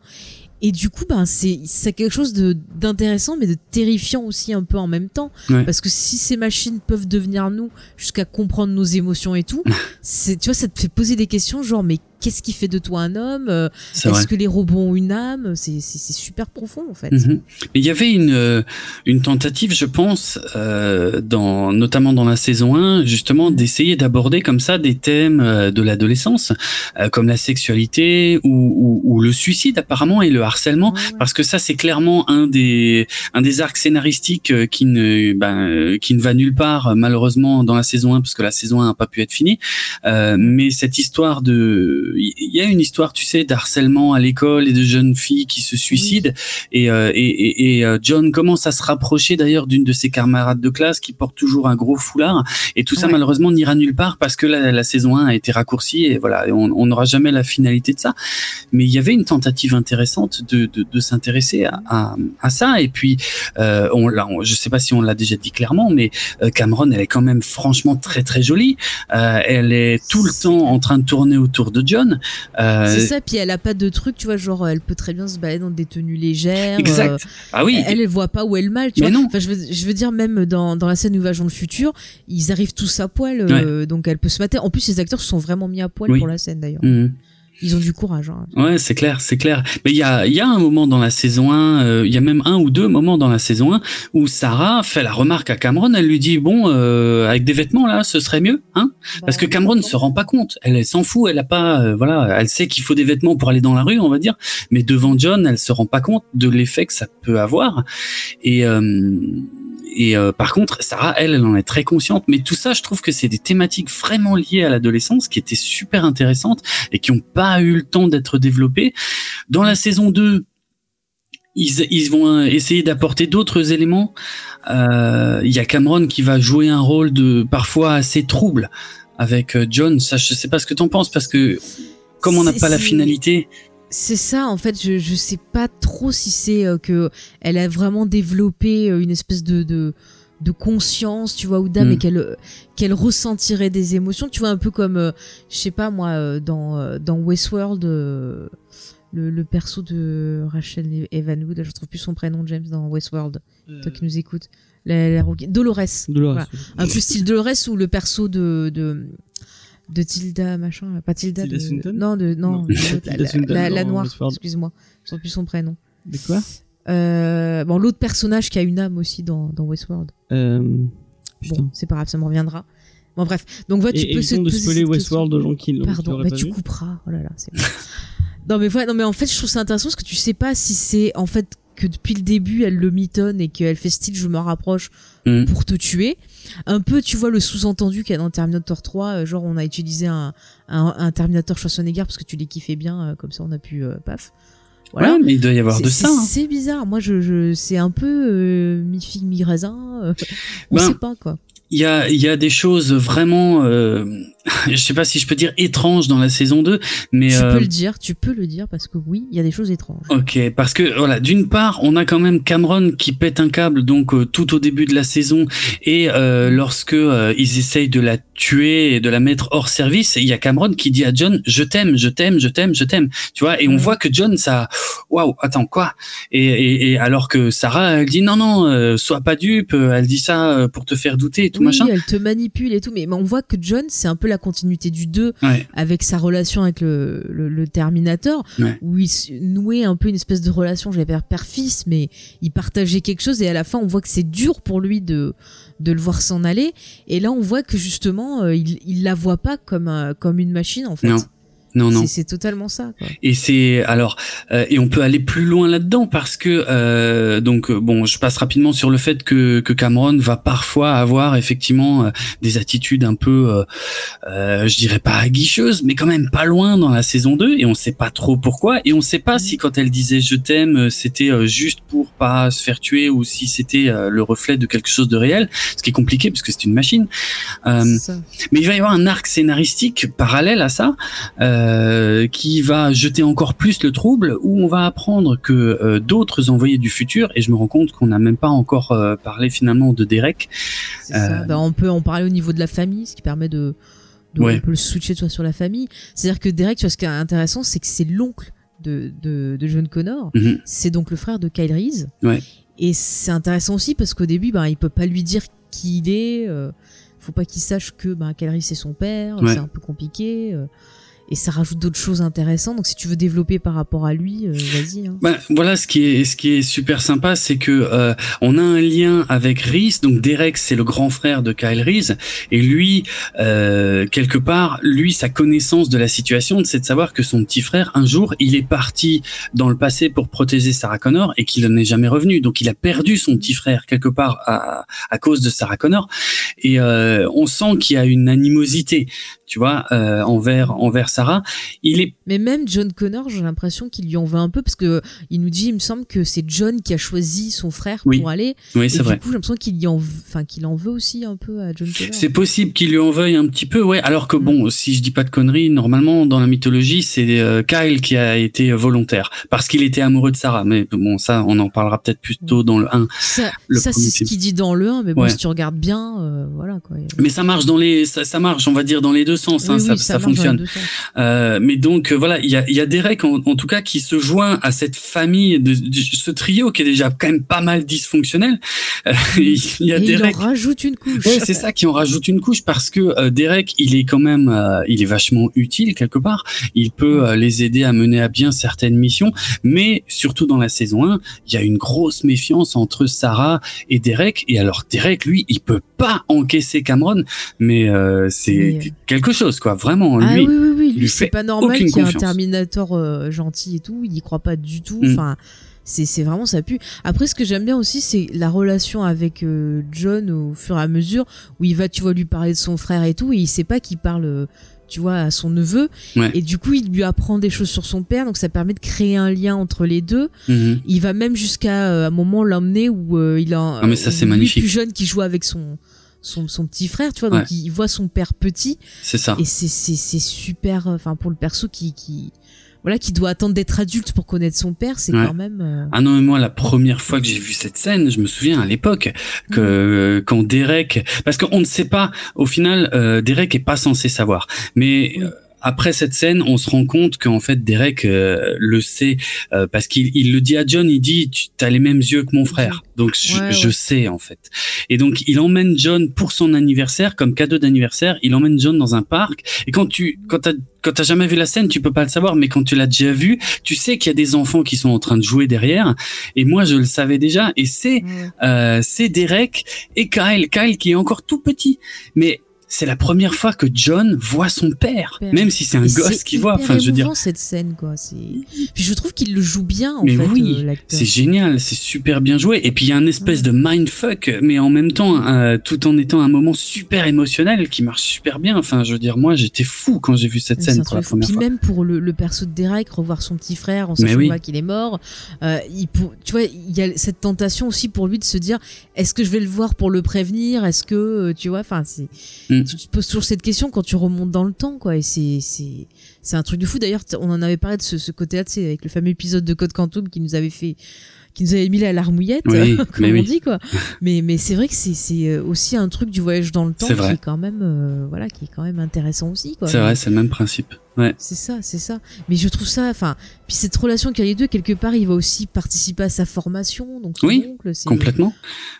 S1: Et du coup, ben, c'est, quelque chose de, d'intéressant, mais de terrifiant aussi un peu en même temps.
S3: Ouais.
S1: Parce que si ces machines peuvent devenir nous, jusqu'à comprendre nos émotions et tout, c'est, tu vois, ça te fait poser des questions genre, mais qu'est-ce qui fait de toi un homme? Euh, Est-ce que les robots ont une âme? C'est, super profond, en fait.
S3: Mhm. Mais il y avait une euh, une tentative, je pense, euh, dans notamment dans la saison 1, justement d'essayer d'aborder comme ça des thèmes de l'adolescence, euh, comme la sexualité ou, ou, ou le suicide apparemment et le harcèlement, parce que ça c'est clairement un des un des arcs scénaristiques qui ne ben, qui ne va nulle part malheureusement dans la saison 1 parce que la saison 1 n'a pas pu être finie. Euh, mais cette histoire de il y a une histoire, tu sais, d'harcèlement à l'école et de jeunes filles qui se suicident. Et, euh, et, et, et, euh, John commence à se rapprocher d'ailleurs d'une de ses camarades de classe qui porte toujours un gros foulard? Et tout ça
S1: Ouais.
S3: malheureusement n'ira nulle part parce que la, la saison 1 a été raccourcie et voilà on n'aura jamais la finalité de ça. Mais il y avait une tentative intéressante de, de, de s'intéresser à, à, à ça. Et puis euh, on on- je sais pas si on l'a déjà dit clairement mais euh, Cameron elle est quand même franchement très très jolie. Euh, elle est tout le temps en train de tourner autour de John Euh,
S1: C'est ça, puis elle a pas de truc, tu vois, genre elle peut très bien se balader dans des tenues légères.
S3: exact
S1: euh,
S3: ah oui
S1: Elle, elle voit pas où est le mal, tu
S3: Mais
S1: vois.
S3: non.
S1: Enfin, je veux, je veux dire, même dans, dans la scène où va dans le futur, ils arrivent tous à poil, euh, donc elle peut se mater. En plus, les acteurs se sont vraiment mis à poil
S3: Oui.
S1: pour la scène d'ailleurs.
S3: Mhm.
S1: Ils ont du courage. Hein.
S3: Ouais, c'est clair, c'est clair. Mais il y a, il y a un moment dans la saison 1, euh, il y a même un ou deux moments dans la saison 1 où Sarah fait la remarque à Cameron, elle lui dit bon, euh, avec des vêtements là, ce serait mieux, hein? Parce que Cameron ne se rend pas compte, elle, elle s'en fout, elle a pas, euh, voilà, elle sait qu'il faut des vêtements pour aller dans la rue, on va dire, mais devant John, elle se rend pas compte de l'effet que ça peut avoir. Et euh, et euh, par contre, Sarah, elle, elle en est très consciente. Mais tout ça, je trouve que c'est des thématiques vraiment liées à l'adolescence qui étaient super intéressantes et qui n'ont pas eu le temps d'être développées. Dans la saison 2, ils, ils vont euh, essayer d'apporter d'autres éléments. Euh, Il y a Cameron qui va jouer un rôle de parfois assez trouble avec euh, John. Ça, je sais pas ce que t'en penses parce que comme on n'a pas la finalité,
S1: C'est ça, en fait, je, je sais pas trop si c'est euh, que elle a vraiment développé euh, une espèce de, de, de conscience, tu vois, ou d'âme,
S3: Mm.
S1: et qu'elle euh, qu'elle ressentirait des émotions, tu vois, un peu comme, euh, je sais pas moi, euh, dans, euh, dans Westworld, euh, le, le perso de Rachel Evanwood, je trouve plus son prénom, James, dans Westworld, toi qui nous écoutes, la, la rookie- Dolores.
S2: Dolores,
S1: Voilà.
S2: oui.
S1: Un peu style Dolores ou le perso de, de, de Tilda, machin, pas Tilda,
S2: Tilda
S1: de-
S2: Swinton
S1: non, de, non, de la, noire, excuse-moi, je sais plus son prénom.
S2: De quoi
S1: Euh, bon, l'autre personnage qui a une âme aussi dans, dans Westworld.
S2: euh,
S1: Bon, c'est pas grave, ça me reviendra. Bon, bref. Donc, voilà, tu
S2: Et
S1: peux
S2: évitons de
S1: poser
S2: spoiler Westworld aux gens qui l'ont-
S1: Pardon, bah,
S2: pas
S1: tu
S2: vu.
S1: couperas. Oh là là, c'est bon. non, mais voilà, non, mais en fait, je trouve ça intéressant parce que tu sais pas si c'est en fait que depuis le début elle le mitonne et qu'elle fait style je me rapproche
S3: Mm.
S1: pour te tuer. Un peu, tu vois, le sous-entendu qu'il y a dans Terminator 3, euh, genre on a utilisé un, un, un Terminator Schwarzenegger parce que tu les kiffais bien, euh, comme ça on a pu, euh, paf.
S3: Ouais, mais il doit y avoir de ça, hein.
S1: C'est bizarre. Moi, je, je c'est un peu euh, mi-figue, mi-raisin. euh, on
S3: Ben,
S1: sait pas, quoi.
S3: il y a, il y a des choses vraiment euh, je sais pas si je peux dire étrange dans la saison 2, mais
S1: Tu
S3: euh,
S1: peux le dire, tu peux le dire parce que oui, il y a des choses étranges.
S3: Ok, parce que voilà, d'une part, on a quand même Cameron qui pète un câble donc euh, tout au début de la saison et euh, lorsque euh, ils essayent de la tuer et de la mettre hors service, il y a Cameron qui dit à John "Je t'aime, je t'aime, je t'aime, je t'aime." Tu vois, et on voit que John ça waouh, attends quoi? Et, et, et alors que Sarah elle dit "Non non, euh, sois pas dupe, elle dit ça euh, pour te faire douter et tout
S1: oui,
S3: machin."
S1: elle te manipule et tout, mais, mais on voit que John, c'est un peu la continuité du 2
S3: Ouais.
S1: avec sa relation avec le, le, le Terminator,
S3: Ouais.
S1: où il nouait un peu une espèce de relation, j'allais dire père-fils, mais il partageait quelque chose et à la fin, on voit que c'est dur pour lui de, de le voir s'en aller. Et là, on voit que justement, euh, il, il la voit pas comme, un- comme une machine, en fait.
S3: Non. Non non.
S1: C'est- totalement ça, quoi.
S3: Et c'est alors euh, et on peut aller plus loin là-dedans parce que euh, donc euh, bon, je passe rapidement sur le fait que que Cameron va parfois avoir effectivement euh, des attitudes un peu, euh, euh, je dirais pas aguicheuses, mais quand même pas loin dans la saison 2 et on sait pas trop pourquoi et on sait pas si quand elle disait je t'aime, c'était juste pour pas se faire tuer ou si c'était le reflet de quelque chose de réel, ce qui est compliqué parce que c'est une machine. Mais il va y avoir un arc scénaristique parallèle à ça euh, qui va jeter encore plus le trouble où on va apprendre que euh, d'autres envoyés du futur et je me rends compte qu'on n'a même pas encore euh, parlé finalement de Derek.
S1: Ça.
S3: Euh,
S1: Ben, on peut en parler au niveau de la famille, ce qui permet de, de
S3: Ouais.
S1: on peut le switcher toi sur la famille. C'est-à-dire que Derek, tu vois, ce qui est intéressant, c'est que c'est l'oncle de, de, de John Connor.
S3: Mhm.
S1: C'est donc le frère de Kyle Reese.
S3: Ouais.
S1: Et c'est intéressant aussi parce qu'au début, ben, il peut pas lui dire qui il est. euh, faut pas qu'il sache que ben, Kyle Reese c'est son père.
S3: Ouais.
S1: C'est un peu compliqué. Et ça rajoute d'autres choses intéressantes. Donc si tu veux développer par rapport à lui, euh, vas-y. hein.
S3: Ben, voilà ce qui est ce qui est super sympa, c'est que euh, on a un lien avec Reese. Donc Derek, c'est le grand frère de Kyle Reese, et lui, euh, quelque part, lui, sa connaissance de la situation, c'est de savoir que son petit frère, un jour, il est parti dans le passé pour protéger Sarah Connor et qu'il n'est jamais revenu. Donc il a perdu son petit frère quelque part à, à cause de Sarah Connor, et euh, on sent qu'il y a une animosité, tu vois, euh, envers envers Sarah. Il est
S1: Mais même John Connor, j'ai l'impression qu'il lui en veut un peu parce que il nous dit, il me semble que c'est John qui a choisi son frère
S3: Oui.
S1: pour aller.
S3: Oui,
S1: et
S3: c'est
S1: du
S3: vrai.
S1: coup, j'ai l'impression qu'il en, enfin, qu'il en veut aussi un peu à John Connor.
S3: C'est possible qu'il lui en veuille un petit peu, ouais. Alors que
S1: Mm.
S3: bon, si je dis pas de conneries, normalement dans la mythologie, c'est euh, Kyle qui a été volontaire parce qu'il était amoureux de Sarah. Mais bon, ça, on en parlera peut-être plus tôt dans le 1.
S1: Ça, ça c'est ce qu'il dit dans le 1, mais bon,
S3: Ouais.
S1: si tu regardes bien, euh, voilà quoi.
S3: Mais ça marche dans les, ça, ça marche, on va dire dans les deux sens. Hein,
S1: oui,
S3: ça, fonctionne. Euh, mais donc euh, voilà, il y a, y a Derek en, en tout cas qui se joint à cette famille de, de- ce trio qui est déjà quand même pas mal dysfonctionnel. Euh, il y a
S1: Et il en
S3: Derek.
S1: rajoute une couche.
S3: Ouais, c'est ça qui en rajoute une couche parce que euh, Derek, il est quand même, il est vachement utile quelque part. Il peut les aider à mener à bien certaines missions, mais surtout dans la saison 1, il y a une grosse méfiance entre Sarah et Derek. Et alors Derek, lui, il peut pas encaisser Cameron, mais euh, c'est
S1: Mais-
S3: quelque chose, quoi. Vraiment,
S1: Ah
S3: lui.
S1: oui, oui, oui,
S3: il
S1: lui, c'est pas normal qu'il y ait un. Terminator euh, gentil et tout, il y croit pas du tout.
S3: Mm.
S1: Enfin, c'est c'est vraiment ça pue. Après, ce que j'aime bien aussi, c'est la relation avec euh, John au fur et à mesure, où il va, tu vois, lui parler de son frère et tout, et il sait pas qu'il parle, euh, tu vois, à son neveu.
S3: Ouais.
S1: Et du coup, il lui apprend des choses sur son père, donc ça permet de créer un lien entre les deux.
S3: Mhm.
S1: Il va même jusqu'à euh, un moment l'emmener où euh, il a
S3: Ah, mais ça, c'est
S1: lui,
S3: magnifique.
S1: plus jeune qui joue avec son son, son petit frère, tu vois, donc
S3: Ouais.
S1: il voit son père petit
S3: C'est ça.
S1: et c'est super euh, enfin pour le perso qui qui voilà qui doit attendre d'être adulte pour connaître son père, c'est
S3: Ouais.
S1: quand même euh,
S3: Ah non, mais moi, la première fois que j'ai vu cette scène, je me souviens à l'époque que euh, quand Derek, parce qu'on ne sait pas, au final, euh, Derek est pas censé savoir, mais
S1: Oui.
S3: Après cette scène, on se rend compte qu'en fait Derek euh, le sait euh, parce qu'il il le dit à John, il dit tu as les mêmes yeux que mon frère, donc je,
S1: Ouais,
S3: je sais en fait. Et donc il emmène John pour son anniversaire comme cadeau d'anniversaire, il emmène John dans un parc et quand tu quand t'as quand t'as jamais vu la scène, tu peux pas le savoir, mais quand tu l'as déjà vu, tu sais qu'il y a des enfants qui sont en train de jouer derrière. Et moi, je le savais déjà. Et c'est
S1: ouais.
S3: euh, c'est Derek et Kyle, Kyle qui est encore tout petit, mais c'est la première fois que John voit son père,
S1: Père.
S3: même si c'est un
S1: Et
S3: gosse qui voit. Enfin, je veux dire,
S1: cette scène quoi, c'est puis je trouve qu'il le joue bien en
S3: mais
S1: fait
S3: oui,
S1: euh,
S3: c'est génial, c'est super bien joué. Et puis il y a un espèce de mindfuck, mais en même temps, euh, tout en étant un moment super émotionnel qui marche super bien. Enfin, je veux dire, moi, j'étais fou quand j'ai vu cette scène pour la première
S1: Puis
S3: fois.
S1: même pour le, le perso de Derek, revoir son petit frère en sachant
S3: oui.
S1: qu'il est mort, euh, il pour- tu vois, il y a cette tentation aussi pour lui de se dire est-ce que je vais le voir pour le prévenir? Est-ce que, tu vois, enfin, c'est.
S3: Mm. Mm.
S1: tu te poses toujours cette question quand tu remontes dans le temps, quoi. Et c'est, c'est, c'est un truc de fou. D'ailleurs, on en avait parlé de ce, ce côté-là, tu sais, avec le fameux épisode de Code Quantum qui nous avait fait, qui nous avait mis la larmouillette,
S3: Oui,
S1: comme on
S3: oui.
S1: dit, quoi. Mais, mais c'est vrai que c'est, c'est euh, aussi un truc du voyage dans le temps qui est quand même, euh, voilà, qui est quand même intéressant aussi, quoi.
S3: C'est vrai, c'est le même principe. Ouais.
S1: C'est ça, c'est ça. Mais je trouve ça, enfin, puis cette relation qu'il y a les deux, quelque part, il va aussi participer à sa formation, donc son
S3: Oui,
S1: oncle,
S3: Complètement.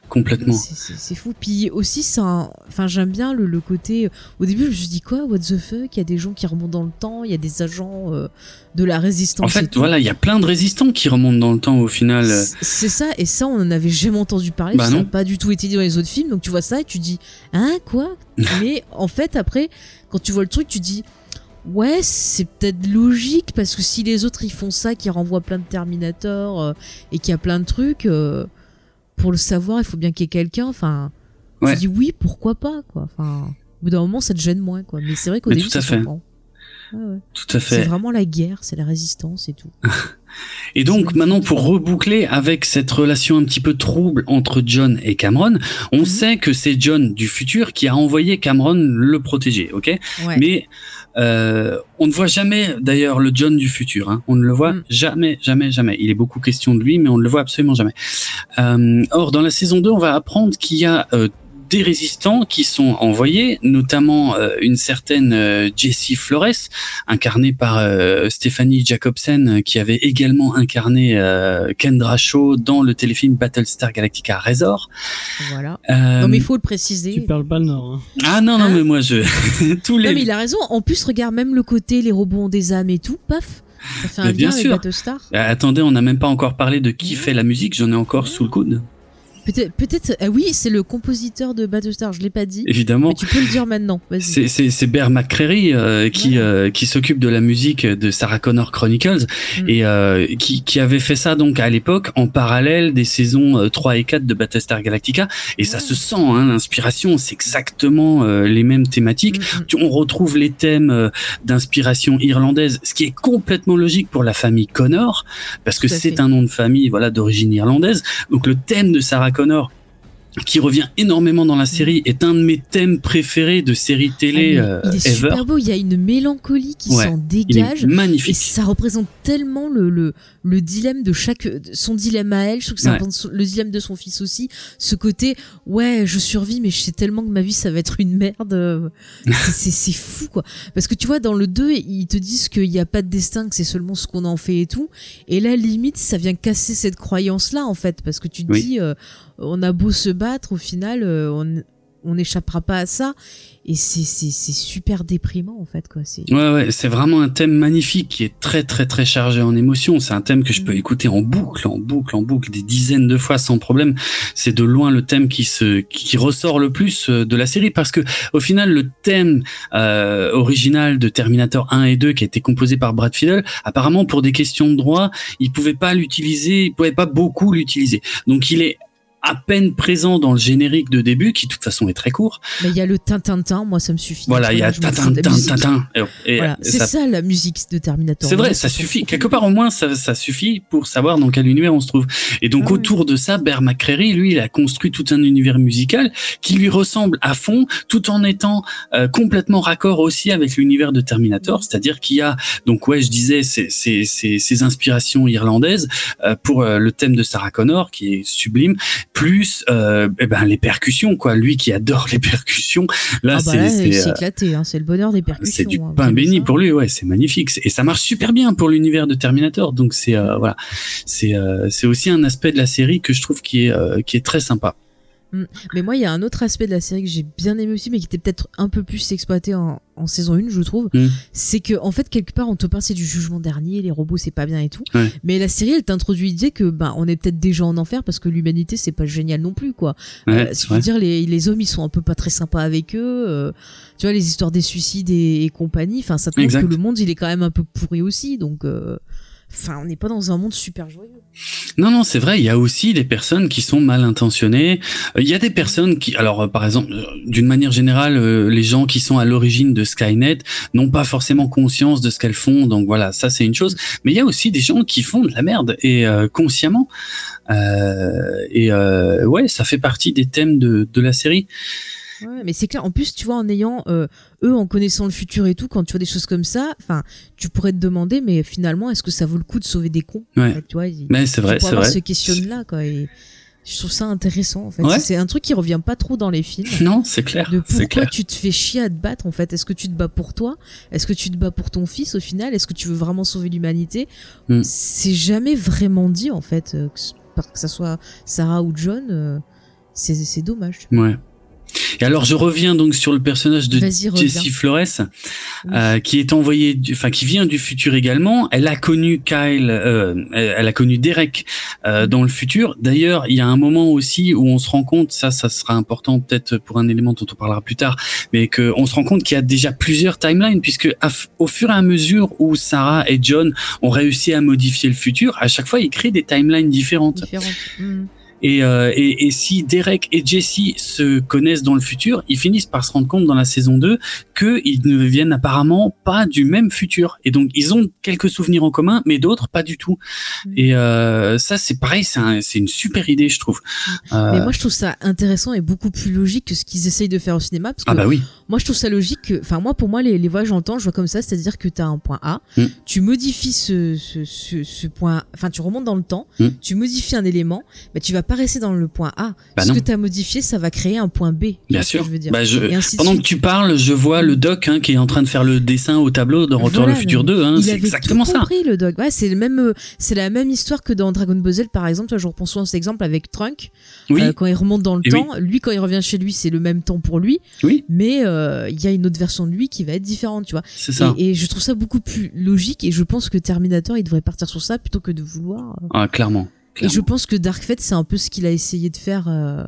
S3: Complètement.
S1: c'est- fou. Puis aussi, ça, enfin, j'aime bien le, le côté. Au début, je me suis dit quoi, what the fuck? Il y a des gens qui remontent dans le temps, il y a des agents euh, de la résistance.
S3: En fait, voilà, il y a plein de résistants qui remontent dans le temps au final.
S1: C'est- ça, et ça, on en avait jamais entendu parler.
S3: Bah
S1: ça n'a pas du tout été dit dans les autres films. Donc tu vois ça et tu dis, hein, quoi? Mais en fait, après, quand tu vois le truc, tu dis, ouais, c'est peut-être logique parce que si les autres ils font ça, qui renvoient plein de Terminator euh, et qu'il y a plein de trucs, euh, pour le savoir, il faut bien qu'il y ait quelqu'un. Enfin,
S3: Ouais.
S1: tu dis oui, pourquoi pas, quoi. Enfin, au bout d'un moment, ça te gêne moins, quoi. Mais c'est vrai qu'au début,
S3: tout à fait.
S1: Ouais.
S3: Tout à
S1: C'est
S3: fait.
S1: vraiment la guerre, c'est la résistance et tout.
S3: Et donc maintenant pour reboucler avec cette relation un petit peu trouble entre John et Cameron, on
S1: Mhm.
S3: sait que c'est John du futur qui a envoyé Cameron le protéger, ok?
S1: Ouais.
S3: Mais euh, on ne voit jamais d'ailleurs le John du futur. Hein. On ne le voit
S1: Mm.
S3: jamais, jamais, jamais. Il est beaucoup question de lui, mais on ne le voit absolument jamais. Euh, or, dans la saison 2, on va apprendre qu'il y a euh, des résistants qui sont envoyés, notamment euh, une certaine euh, Jessie Flores, incarnée par euh, Stephanie Jacobsen, qui avait également incarné euh, Kendra Shaw dans le téléfilm Battlestar Galactica Razor.
S1: Voilà.
S3: Euh,
S1: Non, mais il faut le préciser.
S2: Tu parles pas le Nord. Hein.
S3: Ah non, non,
S1: Hein
S3: mais moi, je... tous les...
S1: Non mais il a raison. En plus, regarde même le côté les robots ont des âmes et tout. Paf. Ça fait un
S3: bien
S1: lien avec
S3: sûr.
S1: Battlestar.
S3: Euh, attendez, on n'a même pas encore parlé de qui fait la musique, j'en ai encore sous le coude,
S1: Peut-être, peut-être. ah oui, c'est le compositeur de Battlestar. Je l'ai pas dit.
S3: évidemment.
S1: Mais tu peux le dire maintenant.
S3: C'est- C'est c'est Bear McCreary euh, qui
S1: Ouais.
S3: euh, qui s'occupe de la musique de Sarah Connor Chronicles
S1: Mm.
S3: et euh, qui qui avait fait ça donc à l'époque en parallèle des saisons euh, 3 et 4 de Battlestar Galactica et ça se sent hein, l'inspiration c'est exactement euh, les mêmes thématiques
S1: Mm, mm.
S3: On retrouve les thèmes euh, d'inspiration irlandaise, ce qui est complètement logique pour la famille Connor, parce que
S1: Tout
S3: c'est
S1: fait.
S3: un nom de famille, voilà, d'origine irlandaise. Donc le thème de Sarah Connor, qui revient énormément dans la série, est un de mes thèmes préférés de séries
S1: Ah,
S3: télé
S1: mais
S3: euh,
S1: il est
S3: ever.
S1: super beau. Il y a une mélancolie qui
S3: Ouais,
S1: s'en
S3: Il
S1: dégage.
S3: est
S1: Et
S3: magnifique.
S1: ça représente tellement le, le, le dilemme de chaque, son dilemme à elle. Je trouve que ça
S3: Ouais.
S1: représente le dilemme de son fils aussi. Ce côté, ouais, je survis, mais je sais tellement que ma vie, ça va être une merde. C'est- fou, quoi. Parce que tu vois, dans le 2, ils te disent qu'il n'y a pas de destin, que c'est seulement ce qu'on en fait et tout. Et là, limite, ça vient casser cette croyance-là, en fait. Parce que tu te
S3: Oui.
S1: dis, euh, on a beau se battre, au final, euh, on on n'échappera pas à ça. Et c'est c'est- c'est super déprimant, en fait, quoi. C'est
S3: Ouais, ouais, c'est vraiment un thème magnifique qui est très, très, très chargé en émotions. C'est un thème que je peux
S1: Mm.
S3: écouter en boucle, en boucle, en boucle, des dizaines de fois sans problème. C'est de loin le thème qui se, qui ressort le plus euh, de la série parce que, au final, le thème euh, original de Terminator 1 et 2 qui a été composé par Brad Fiedel, apparemment pour des questions de droit, il pouvait pas l'utiliser, il pouvait pas beaucoup l'utiliser. Donc il est à peine présent dans le générique de début, qui de toute façon est très court.
S1: Mais il y a le tintintin, moi ça me suffit.
S3: Voilà, il y a et
S1: Voilà, c'est
S3: ça
S1: ça la musique de Terminator.
S3: c'est vrai, ça suffit. Quelque part, au moins, ça, ça suffit pour savoir dans quel univers on se trouve. Et donc,
S1: Ah
S3: autour de ça, Bear McCreary, lui, il a construit tout un univers musical qui lui ressemble à fond, tout en étant euh, complètement raccord aussi avec l'univers de Terminator. C'est-à-dire qu'il y a, donc, ouais, je disais, ces, ces, ces, ces inspirations irlandaises euh, pour euh, le thème de Sarah Connor, qui est sublime, plus euh, eh ben, les percussions, quoi. Lui qui adore les percussions, là,
S1: Ah bah
S3: c'est... c'est,
S1: il s'est
S3: euh,
S1: éclaté, hein, c'est le bonheur des percussions.
S3: c'est du
S1: hein,
S3: pain béni pour lui, ouais, c'est magnifique. C'est- Et ça marche super bien pour l'univers de Terminator. Donc c'est euh, voilà, c'est euh, c'est aussi un aspect de la série que je trouve qui est euh, qui est très sympa.
S1: Mais moi, il y a un autre aspect de la série que j'ai bien aimé aussi, mais qui était peut-être un peu plus exploité en, en saison 1, je trouve.
S3: Mm.
S1: C'est que, en fait, quelque part, on te parle, c'est du jugement dernier, les robots, c'est pas bien et tout.
S3: Ouais.
S1: Mais la série, elle t'introduit l'idée que, bah, on est peut-être déjà en enfer parce que l'humanité, c'est pas génial non plus, quoi.
S3: Ouais,
S1: Euh, je veux dire, les, les hommes, ils sont un peu pas très sympas avec eux. euh, tu vois, les histoires des suicides et, et compagnie. Enfin, ça te montre que le monde, il est quand même un peu pourri aussi. Donc, euh, enfin, on n'est pas dans un monde super joyeux.
S3: Non non, c'est vrai. Il y a aussi des personnes qui sont mal intentionnées. Euh, Il y a des personnes qui, alors euh, par exemple, euh, d'une manière générale, les gens qui sont à l'origine de Skynet n'ont pas forcément conscience de ce qu'elles font. Donc voilà, ça c'est une chose. Mais il y a aussi des gens qui font de la merde et euh, consciemment. Euh, et euh, ouais, ça fait partie des thèmes de, de la série.
S1: Ouais, mais c'est clair. En plus, tu vois, en ayant euh, eux, en connaissant le futur et tout, quand tu vois des choses comme ça, enfin, tu pourrais te demander, mais finalement, est-ce que ça vaut le coup de sauver des cons?
S3: Ouais.
S1: En fait, tu vois,
S3: Mais c'est vrai, c'est vrai.
S1: ce questionnement là, quoi. Et je trouve ça intéressant, en fait.
S3: Ouais.
S1: C'est un truc qui revient pas trop dans les films.
S3: Non, c'est clair.
S1: De pourquoi
S3: clair.
S1: tu te fais chier à te battre en fait? Est-ce que tu te bats pour toi? Est-ce que tu te bats pour ton fils au final? Est-ce que tu veux vraiment sauver l'humanité?
S3: Mm.
S1: C'est jamais vraiment dit en fait, euh, que, que ça soit Sarah ou John. euh, c'est dommage.
S3: Ouais. Et alors je reviens donc sur le personnage de. Jessie Flores, euh, qui est envoyée, enfin qui vient du futur également. Elle a connu Kyle, euh, elle elle a connu Derek euh, dans le futur. D'ailleurs, il y a un moment aussi où on se rend compte, ça, ça sera important peut-être pour un élément dont on parlera plus tard, mais que on se rend compte qu'il y a déjà plusieurs timelines puisque au fur et à mesure où Sarah et John ont réussi à modifier le futur, à chaque fois ils créent des timelines différentes.
S1: Différente. Mm.
S3: Et, euh, et, et si Derek et Jesse se connaissent dans le futur, ils finissent par se rendre compte dans la saison 2 qu'ils ne viennent apparemment pas du même futur. Et donc, ils ont quelques souvenirs en commun, mais d'autres pas du tout. Et euh, ça, c'est pareil, c'est un- une super idée, je trouve. Euh,
S1: Mais moi je trouve ça intéressant et beaucoup plus logique que ce qu'ils essayent de faire au cinéma. Parce que
S3: ah bah oui.
S1: Moi, je trouve ça logique. que- Enfin, moi, pour moi, les, les voyages le temps, je vois comme ça, c'est-à-dire que tu as un point A,
S3: Mm.
S1: tu modifies ce, ce, ce, ce point, enfin, tu remontes dans le temps,
S3: Mm.
S1: tu modifies un élément, mais tu vas pas rester dans le point A.
S3: Bah
S1: ce
S3: non.
S1: que tu as modifié, ça va créer un point B.
S3: Bien
S1: que
S3: sûr.
S1: Je veux dire.
S3: Bah, je- pendant que tu parles, je vois le doc hein, qui est en train de faire le dessin au tableau dans Retour
S1: Voilà,
S3: le futur
S1: mais
S3: 2. Hein, c'est exactement
S1: tout
S3: ça.
S1: compris, le. Ouais, c'est le même, euh, c'est la même histoire que dans Dragon Ball Z, par exemple. Je reprends souvent cet exemple avec Trunk.
S3: Oui.
S1: Euh, quand il remonte dans le
S3: Et
S1: temps, lui, quand il revient chez lui, c'est le même temps pour lui.
S3: Oui.
S1: Mais euh, il y a une autre version de lui qui va être différente, tu vois.
S3: C'est ça.
S1: Et, et je trouve ça beaucoup plus logique. Et je pense que Terminator, il devrait partir sur ça plutôt que de vouloir.
S3: Ah, clairement.
S1: Et je pense que Dark Fate, c'est un peu ce qu'il a essayé de faire. euh,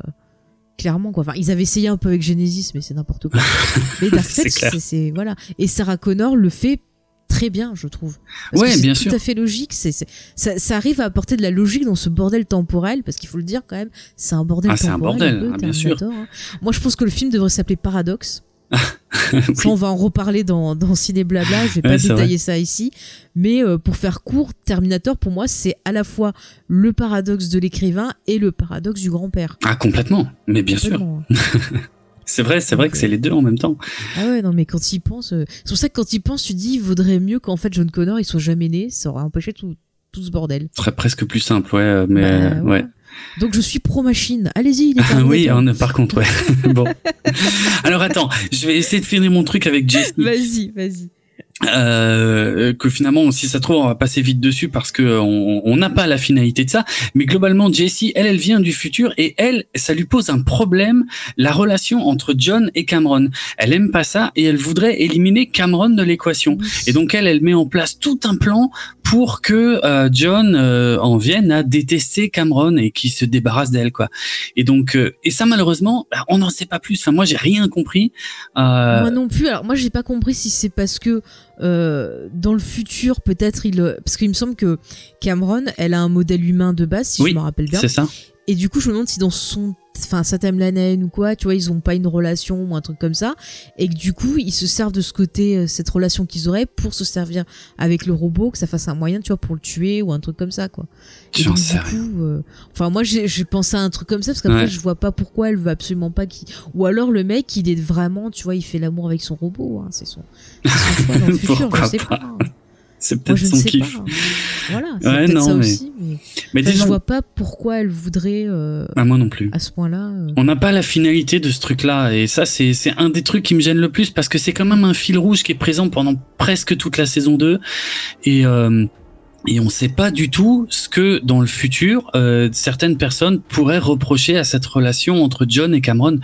S1: Clairement quoi. Enfin, ils avaient essayé un peu avec Genesis, mais c'est n'importe quoi. mais Dark
S3: C'est
S1: Fate, c'est- c'est voilà. Et Sarah Connor le fait très bien, je trouve. Parce
S3: Ouais,
S1: que c'est
S3: bien
S1: tout
S3: sûr.
S1: à fait logique. C'est c'est- ça, ça arrive à apporter de la logique dans ce bordel temporel, parce qu'il faut le dire quand même, c'est un bordel
S3: Ah, c'est un
S1: temporel.
S3: bordel,
S1: peu,
S3: ah, bien sûr.
S1: Hein. Moi, je pense que le film devrait s'appeler Paradoxe. Ça, on va en reparler dans, dans Ciné Blabla. Je vais pas
S3: Ouais,
S1: détailler ça ici. Mais euh, pour faire court, Terminator, pour moi, c'est à la fois le paradoxe de l'écrivain et le paradoxe du grand-père.
S3: Ah, complètement. Mais bien sûr. C'est vrai, c'est vrai que c'est les deux en même temps.
S1: Ah ouais, non, mais quand il pense. euh, C'est pour ça que quand il pense, tu dis, il vaudrait mieux qu'en fait John Connor il soit jamais né. Ça aurait empêché tout, tout ce bordel.
S3: Ce serait presque plus simple, ouais. euh, Mais
S1: Bah,
S3: euh,
S1: ouais.
S3: ouais.
S1: Donc je suis pro-machine. Allez-y,
S3: Ah oui, par contre, ouais. bon. Alors attends, je vais essayer de finir mon truc avec Jesse.
S1: Vas-y, vas-y.
S3: Euh, que finalement, si ça se trouve, on va passer vite dessus parce que on n'a pas la finalité de ça. Mais globalement, Jessie, elle, elle vient du futur et elle, ça lui pose un problème, la relation entre John et Cameron. Elle aime pas ça et elle voudrait éliminer Cameron de l'équation. Et donc elle, elle met en place tout un plan pour que euh, John euh, en vienne à détester Cameron et qu'il se débarrasse d'elle, quoi. Et donc, euh, et ça malheureusement, bah, on n'en sait pas plus. Enfin, moi, j'ai rien compris. Euh,
S1: Moi non plus. Alors moi j'ai pas compris si c'est parce que euh, dans le futur peut-être il parce qu'il me semble que Cameron elle a un modèle humain de base si
S3: Oui,
S1: je me rappelle bien.
S3: c'est ça.
S1: Et du coup je me demande si dans son enfin sa timeline ou quoi tu vois ils ont pas une relation ou un truc comme ça et que du coup ils se servent de ce côté euh, cette relation qu'ils auraient pour se servir avec le robot que ça fasse un moyen tu vois pour le tuer ou un truc comme ça quoi. Et
S3: J'en
S1: donc,
S3: sais
S1: du coup, euh, enfin moi j'ai pensé à un truc comme ça parce qu'après
S3: Ouais.
S1: je vois pas pourquoi elle veut absolument pas qu'il ou alors le mec il est vraiment tu vois il fait l'amour avec son robot hein, c'est son, son choix dans le futur je sais
S3: pas
S1: pas?
S3: C'est peut-être
S1: ne
S3: son kiff.
S1: pas. hein. Voilà, c'est
S3: Ouais,
S1: peut-être
S3: non,
S1: ça
S3: mais-
S1: aussi mais,
S3: Mais
S1: Enfin, je
S3: disons,
S1: vois pas pourquoi elle voudrait euh,
S3: ah, moi non plus.
S1: à ce point-là euh,
S3: On n'a pas la finalité de ce truc-là et ça c'est c'est un des trucs qui me gêne le plus parce que c'est quand même un fil rouge qui est présent pendant presque toute la saison 2 et euh, et on sait pas du tout ce que dans le futur euh, certaines personnes pourraient reprocher à cette relation entre John et Cameron.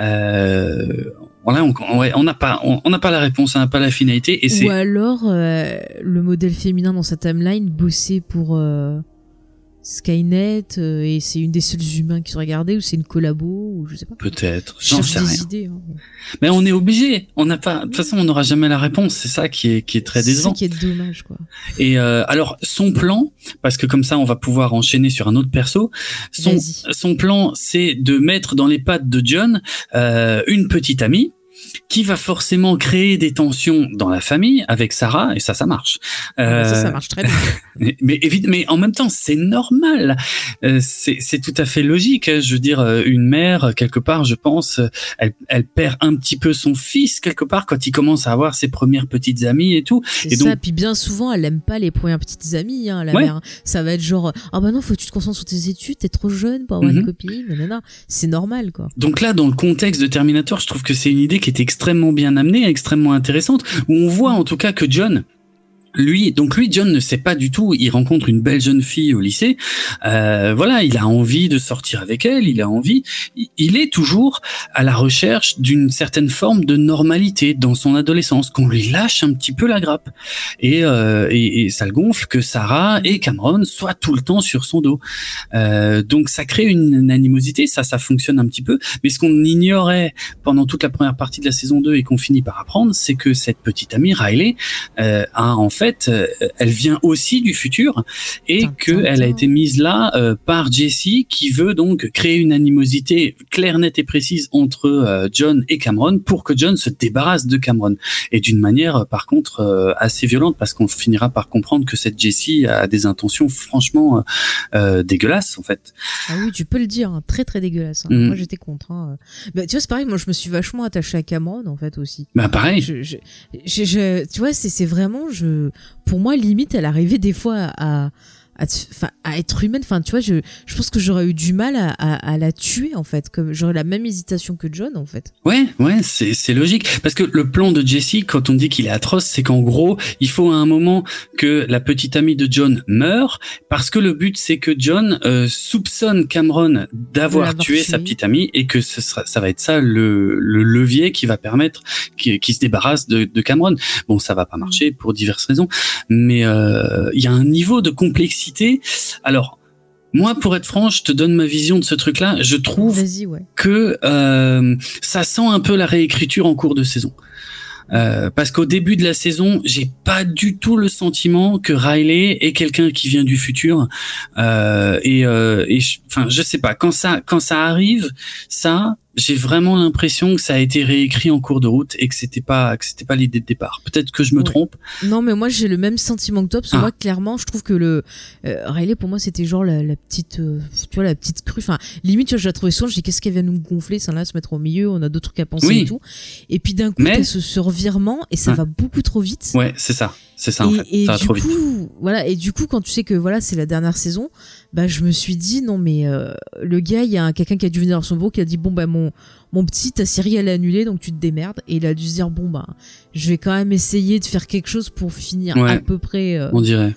S3: Euh, voilà, on ouais, on n'a pas on on n'a pas la réponse, on n'a pas la finalité et c'est
S1: ou alors euh, le modèle féminin dans sa timeline bossait pour euh, Skynet euh, et c'est une des seuls humains qui sont regardés ou c'est une collabo ou je sais pas.
S3: peut-être,
S1: Je
S3: j'en sais rien.
S1: idées. hein.
S3: Mais on est obligé, on n'a pas de toute façon on n'aura jamais la réponse, c'est ça qui est qui est très
S1: C'est ça
S3: décevant.
S1: qui est dommage quoi.
S3: Et euh, alors son plan, parce que comme ça on va pouvoir enchaîner sur un autre perso. Son son plan, c'est de mettre dans les pattes de John euh, une petite amie qui va forcément créer des tensions dans la famille avec Sarah, et ça, ça marche.
S1: Ah, ça, ça
S3: Euh,
S1: marche très bien.
S3: mais, mais en même temps, c'est normal. Euh, c'est tout à fait logique. hein. Je veux dire, euh, une mère, euh, quelque part, je pense, euh, elle, elle perd un petit peu son fils, quelque part, quand il commence à avoir ses premières petites amies et tout.
S1: C'est
S3: Et
S1: ça,
S3: donc,
S1: puis bien souvent, elle aime pas les premières petites amies, hein, la
S3: Ouais.
S1: mère. Ça va être genre, ah bah non, faut que tu te concentres sur tes études, t'es trop jeune pour avoir
S3: Mhm.
S1: une copine, nanana. C'est normal, quoi.
S3: donc là, dans le contexte de Terminator, je trouve que c'est une idée qui est extrêmement bien amenée, extrêmement intéressante, où on voit en tout cas que John, lui, donc lui, John ne sait pas du tout. Il rencontre une belle jeune fille au lycée. Euh, voilà, il a envie de sortir avec elle. Il a envie. Il- est toujours à la recherche d'une certaine forme de normalité dans son adolescence, qu'on lui lâche un petit peu la grappe. Et, euh, et, ça le gonfle que Sarah et Cameron soient tout le temps sur son dos. Euh, donc ça crée une, une animosité. Ça, ça fonctionne un petit peu. Mais ce qu'on ignorait pendant toute la première partie de la saison 2 et qu'on finit par apprendre, c'est que cette petite amie Riley euh, a en fait, euh, elle vient aussi du futur et qu'elle a été mise là euh, par Jessie qui veut donc créer une animosité claire, nette et précise entre euh, John et Cameron pour que John se débarrasse de Cameron et d'une manière par contre assez violente parce qu'on finira par comprendre que cette Jessie a des intentions franchement euh, dégueulasses en fait.
S1: Ah oui, tu peux le dire, hein, très très dégueulasse. hein.
S3: Mhm.
S1: Moi j'étais contre. hein. Bah, tu vois, c'est pareil, moi je me suis vachement attachée à Cameron en fait aussi.
S3: Bah pareil.
S1: Je, je, je- je- tu vois, c'est vraiment, je, pour moi, limite, elle arrivait des fois à, à, à être humaine. Enfin, tu vois, je, je pense que j'aurais eu du mal à, à, à la tuer en fait, comme j'aurais la même hésitation que John en fait.
S3: Ouais, ouais, c'est c'est logique parce que le plan de Jesse, quand on dit qu'il est atroce, c'est qu'en gros, il faut à un moment que la petite amie de John meure parce que le but c'est que John euh, soupçonne Cameron d'avoir tué sa petite amie et que ce sera, ça va être ça le, le levier qui va permettre qu'il qu'il se débarrasse de, de Cameron. Bon, ça va pas marcher pour diverses raisons, mais euh, il y a un niveau de complexité. Alors. Moi, pour être franc, je te donne ma vision de ce truc-là. Je trouve
S1: ouais.
S3: que euh, ça sent un peu la réécriture en cours de saison. Euh, parce qu'au début de la saison, j'ai pas du tout le sentiment que Riley est quelqu'un qui vient du futur. Euh, et, euh, et je- enfin, je sais pas. Quand ça, quand ça arrive, ça, j'ai vraiment l'impression que ça a été réécrit en cours de route et que c'était pas, que c'était pas l'idée de départ. Peut-être que je me
S1: Ouais.
S3: trompe.
S1: Non, mais moi j'ai le même sentiment que toi, parce que
S3: Ah.
S1: moi clairement, je trouve que le euh, Riley pour moi c'était genre la, la petite, euh, tu vois, la petite crue. Enfin, limite, tu vois, je la trouvais. Je dis qu'est-ce qu'elle vient nous gonfler, ça là, se mettre au milieu. On a d'autres trucs à penser
S3: Oui.
S1: et tout. Et puis d'un coup,
S3: Mais-
S1: t'as ce, ce revirement et ça va beaucoup trop vite.
S3: Ouais, c'est ça. C'est ça, en
S1: et,
S3: fait.
S1: et
S3: Ça va
S1: du
S3: trop vite.
S1: coup, voilà. Et du coup, quand tu sais que voilà, c'est la dernière saison, bah je me suis dit non mais euh, le gars, il y a un- quelqu'un qui a dû venir dans son bureau qui a dit bon bah mon mon petit, ta série elle est annulée donc tu te démerdes. Et il a dû se dire bon bah je vais quand même essayer de faire quelque chose pour finir
S3: Ouais.
S1: à peu près. euh,
S3: On dirait.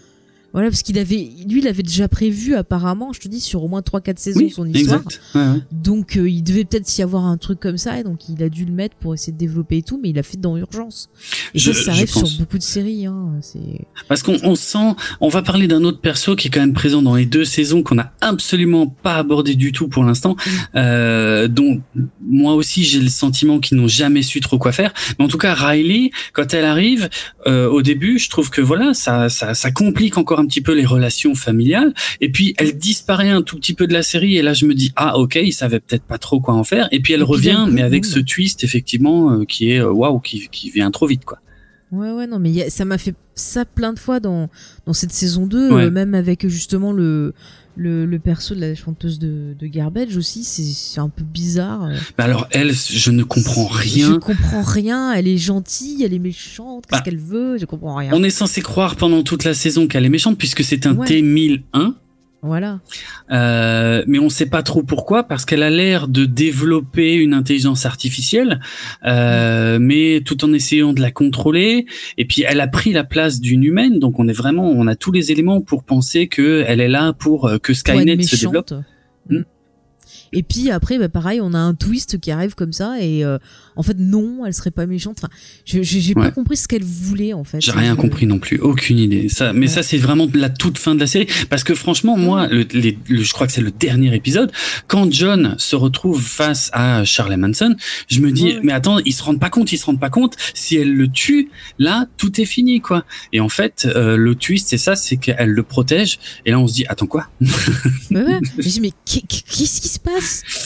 S1: Voilà, parce qu'il avait, lui, il avait déjà prévu apparemment, je te dis, sur au moins 3-4 saisons
S3: Oui,
S1: son histoire.
S3: exact. Ouais, ouais.
S1: Donc euh, il devait peut-être y avoir un truc comme ça, et donc il a dû le mettre pour essayer de développer et tout, mais il a fait dans urgence. Et
S3: Je-
S1: ça, ça arrive sur beaucoup de séries. Hein.
S3: Parce qu'on on sent, on va parler d'un autre perso qui est quand même présent dans les deux saisons qu'on n'a absolument pas abordé du tout pour l'instant, euh, dont moi aussi j'ai le sentiment qu'ils n'ont jamais su trop quoi faire. Mais en tout cas, Riley, quand elle arrive, euh, au début, je trouve que voilà, ça, ça, ça complique encore un petit peu les relations familiales. Et puis elle disparaît un tout petit peu de la série. Et là, je me dis ah ok, ils savaient peut-être pas trop quoi en faire. Et puis elle
S1: Et puis
S3: revient, mais avec ce twist effectivement euh, qui est euh, waouh, qui, qui vient trop vite quoi.
S1: Ouais, ouais, non, mais il y a- ça m'a fait ça plein de fois dans, dans cette saison 2,
S3: Ouais.
S1: euh, même avec justement le, le, le perso de la chanteuse de, de Garbage aussi, c'est- c'est un peu bizarre.
S3: Bah alors elle, je ne comprends
S1: Je
S3: rien.
S1: comprends rien, elle est gentille, elle est méchante, qu'est-ce
S3: Bah,
S1: qu'elle veut, je comprends rien.
S3: On est censé croire pendant toute la saison qu'elle est méchante puisque c'est un
S1: Ouais.
S3: T1001.
S1: Voilà.
S3: Euh, mais on sait pas trop pourquoi parce qu'elle a l'air de développer une intelligence artificielle, euh, mais tout en essayant de la contrôler. Et puis elle a pris la place d'une humaine, donc on est vraiment, on a tous les éléments pour penser que elle est là pour euh, que Skynet se développe. Mm.
S1: Et puis après, bah, pareil, on a un twist qui arrive comme ça et euh, en fait non, elle serait pas méchante. Enfin, j'ai j'ai pas
S3: Ouais.
S1: compris ce qu'elle voulait en fait.
S3: J'ai rien compris non plus, aucune idée. Ça, mais
S1: Ouais.
S3: ça c'est vraiment la toute fin de la série, parce que franchement, moi, le, les- le- je crois que c'est le dernier épisode, quand John se retrouve face à Charlie Manson, je me dis,
S1: Ouais.
S3: mais attends, ils se rendent pas compte, ils se rendent pas compte. Si elle le tue, là, tout est fini, quoi. Et en fait, euh, le twist, c'est ça, c'est qu'elle le protège. Et là, on se dit, attends quoi?
S1: Ouais, ouais. Je me dis mais qu'est- qu'est- qu'est-ce qui se passe?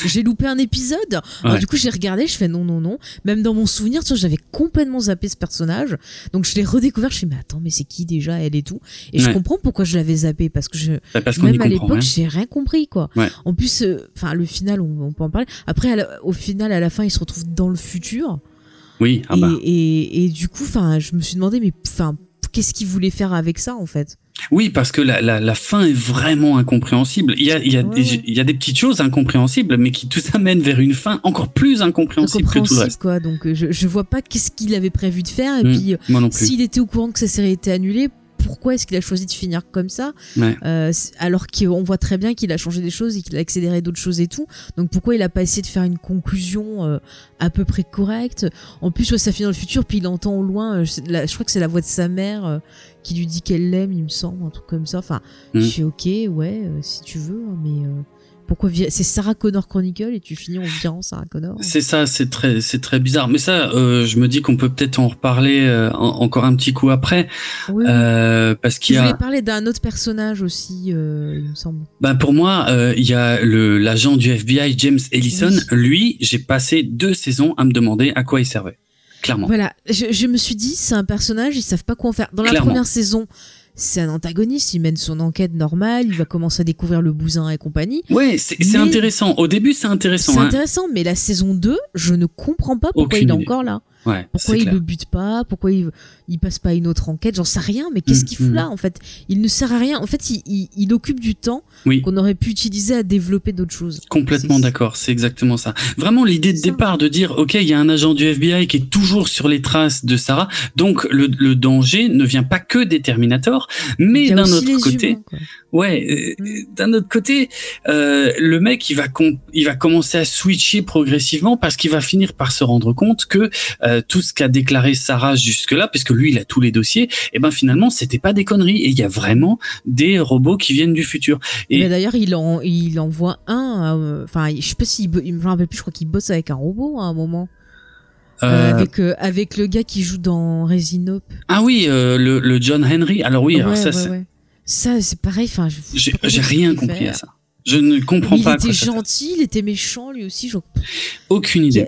S1: J'ai loupé un épisode. Alors,
S3: Ouais.
S1: du coup, j'ai regardé, je fais non, non, non. Même dans mon souvenir, tu vois, j'avais complètement zappé ce personnage. Donc, je l'ai redécouvert. Je suis mais attends, mais c'est qui déjà elle et tout? Et je comprends pourquoi je l'avais zappé parce que je,
S3: Bah, parce
S1: même à l'époque, j'ai rien compris, quoi.
S3: Ouais.
S1: En plus, euh, enfin, le final, on, on peut en parler. Après, la- au final, à la fin, il se retrouve dans le futur.
S3: Oui, ah
S1: et,
S3: bah.
S1: et, et du coup, enfin, je me suis demandé, mais enfin, qu'est-ce qu'il voulait faire avec ça, en fait?
S3: Oui, parce que la, la, la fin est vraiment incompréhensible. Il y a, il y, a
S1: Ouais,
S3: des, il y a des petites choses incompréhensibles, mais qui tout amènent vers une fin encore plus incompréhensible que tout le reste.
S1: quoi. Donc, euh, je, je vois pas qu'est-ce qu'il avait prévu de faire. Et
S3: Mm,
S1: puis, euh, s'il était au courant que sa série était annulée, pourquoi est-ce qu'il a choisi de finir comme ça
S3: Ouais.
S1: Euh, alors qu'on voit très bien qu'il a changé des choses et qu'il a accéléré d'autres choses et tout. Donc pourquoi il a pas essayé de faire une conclusion euh, à peu près correcte? En plus, ouais, ça finit dans le futur, puis il entend au loin, euh, la- je crois que c'est la voix de sa mère qui lui dit qu'elle l'aime, il me semble, un truc comme ça. Enfin,
S3: Mm.
S1: je fais ok, ouais, si tu veux, hein, mais pourquoi c'est Sarah Connor Chronicle et tu finis en virant Sarah Connor
S3: C'est ça, c'est très, c'est très bizarre. Mais ça, euh, je me dis qu'on peut peut-être en reparler euh, en- encore un petit coup après,
S1: Oui,
S3: euh, parce qu'il y
S1: Je
S3: a.
S1: voulais parler d'un autre personnage aussi, euh, il me semble.
S3: Ben pour moi, il y a le l'agent du FBI James Ellison. Lui, j'ai passé deux saisons à me demander à quoi il servait. Clairement.
S1: Voilà, je, je me suis dit, c'est un personnage, ils savent pas quoi en faire. Dans la première saison, c'est un antagoniste, il mène son enquête normale, il va commencer à découvrir le bousin et compagnie.
S3: Ouais, c'est intéressant. Au début, c'est intéressant.
S1: C'est
S3: hein.
S1: intéressant, mais la saison 2, je ne comprends pas pourquoi
S3: Aucune
S1: il est
S3: idée.
S1: encore là.
S3: Ouais,
S1: Pourquoi il le bute pas Pourquoi il, il passe pas à une autre enquête J'en sais rien, mais qu'est-ce
S3: Mm,
S1: qu'il fout
S3: mm.
S1: là en fait? Il ne sert à rien. En fait, il, il- il occupe du temps
S3: Oui.
S1: qu'on aurait pu utiliser à développer d'autres choses.
S3: Complètement d'accord, c'est exactement ça. Vraiment l'idée de départ de dire ok il y a un agent du FBI qui est toujours sur les traces de Sarah, donc le, le danger ne vient pas que des Terminators, mais
S1: y a
S3: d'un autre côté,
S1: humains,
S3: ouais, euh, d'un autre côté, euh, le mec il va il va commencer à switcher progressivement parce qu'il va finir par se rendre compte que euh, tout ce qu'a déclaré Sarah jusque là, puisque lui il a tous les dossiers, et ben finalement c'était pas des conneries et il y a vraiment des robots qui viennent du futur. Et
S1: Mais D'ailleurs, il en, il envoie un. euh, Enfin, je sais pas s'il. bo- Il me rappelle plus, je crois qu'il bosse avec un robot à un moment. Euh,
S3: euh,
S1: avec, euh, avec le gars qui joue dans Resinope.
S3: Ah oui, le, le John Henry. Alors oui, alors ça,
S1: ouais,
S3: c'est-
S1: ouais. Ça, c'est pareil. Enfin,
S3: j'ai rien
S1: il
S3: compris à ça. Je ne comprends
S1: il
S3: pas à
S1: était gentil, il était méchant lui aussi. Je...
S3: Aucune idée.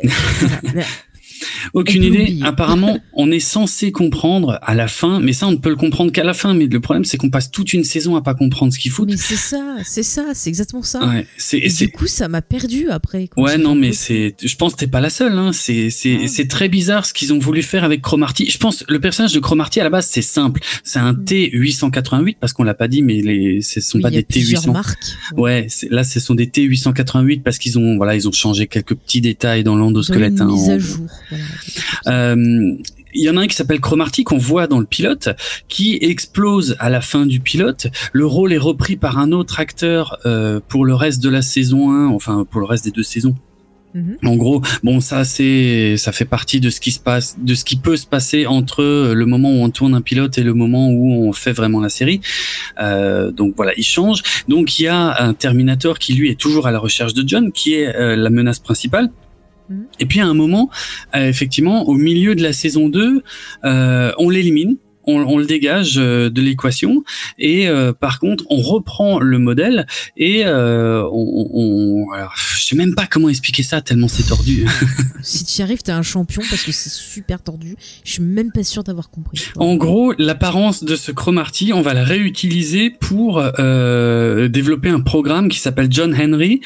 S3: Aucune idée. Apparemment, on est censé comprendre à la fin, mais ça, on ne peut le comprendre qu'à la fin. Mais le problème, c'est qu'on passe toute une saison à pas comprendre ce qu'il faut.
S1: Mais c'est ça, c'est ça, c'est exactement ça.
S3: Ouais, c'est-
S1: Et
S3: c'est-
S1: du coup, ça m'a perdu après.
S3: Ouais, non, mais c'est, je pense que t'es pas la seule, hein. C'est, c'est, c'est très bizarre ce qu'ils ont voulu faire avec Cromarty. Je pense, le personnage de Cromarty, à la base, c'est simple. C'est un T888, parce qu'on l'a pas dit, mais les, ce sont
S1: Mm. Oui,
S3: pas des
S1: plusieurs
S3: T800.
S1: marques.
S3: Ouais, c'est- là, ce sont des T888 parce qu'ils ont, voilà, ils ont changé quelques petits détails dans l'endosquelette.
S1: une
S3: hein,
S1: mise
S3: en-
S1: à jour. Voilà.
S3: Euh, il y en a un qui s'appelle Cromarty qu'on voit dans le pilote, qui explose à la fin du pilote. Le rôle est repris par un autre acteur euh, pour le reste de la saison 1, enfin pour le reste des deux saisons.
S1: Mhm.
S3: En gros, bon, ça c'est, ça fait partie de ce qui se passe, de ce qui peut se passer entre euh, le moment où on tourne un pilote et le moment où on fait vraiment la série. Euh, donc voilà, il change. Donc il y a un Terminator qui lui est toujours à la recherche de John, qui est euh, la menace principale. Et puis à un moment, euh, effectivement, au milieu de la saison 2, euh, on l'élimine. On, on le dégage euh, de l'équation et euh, par contre on reprend le modèle et euh, on, on alors, je sais même pas comment expliquer ça tellement c'est tordu.
S1: Si tu y arrives, t'es un champion parce que c'est super tordu. Je suis même pas sûr d'avoir compris.
S3: En gros, l'apparence de ce Cromarty, on va la réutiliser pour euh, développer un programme qui s'appelle John Henry,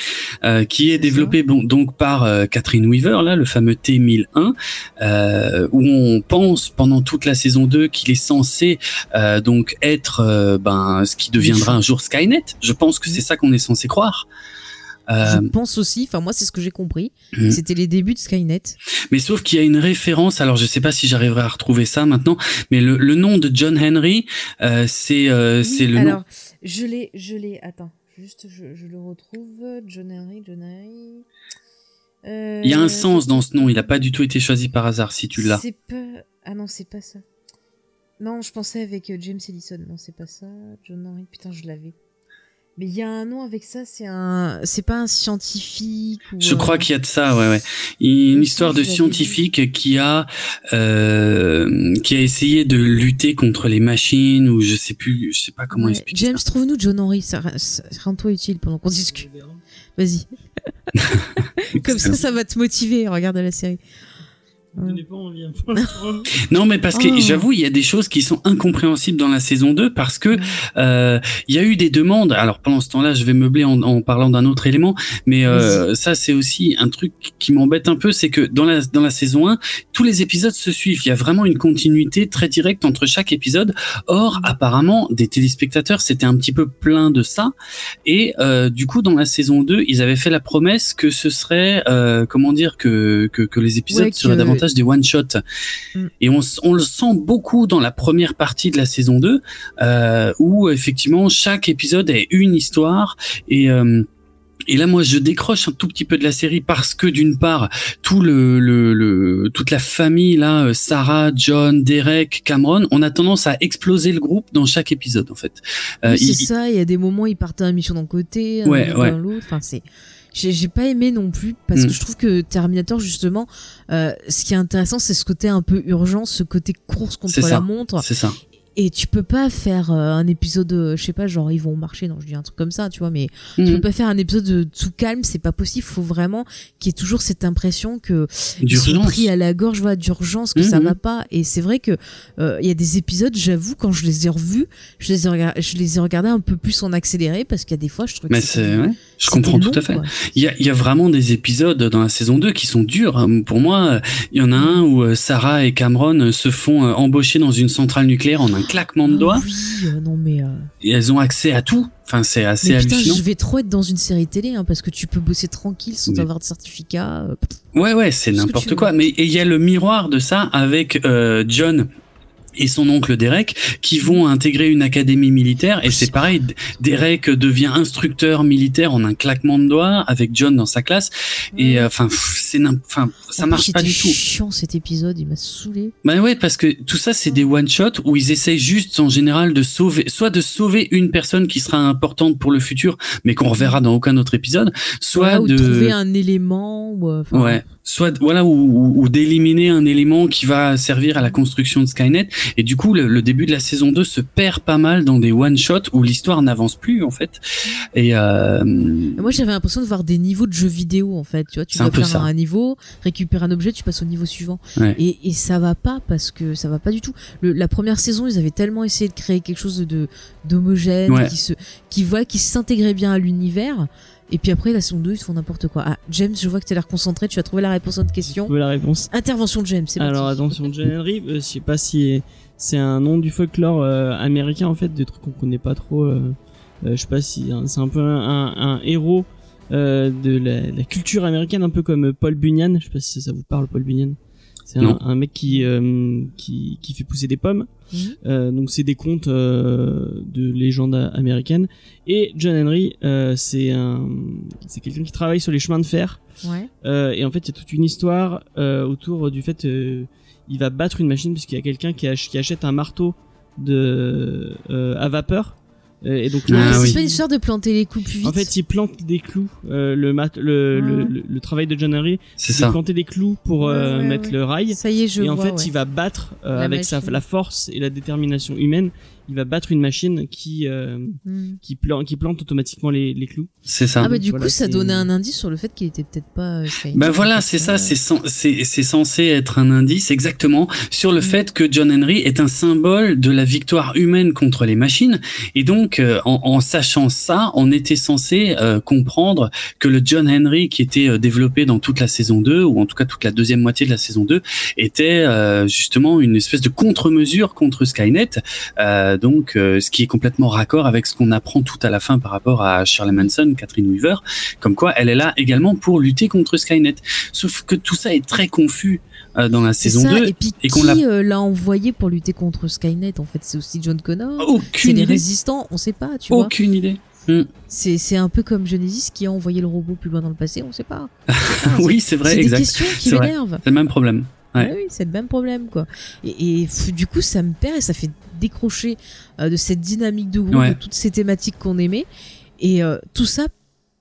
S3: qui est développé bon, donc par Catherine Weaver, là, le fameux T1001, euh, où on pense pendant toute la saison 2 qu'il est censé euh, donc être euh, ben ce qui deviendra un jour Skynet. Je pense que c'est ça qu'on est censé croire. Euh,
S1: Je pense aussi, enfin moi c'est ce que j'ai compris,
S3: Mhm.
S1: c'était les débuts de Skynet.
S3: Mais sauf qu'il y a une référence, alors je sais pas si j'arriverai à retrouver ça maintenant, mais le, le nom de John Henry, euh, c'est euh, c'est le
S1: Alors,
S3: nom.
S1: je l'ai, je l'ai, attends, juste je, je le retrouve. John Henry, John Henry. Euh,
S3: Il y a un sens dans ce nom, il a pas du tout été choisi par hasard si tu l'as.
S1: C'est pas. Ah non, c'est pas ça. Non, je pensais avec euh, James Ellison. Non, c'est pas ça. John Henry, putain, je l'avais. Mais il y a un nom avec ça, c'est un. C'est pas un scientifique ou.
S3: Je
S1: euh,
S3: crois qu'il y a de ça, ouais, ouais. Une histoire de scientifique qui a euh, qui a essayé de lutter contre les machines ou je sais plus, je sais pas comment
S1: ouais.
S3: expliquer.
S1: James, trouve-nous John Henry. Ça, ça- rends-toi utile pendant qu'on discute. Vas-y. Comme ça, ça va te motiver. Regarde la série.
S2: Donnez pas envie. hein.
S3: Non, mais parce que
S1: Oh.
S3: j'avoue, il y a des choses qui sont incompréhensibles dans la saison 2 parce que euh, il y a eu des demandes. Alors pendant ce temps-là, je vais meubler en, en parlant d'un autre élément, mais euh, ça c'est aussi un truc qui m'embête un peu, c'est que dans la dans la saison 1, tous les épisodes se suivent. Il y a vraiment une continuité très directe entre chaque épisode. Or, apparemment, des téléspectateurs c'était un petit peu plein de ça, et euh, du coup dans la saison 2, ils avaient fait la promesse que ce serait euh, comment dire que que, que les épisodes
S1: Ouais, que-
S3: seraient des one shot.
S1: Mm.
S3: Et on, on le sent beaucoup dans la première partie de la saison 2, euh, où effectivement chaque épisode est une histoire et euh, et là, moi, je décroche un tout petit peu de la série parce que d'une part, tout le, le, le- toute la famille là, euh, Sarah, John, Derek, Cameron, on a tendance à exploser le groupe dans chaque épisode, en fait. Euh,
S1: Oui, c'est ça, il y a des moments, ils partent à la mission d'un côté, un
S3: Ouais, ouais.
S1: l'autre. Enfin, c'est. J'ai pas aimé non plus parce
S3: Mm.
S1: que je trouve que Terminator justement, euh, ce qui est intéressant, c'est ce côté un peu urgent, ce côté course contre la
S3: ça.
S1: montre.
S3: c'est ça.
S1: Et tu peux pas faire euh, un épisode, euh, je sais pas, genre ils vont marcher, non, je dis un truc comme ça, tu vois, mais tu
S3: Mhm.
S1: peux pas faire un épisode de tout calme, c'est pas possible. Faut vraiment qu'il y ait toujours cette impression que ils sont pris à la gorge, voilà, d'urgence, que ça
S3: Mhm.
S1: va pas. Et c'est vrai que euh, il y a des épisodes, j'avoue, quand je les ai revus, je les ai, je les ai regardés un peu plus en accéléré parce qu'il y a des fois, je trouve
S3: Mais
S1: que
S3: c'est, je comprends tout
S1: long,
S3: à fait. Il y a, il y a vraiment des épisodes dans la saison 2 qui sont durs. Euh, Pour moi, euh, il y en a un où euh, Sarah et Cameron euh, se font embaucher dans une centrale nucléaire en un claquement de
S1: Ah
S3: doigts
S1: oui, euh, non mais. euh,
S3: et elles ont accès à tout. Enfin, c'est assez
S1: mais putain,
S3: hallucinant.
S1: je vais trop être dans une série télé hein, parce que tu peux bosser tranquille sans
S3: Oui.
S1: avoir de certificat.
S3: Ouais, ouais, c'est n'importe
S1: veux.
S3: quoi. Mais il y a le miroir de ça avec euh, John et son oncle Derek qui vont intégrer une académie militaire. Et c'est pareil Derek devient instructeur militaire en un claquement de doigts avec John dans sa classe. Et euh, enfin c'est enfin ça marche pas du tout
S1: chiant cet épisode, il m'a saoulé.
S3: Bah ouais, parce que tout ça, c'est des one-shots où ils essayent juste, en général, de sauver, soit de sauver une personne qui sera importante pour le futur, mais qu'on reverra dans aucun autre épisode, soit
S1: Voilà, ou
S3: de,
S1: trouver un élément. Ou, euh, enfin,
S3: ouais, soit voilà, ou, ou- ou d'éliminer un élément qui va servir à la construction de Skynet. Et du coup, le, le début de la saison 2 se perd pas mal dans des one-shots où l'histoire n'avance plus, en fait. Et euh,
S1: Et Moi, j'avais l'impression de voir des niveaux de jeux vidéo en fait. Tu vois, tu
S3: peu
S1: faire
S3: ça.
S1: un niveau, récupérer un objet, tu passes au niveau suivant.
S3: Ouais.
S1: Et, et ça va pas parce que ça va pas du tout. Le- la première saison, ils avaient tellement essayé de créer quelque chose de d'homogène,
S3: Ouais.
S1: qui se, qui voit, qui s'intégrait bien à l'univers. Et puis après, la saison 2, ils font n'importe quoi. Ah, James, je vois que tu as l'air concentré, tu as trouvé la réponse à notre question.
S2: trouvez la réponse
S1: Intervention de James, c'est.
S2: Alors attention, John Henry, euh, je sais pas si c'est un nom du folklore euh, américain en fait, des trucs qu'on connaît pas trop. euh, euh, je sais pas si hein, c'est un peu un, un- un héros euh, de la, la culture américaine, un peu comme Paul Bunyan. Je sais pas si ça vous parle, Paul Bunyan. C'est un, mec qui, euh, qui qui fait pousser des pommes.
S1: Mhm.
S2: Euh, donc c'est des contes euh, de légendes américaines. Et John Henry, euh, c'est un c'est quelqu'un qui travaille sur les chemins de fer.
S1: Ouais.
S2: Euh, et en fait, il y a toute une histoire euh, autour du fait euh, il va battre une machine puisqu'il y a quelqu'un qui, ach- qui achète un marteau de euh, à vapeur. Euh, et donc
S3: Ah
S1: c'est
S3: oui.
S1: pas une histoire de planter les coups plus vite.
S2: en fait, il plante des clous. Euh, le, mat- le, le,
S1: Ah.
S2: le, le travail de John Henry,
S3: c'est
S2: c'est de planter des clous pour euh,
S1: Ouais, ouais,
S2: mettre
S1: ouais.
S2: le rail.
S1: ça y est, je
S2: et en
S1: vois.
S2: fait,
S1: ouais.
S2: il va battre euh, avec sa, la force et la détermination humaine. Il va battre une machine qui euh,
S1: Mhm.
S2: qui, plante, qui plante automatiquement les, les clous.
S3: C'est ça.
S1: Ah bah du
S2: Voilà,
S1: coup, ça donnait un indice sur le fait qu'il était peut-être pas. euh.
S3: Ben voilà, c'est ça, c'est c'est c'est censé être un indice exactement sur le fait que John Henry est un symbole de la victoire humaine contre les machines. Et donc, euh, en, en sachant ça, on était censé euh, comprendre que le John Henry qui était euh, développé dans toute la saison 2, ou en tout cas toute la deuxième moitié de la saison 2, était euh, justement une espèce de contre-mesure contre Skynet. Euh, donc, euh, ce qui est complètement raccord avec ce qu'on apprend tout à la fin par rapport à Shirley Manson, Catherine Weaver, comme quoi elle est là également pour lutter contre Skynet. Sauf que tout ça est très confus euh, dans la
S1: C'est
S3: saison
S1: ça,
S3: 2.
S1: et puis
S3: et qu'on
S1: qui
S3: l'a-
S1: euh, l'a envoyé pour lutter contre Skynet En fait, c'est aussi John Connor. c'est
S3: Aucune
S1: les
S3: idée.
S1: résistants, on sait pas, tu vois.
S3: Aucune idée.
S1: C'est c'est un peu comme Genesis qui a envoyé le robot plus loin dans le passé, on sait pas.
S3: Oui, c'est vrai,
S1: C'est des questions qui
S3: C'est
S1: m'énervent.
S3: C'est le même problème. Ouais.
S1: Oui, c'est le même problème, quoi. Et, du coup, ça me perd et ça fait décrocher euh, de cette dynamique de groupe,
S3: Ouais.
S1: de toutes ces thématiques qu'on aimait. Et euh, tout ça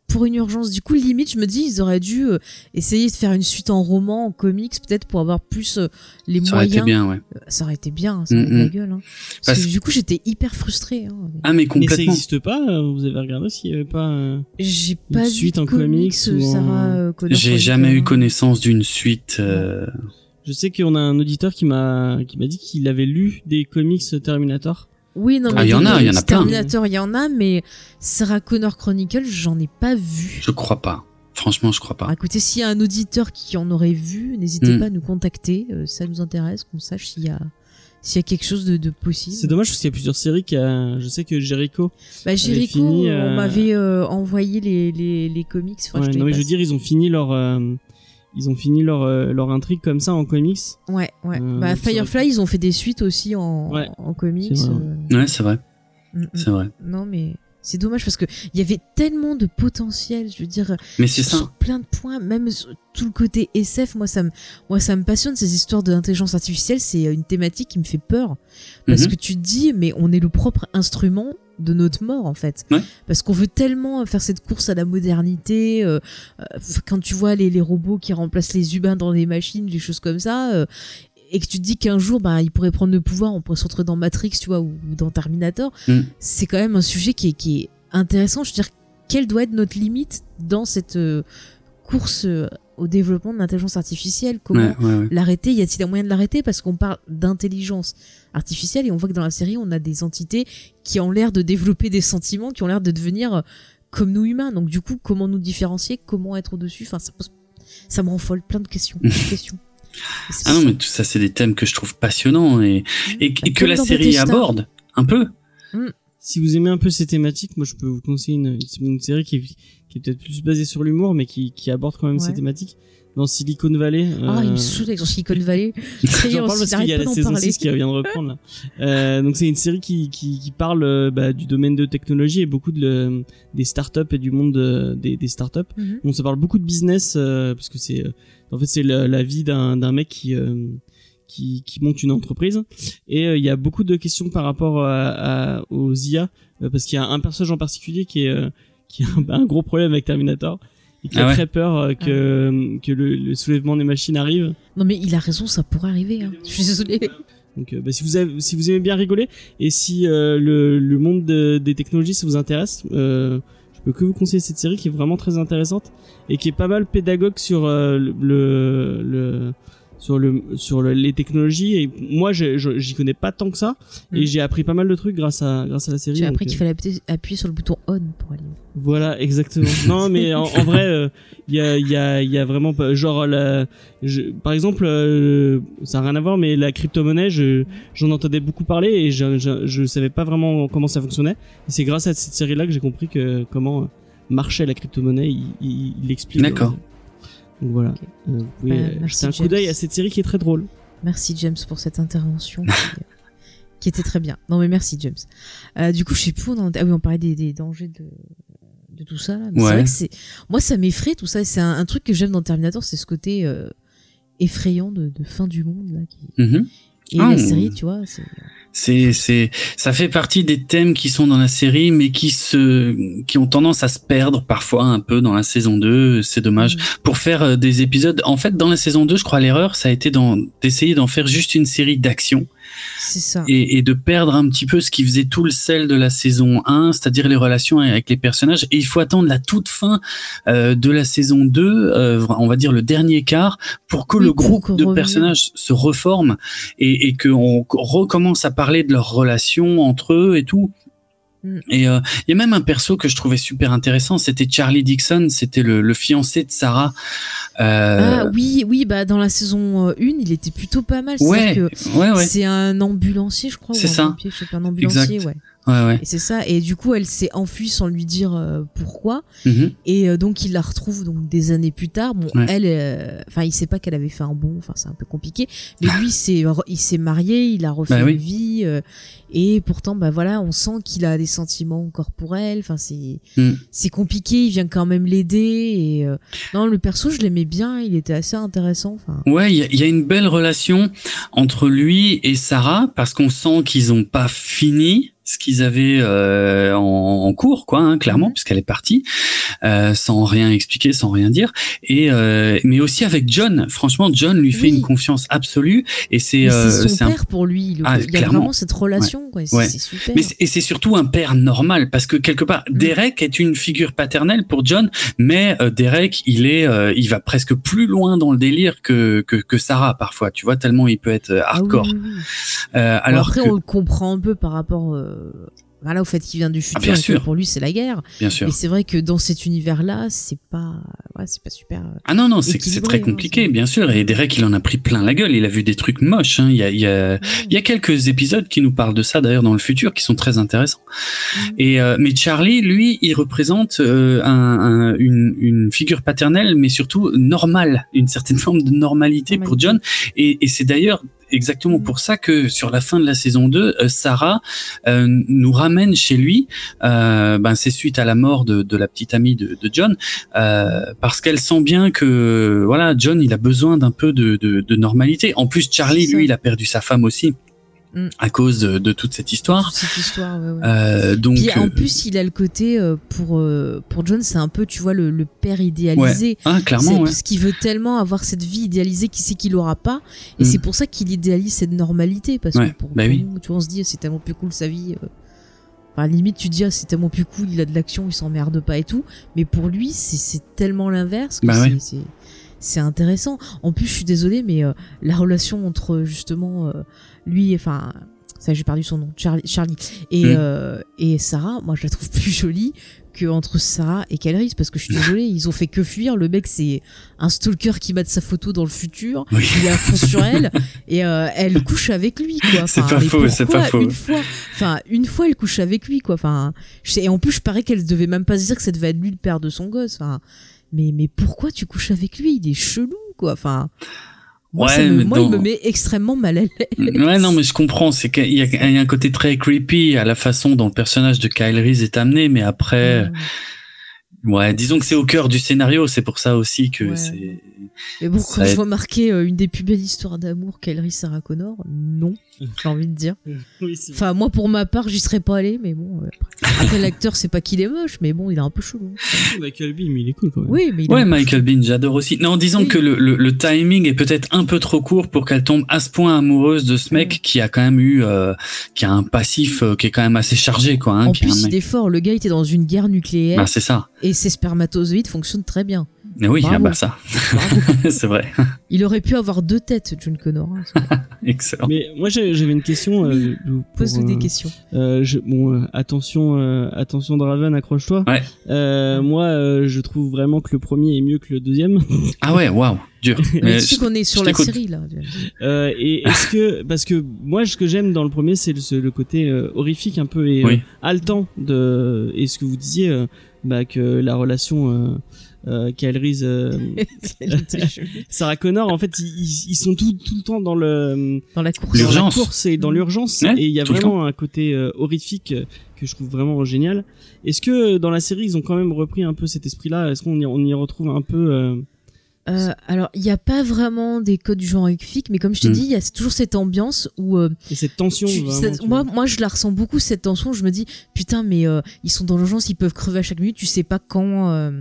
S1: pour une urgence. Du coup, limite, je me dis, ils auraient dû euh, essayer de faire une suite en roman, en comics, peut-être pour avoir plus euh, les
S3: Ça aurait
S1: moyens.
S3: été bien, ouais.
S1: Euh, Ça aurait été bien, ça aurait
S3: Mm,
S1: été la
S3: mm.
S1: gueule. hein. Parce,
S3: Parce-
S1: que du coup, j'étais hyper frustrée. hein.
S3: Ah, mais
S2: Mais ça
S3: complètement.
S2: n'existe pas. Vous avez regardé s'il y avait pas. euh,
S1: J'ai
S2: Une
S1: pas vu
S2: suite en comics ou en-
S3: J'ai jamais eu
S1: hein.
S3: connaissance d'une suite. euh,
S2: Je sais qu'on a un auditeur qui m'a qui m'a dit qu'il avait lu des comics Terminator.
S1: Oui, non,
S3: Ah,
S1: mais
S3: il y en a, il y en a plein.
S1: Terminator, il y en a, mais Sarah Connor Chronicle, j'en ai pas vu.
S3: Je crois pas. Franchement, je crois
S1: Alors,
S3: pas.
S1: écoutez, s'il y a un auditeur qui en aurait vu, n'hésitez
S3: Mm.
S1: pas à nous contacter. euh, ça nous intéresse, qu'on sache s'il y a s'il y a quelque chose de, de possible.
S2: C'est dommage parce qu'il y a plusieurs séries qui a... Je sais que Jericho.
S1: Bah, Jericho,
S2: fini, euh,
S1: on m'avait euh, envoyé les, les, les comics. Enfin,
S2: Ouais,
S1: je
S2: non, mais je veux dire, ils ont fini leur. euh, Ils ont fini leur, euh, leur intrigue comme ça en comics.
S1: Ouais, ouais.
S2: Euh,
S1: bah, Firefly, ils ont fait des suites aussi en,
S2: Ouais,
S1: en comics.
S2: c'est vrai.
S1: euh,
S3: Ouais, c'est vrai.
S1: mm, mm.
S3: C'est vrai.
S1: Non, mais c'est dommage parce que il y avait tellement de potentiel. Je veux dire,
S3: Mais
S1: sur
S3: ça.
S1: plein de points, même sur tout le côté SF. Moi, ça me, moi, ça me passionne ces histoires d'intelligence artificielle. C'est une thématique qui me fait peur parce
S3: Mhm.
S1: que tu te dis, mais on est le propre instrument de notre mort en fait
S3: Ouais.
S1: parce qu'on veut tellement faire cette course à la modernité euh, euh, quand tu vois les, les robots qui remplacent les humains dans les machines des choses comme ça euh, et que tu te dis qu'un jour bah ils pourraient prendre le pouvoir on pourrait se retrouver dans Matrix tu vois ou, ou dans Terminator
S3: Mm.
S1: c'est quand même un sujet qui est, qui est intéressant je veux dire quelle doit être notre limite dans cette euh, course euh, au développement de l'intelligence artificielle? Comment
S3: Ouais, ouais, ouais.
S1: l'arrêter? Y a-t-il un moyen de l'arrêter? Parce qu'on parle d'intelligence artificielle et on voit que dans la série, on a des entités qui ont l'air de développer des sentiments, qui ont l'air de devenir euh, comme nous humains. Donc du coup, comment nous différencier? Comment être au-dessus? Enfin, ça, pose- ça me rend folle. Plein de questions. plein de questions.
S3: Ah non, mais tout ça, c'est des thèmes que je trouve passionnants et, et, et que la série aborde un peu.
S2: Si vous aimez un peu ces thématiques, moi je peux vous conseiller une, une série qui est, qui est peut-être plus basée sur l'humour, mais qui, qui aborde quand même
S1: Ouais.
S2: ces thématiques. Dans Silicon Valley.
S1: Ah, il
S2: euh,
S1: me saoule avec son Silicon Valley.
S2: J'en
S1: on
S2: parle parce qu'il y a la saison
S1: parler.
S2: 6 qui vient de reprendre là. Euh, donc c'est une série qui, qui, qui parle euh, bah, du domaine de technologie et beaucoup de, le- des startups et du monde de- des, des startups.
S1: Mhm.
S2: Donc ça parle beaucoup de business euh, parce que c'est euh, en fait c'est la, la vie d'un d'un mec qui euh, qui, qui monte une entreprise et euh, il y a beaucoup de questions par rapport à, à- aux IA euh, parce qu'il y a un personnage en particulier qui est euh, qui a un, un gros problème avec Terminator et qui
S3: Ah
S2: a
S3: ouais.
S2: très peur que que le, le soulèvement des machines arrive.
S1: Non, mais il a raison, ça pourrait arriver. hein. Je suis désolée.
S2: Donc, euh, bah, si vous avez, si vous aimez bien rigoler et si euh, le, le monde de- des technologies ça vous intéresse, euh, je peux que vous conseiller cette série qui est vraiment très intéressante et qui est pas mal pédagogue sur euh, le, le sur le sur le- les technologies et moi j'y connais pas tant que ça et
S1: Mm.
S2: j'ai appris pas mal de trucs grâce à grâce à la série.
S1: J'ai appris
S2: euh,
S1: qu'il fallait appuyer, appuyer sur le bouton on pour aller.
S2: voilà, exactement. non, mais en, en vrai, euh, il y, a, il y, a, il y a vraiment. Genre, la, je- par exemple, euh, ça n'a rien à voir, mais la crypto-monnaie, je- j'en entendais beaucoup parler et je, je, je savais pas vraiment comment ça fonctionnait. Et c'est grâce à cette série-là que j'ai compris que comment euh, marchait la crypto-monnaie. Il, il, il explique.
S3: D'accord.
S2: euh, Donc voilà. Euh, vous pouvez
S1: Bah,
S2: euh, jeter un coup
S1: James.
S2: d'œil à cette série qui est très drôle.
S1: Merci James pour cette intervention qui, qui était très bien. Non mais merci James. Euh, du coup, je sais plus on en. Ah oui, on parlait des, des dangers de, de tout ça. Là. Mais C'est
S3: Ouais.
S1: vrai que c'est moi ça m'effraie tout ça. C'est un, un truc que j'aime dans Terminator, c'est ce côté euh, effrayant de, de fin du monde là. Qui...
S3: Mhm.
S1: Et
S3: Ah,
S1: la
S3: on-
S1: série, tu vois, c'est
S3: C'est, c'est, ça fait partie des thèmes qui sont dans la série, mais qui se, qui ont tendance à se perdre parfois un peu dans la saison 2. C'est dommage. Pour faire euh, des épisodes, en fait, dans la saison 2, je crois l'erreur, ça a été d'essayer d'en faire juste une série d'action
S1: c'est ça.
S3: et, et de perdre un petit peu ce qui faisait tout le sel de la saison 1, c'est-à-dire les relations avec les personnages. Et il faut attendre la toute fin euh, de la saison 2, euh, on va dire le dernier quart, pour que
S1: Oui,
S3: le groupe de personnages se reforme et, et qu'on recommence à parler de leurs relations entre eux et tout.
S1: Mm.
S3: Et euh, il y a même un perso que je trouvais super intéressant, c'était Charlie Dixon, c'était le, le fiancé de Sarah. Euh,
S1: Ah oui, oui, bah dans la saison 1, il était plutôt pas mal.
S3: ouais, ouais, ouais,
S1: C'est un ambulancier, je crois.
S3: C'est ça.
S1: un ambulancier,
S3: Exact.
S1: ouais.
S3: Ouais, ouais.
S1: Et c'est ça. Et du coup, elle s'est enfuie sans lui dire euh, pourquoi.
S3: Mhm.
S1: Et euh, donc, il la retrouve donc des années plus tard. Bon,
S3: Ouais.
S1: elle, euh, enfin, il sait pas qu'elle avait fait un bon. Enfin, c'est un peu compliqué. Mais lui, c'est, il s'est marié, il a refait
S3: Bah oui.
S1: une vie. euh, et pourtant, bah voilà, on sent qu'il a des sentiments encore pour elle. Enfin, c'est,
S3: Mm.
S1: c'est compliqué. Il vient quand même l'aider. Et euh, non, le perso, je l'aimais bien. Il était assez intéressant. Enfin,
S3: Ouais, il y, y a une belle relation entre lui et Sarah parce qu'on sent qu'ils ont pas fini ce qu'ils avaient euh, en, en cours, quoi, hein, clairement, puisqu'elle est partie. euh, sans rien expliquer, sans rien dire. Et euh, mais aussi avec John. Franchement, John lui fait une confiance absolue. Et c'est euh,
S1: c'est
S3: un-
S1: père pour lui. le-
S3: Ah,
S1: il y a
S3: clairement.
S1: vraiment cette relation. quoi,
S3: Ouais.
S1: Super.
S3: Mais c'est- et c'est surtout un père normal parce que quelque part
S1: Mm.
S3: Derek est une figure paternelle pour John, mais euh, Derek il est euh, il va presque plus loin dans le délire que que, que Sarah parfois, tu vois tellement il peut être euh,
S1: Ah oui,
S3: hardcore.
S1: oui.
S3: Euh, alors
S1: après,
S3: que
S1: on le comprend un peu par rapport euh, voilà, au fait qu'il vient du futur.
S3: Ah, bien sûr.
S1: Pour lui, c'est la guerre.
S3: bien sûr.
S1: Et c'est vrai que dans cet univers-là, c'est pas, ouais, c'est pas super. euh,
S3: Ah non non c'est très
S1: hein,
S3: compliqué bien sûr et Derek il en a pris plein la gueule il a vu des trucs moches hein. il y a il y a il y a quelques épisodes qui nous parlent de ça d'ailleurs dans le futur qui sont très intéressants et euh, mais Charlie lui il représente euh, un, un- une, une figure paternelle mais surtout normale une certaine forme de normalité pour John et, et c'est d'ailleurs exactement pour ça que sur la fin de la saison 2 euh, Sarah euh, nous ramène chez lui euh, ben c'est suite à la mort de, de la petite amie de, de John euh, parce qu'elle sent bien que voilà John il a besoin d'un peu de, de, de normalité. En plus Charlie lui il a perdu sa femme aussi
S1: Mm.
S3: à cause de, de toute cette histoire
S1: toute cette histoire. ouais, ouais.
S3: Euh, donc
S1: Puis en
S3: euh,
S1: plus, il a le côté euh, pour pour John, c'est un peu, tu vois, le, le père idéalisé.
S3: Ouais. Ah, clairement.
S1: Parce qu'il veut tellement avoir cette vie idéalisée qu'il sait qu'il aura pas, et
S3: Mm.
S1: c'est pour ça qu'il idéalise cette normalité. Parce que pour,
S3: bah oui.
S1: nous, tu vois, on se dit, c'est tellement plus cool sa vie. Enfin, limite, tu te dis, ah, c'est tellement plus cool, il a de l'action, il s'emmerde pas et tout. Mais pour lui, c'est tellement l'inverse que
S3: Bah
S1: c'est-. C'est intéressant. En plus, je suis désolée, mais euh, la relation entre justement euh, lui, enfin, ça j'ai perdu son nom, Charlie, Charlie et
S3: Mm.
S1: euh, et Sarah, moi je la trouve plus jolie que entre Sarah et Calris parce que je suis désolée, ils ont fait que fuir. Le mec, c'est un stalker qui bat sa photo dans le futur.
S3: Oui.
S1: Il est à fond sur elle et euh, elle couche avec lui. quoi.
S3: C'est pas faux, c'est pas faux.
S1: Une fois, enfin une fois, elle couche avec lui, quoi. Enfin, je sais, et en plus, je parais qu'elle devait même pas se dire que ça devait être lui le père de son gosse. Enfin, mais mais pourquoi tu couches avec lui? Il est chelou, quoi. Enfin. Moi,
S3: Ouais,
S1: me-
S3: mais
S1: moi, il me met extrêmement mal à l'aise.
S3: Ouais, non, mais je comprends. C'est qu'il y, a- il y a un côté très creepy à la façon dont le personnage de Kyle Reese est amené, mais après, ouais, disons que c'est au cœur du scénario. C'est pour ça aussi que
S1: Ouais.
S3: c'est.
S1: Mais bon,
S3: Ça
S1: quand je vois marqué euh, une des plus belles histoires d'amour qu'Elry Sarah Connor, non, j'ai envie de dire. Enfin, moi, pour ma part, j'y serais pas allé, mais bon. euh, Après, l'acteur, c'est pas qu'il est moche, mais bon, il est un peu chelou.
S2: Michael Bean, mais il est cool quand même.
S1: Oui, mais il est
S3: Ouais, Michael Bean, j'adore aussi. Non, disons que le, le, le timing est peut-être un peu trop court pour qu'elle tombe à ce point amoureuse de ce mec qui a quand même eu, euh, qui a un passif euh, qui est quand même assez chargé, quoi. Hein,
S1: En
S3: qui est un
S1: plus, il est fort. Le gars était dans une guerre nucléaire.
S3: Bah, c'est ça.
S1: Et ses spermatozoïdes fonctionnent très bien.
S3: Mais oui, ah bah ça. c'est vrai.
S1: Il aurait pu avoir deux têtes, John Connor. hein.
S3: Excellent.
S2: Mais moi j'avais une question. euh, pour,
S1: Pose-nous des
S2: euh,
S1: questions.
S2: euh, je- bon, euh, attention, euh, attention Draven, accroche-toi.
S3: Ouais.
S2: Euh, moi, euh, je trouve vraiment que le premier est mieux que le deuxième.
S3: Ah ouais, waouh, dur.
S1: Mais tu qu'on est sur la série, là.
S2: Euh, et est-ce que parce que moi ce que j'aime dans le premier c'est le, côté euh, horrifique un peu et
S3: Oui.
S2: euh, haletant de et ce que vous disiez euh, bah, que la relation euh, euh, euh, Sarah Connor en fait ils, ils- ils sont tout, tout le temps dans le
S1: Dans la course.
S2: dans la
S3: L'urgence.
S2: course et dans l'urgence.
S3: Ouais,
S2: et il y a vraiment un côté euh, horrifique euh, que je trouve vraiment génial. Est-ce que dans la série ils ont quand même repris un peu cet esprit là est-ce qu'on y, on y retrouve un peu euh,
S1: alors, il n'y a pas vraiment des codes du genre horrifique, mais comme je t'ai
S2: Mm.
S1: dit, il y a toujours cette ambiance où euh,
S2: et cette tension
S1: tu-
S2: vraiment,
S1: ça-
S2: tu
S1: moi,
S2: vois.
S1: moi, je la ressens beaucoup cette tension. Je me dis, putain, mais euh, ils sont dans l'urgence, ils peuvent crever à chaque minute. Tu sais pas quand, euh,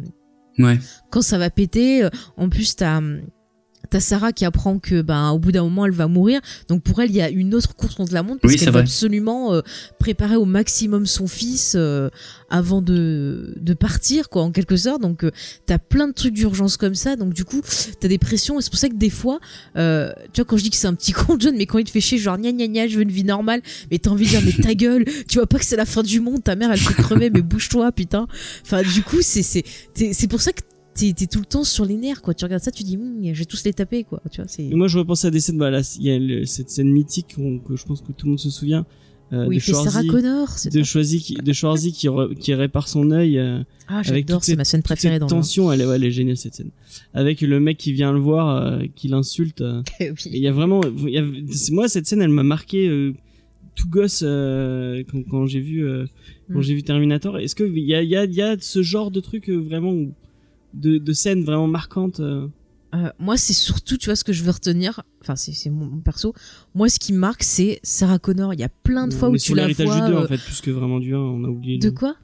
S3: Ouais.
S1: quand ça va péter. Euh, En plus, t'as hum, t'as Sarah qui apprend que, ben, au bout d'un moment, elle va mourir. Donc pour elle, il y a une autre course contre la montre parce
S3: Oui,
S1: qu'elle veut absolument euh, préparer au maximum son fils euh, avant de de partir, quoi, en quelque sorte. Donc euh, t'as plein de trucs d'urgence comme ça. Donc du coup, t'as des pressions. Et c'est pour ça que des fois, euh, tu vois, quand je dis que c'est un petit con John, mais quand il te fait chier, genre gna gna gna, je veux une vie normale, mais t'as envie de dire mais ta gueule, tu vois pas que c'est la fin du monde, ta mère elle peut crever, mais bouge-toi, putain. Enfin, du coup, c'est c'est pour ça que t'es tout le temps sur les nerfs, quoi. Tu regardes ça, tu dis, Hum, je vais tous les taper, quoi. Tu vois, c'est.
S2: Moi, je repense à des scènes. Bah, là, il y a le- cette scène mythique que je pense que tout le monde se souvient. euh,
S1: Où
S2: de
S1: Sarah Connor, c'est
S2: de Schwarzy qui, de Schwarzy qui, re- qui répare son œil. euh,
S1: Ah, j'adore, c'est ma scène préférée dans le
S2: tension, elle est, ouais, elle est géniale cette scène. Avec le mec qui vient le voir, euh, qui l'insulte. euh,
S1: Oui.
S2: Il y a vraiment, y a- moi cette scène, elle m'a marqué tout gosse quand, quand j'ai vu, quand
S1: Mm.
S2: j'ai vu Terminator. Est-ce que il y a, y a, y a ce genre de truc vraiment, où- de, de scènes vraiment marquantes. euh,
S1: Euh, moi, c'est surtout, tu vois, ce que je veux retenir. Enfin, c'est mon, mon perso. Moi, ce qui marque, c'est Sarah Connor. Il y a plein de fois
S2: on
S1: où tu
S2: sur
S1: la
S2: l'héritage
S1: vois.
S2: du 2
S1: euh,
S2: en fait, plus que vraiment du 1, on a oublié.
S1: De
S2: le-
S1: quoi?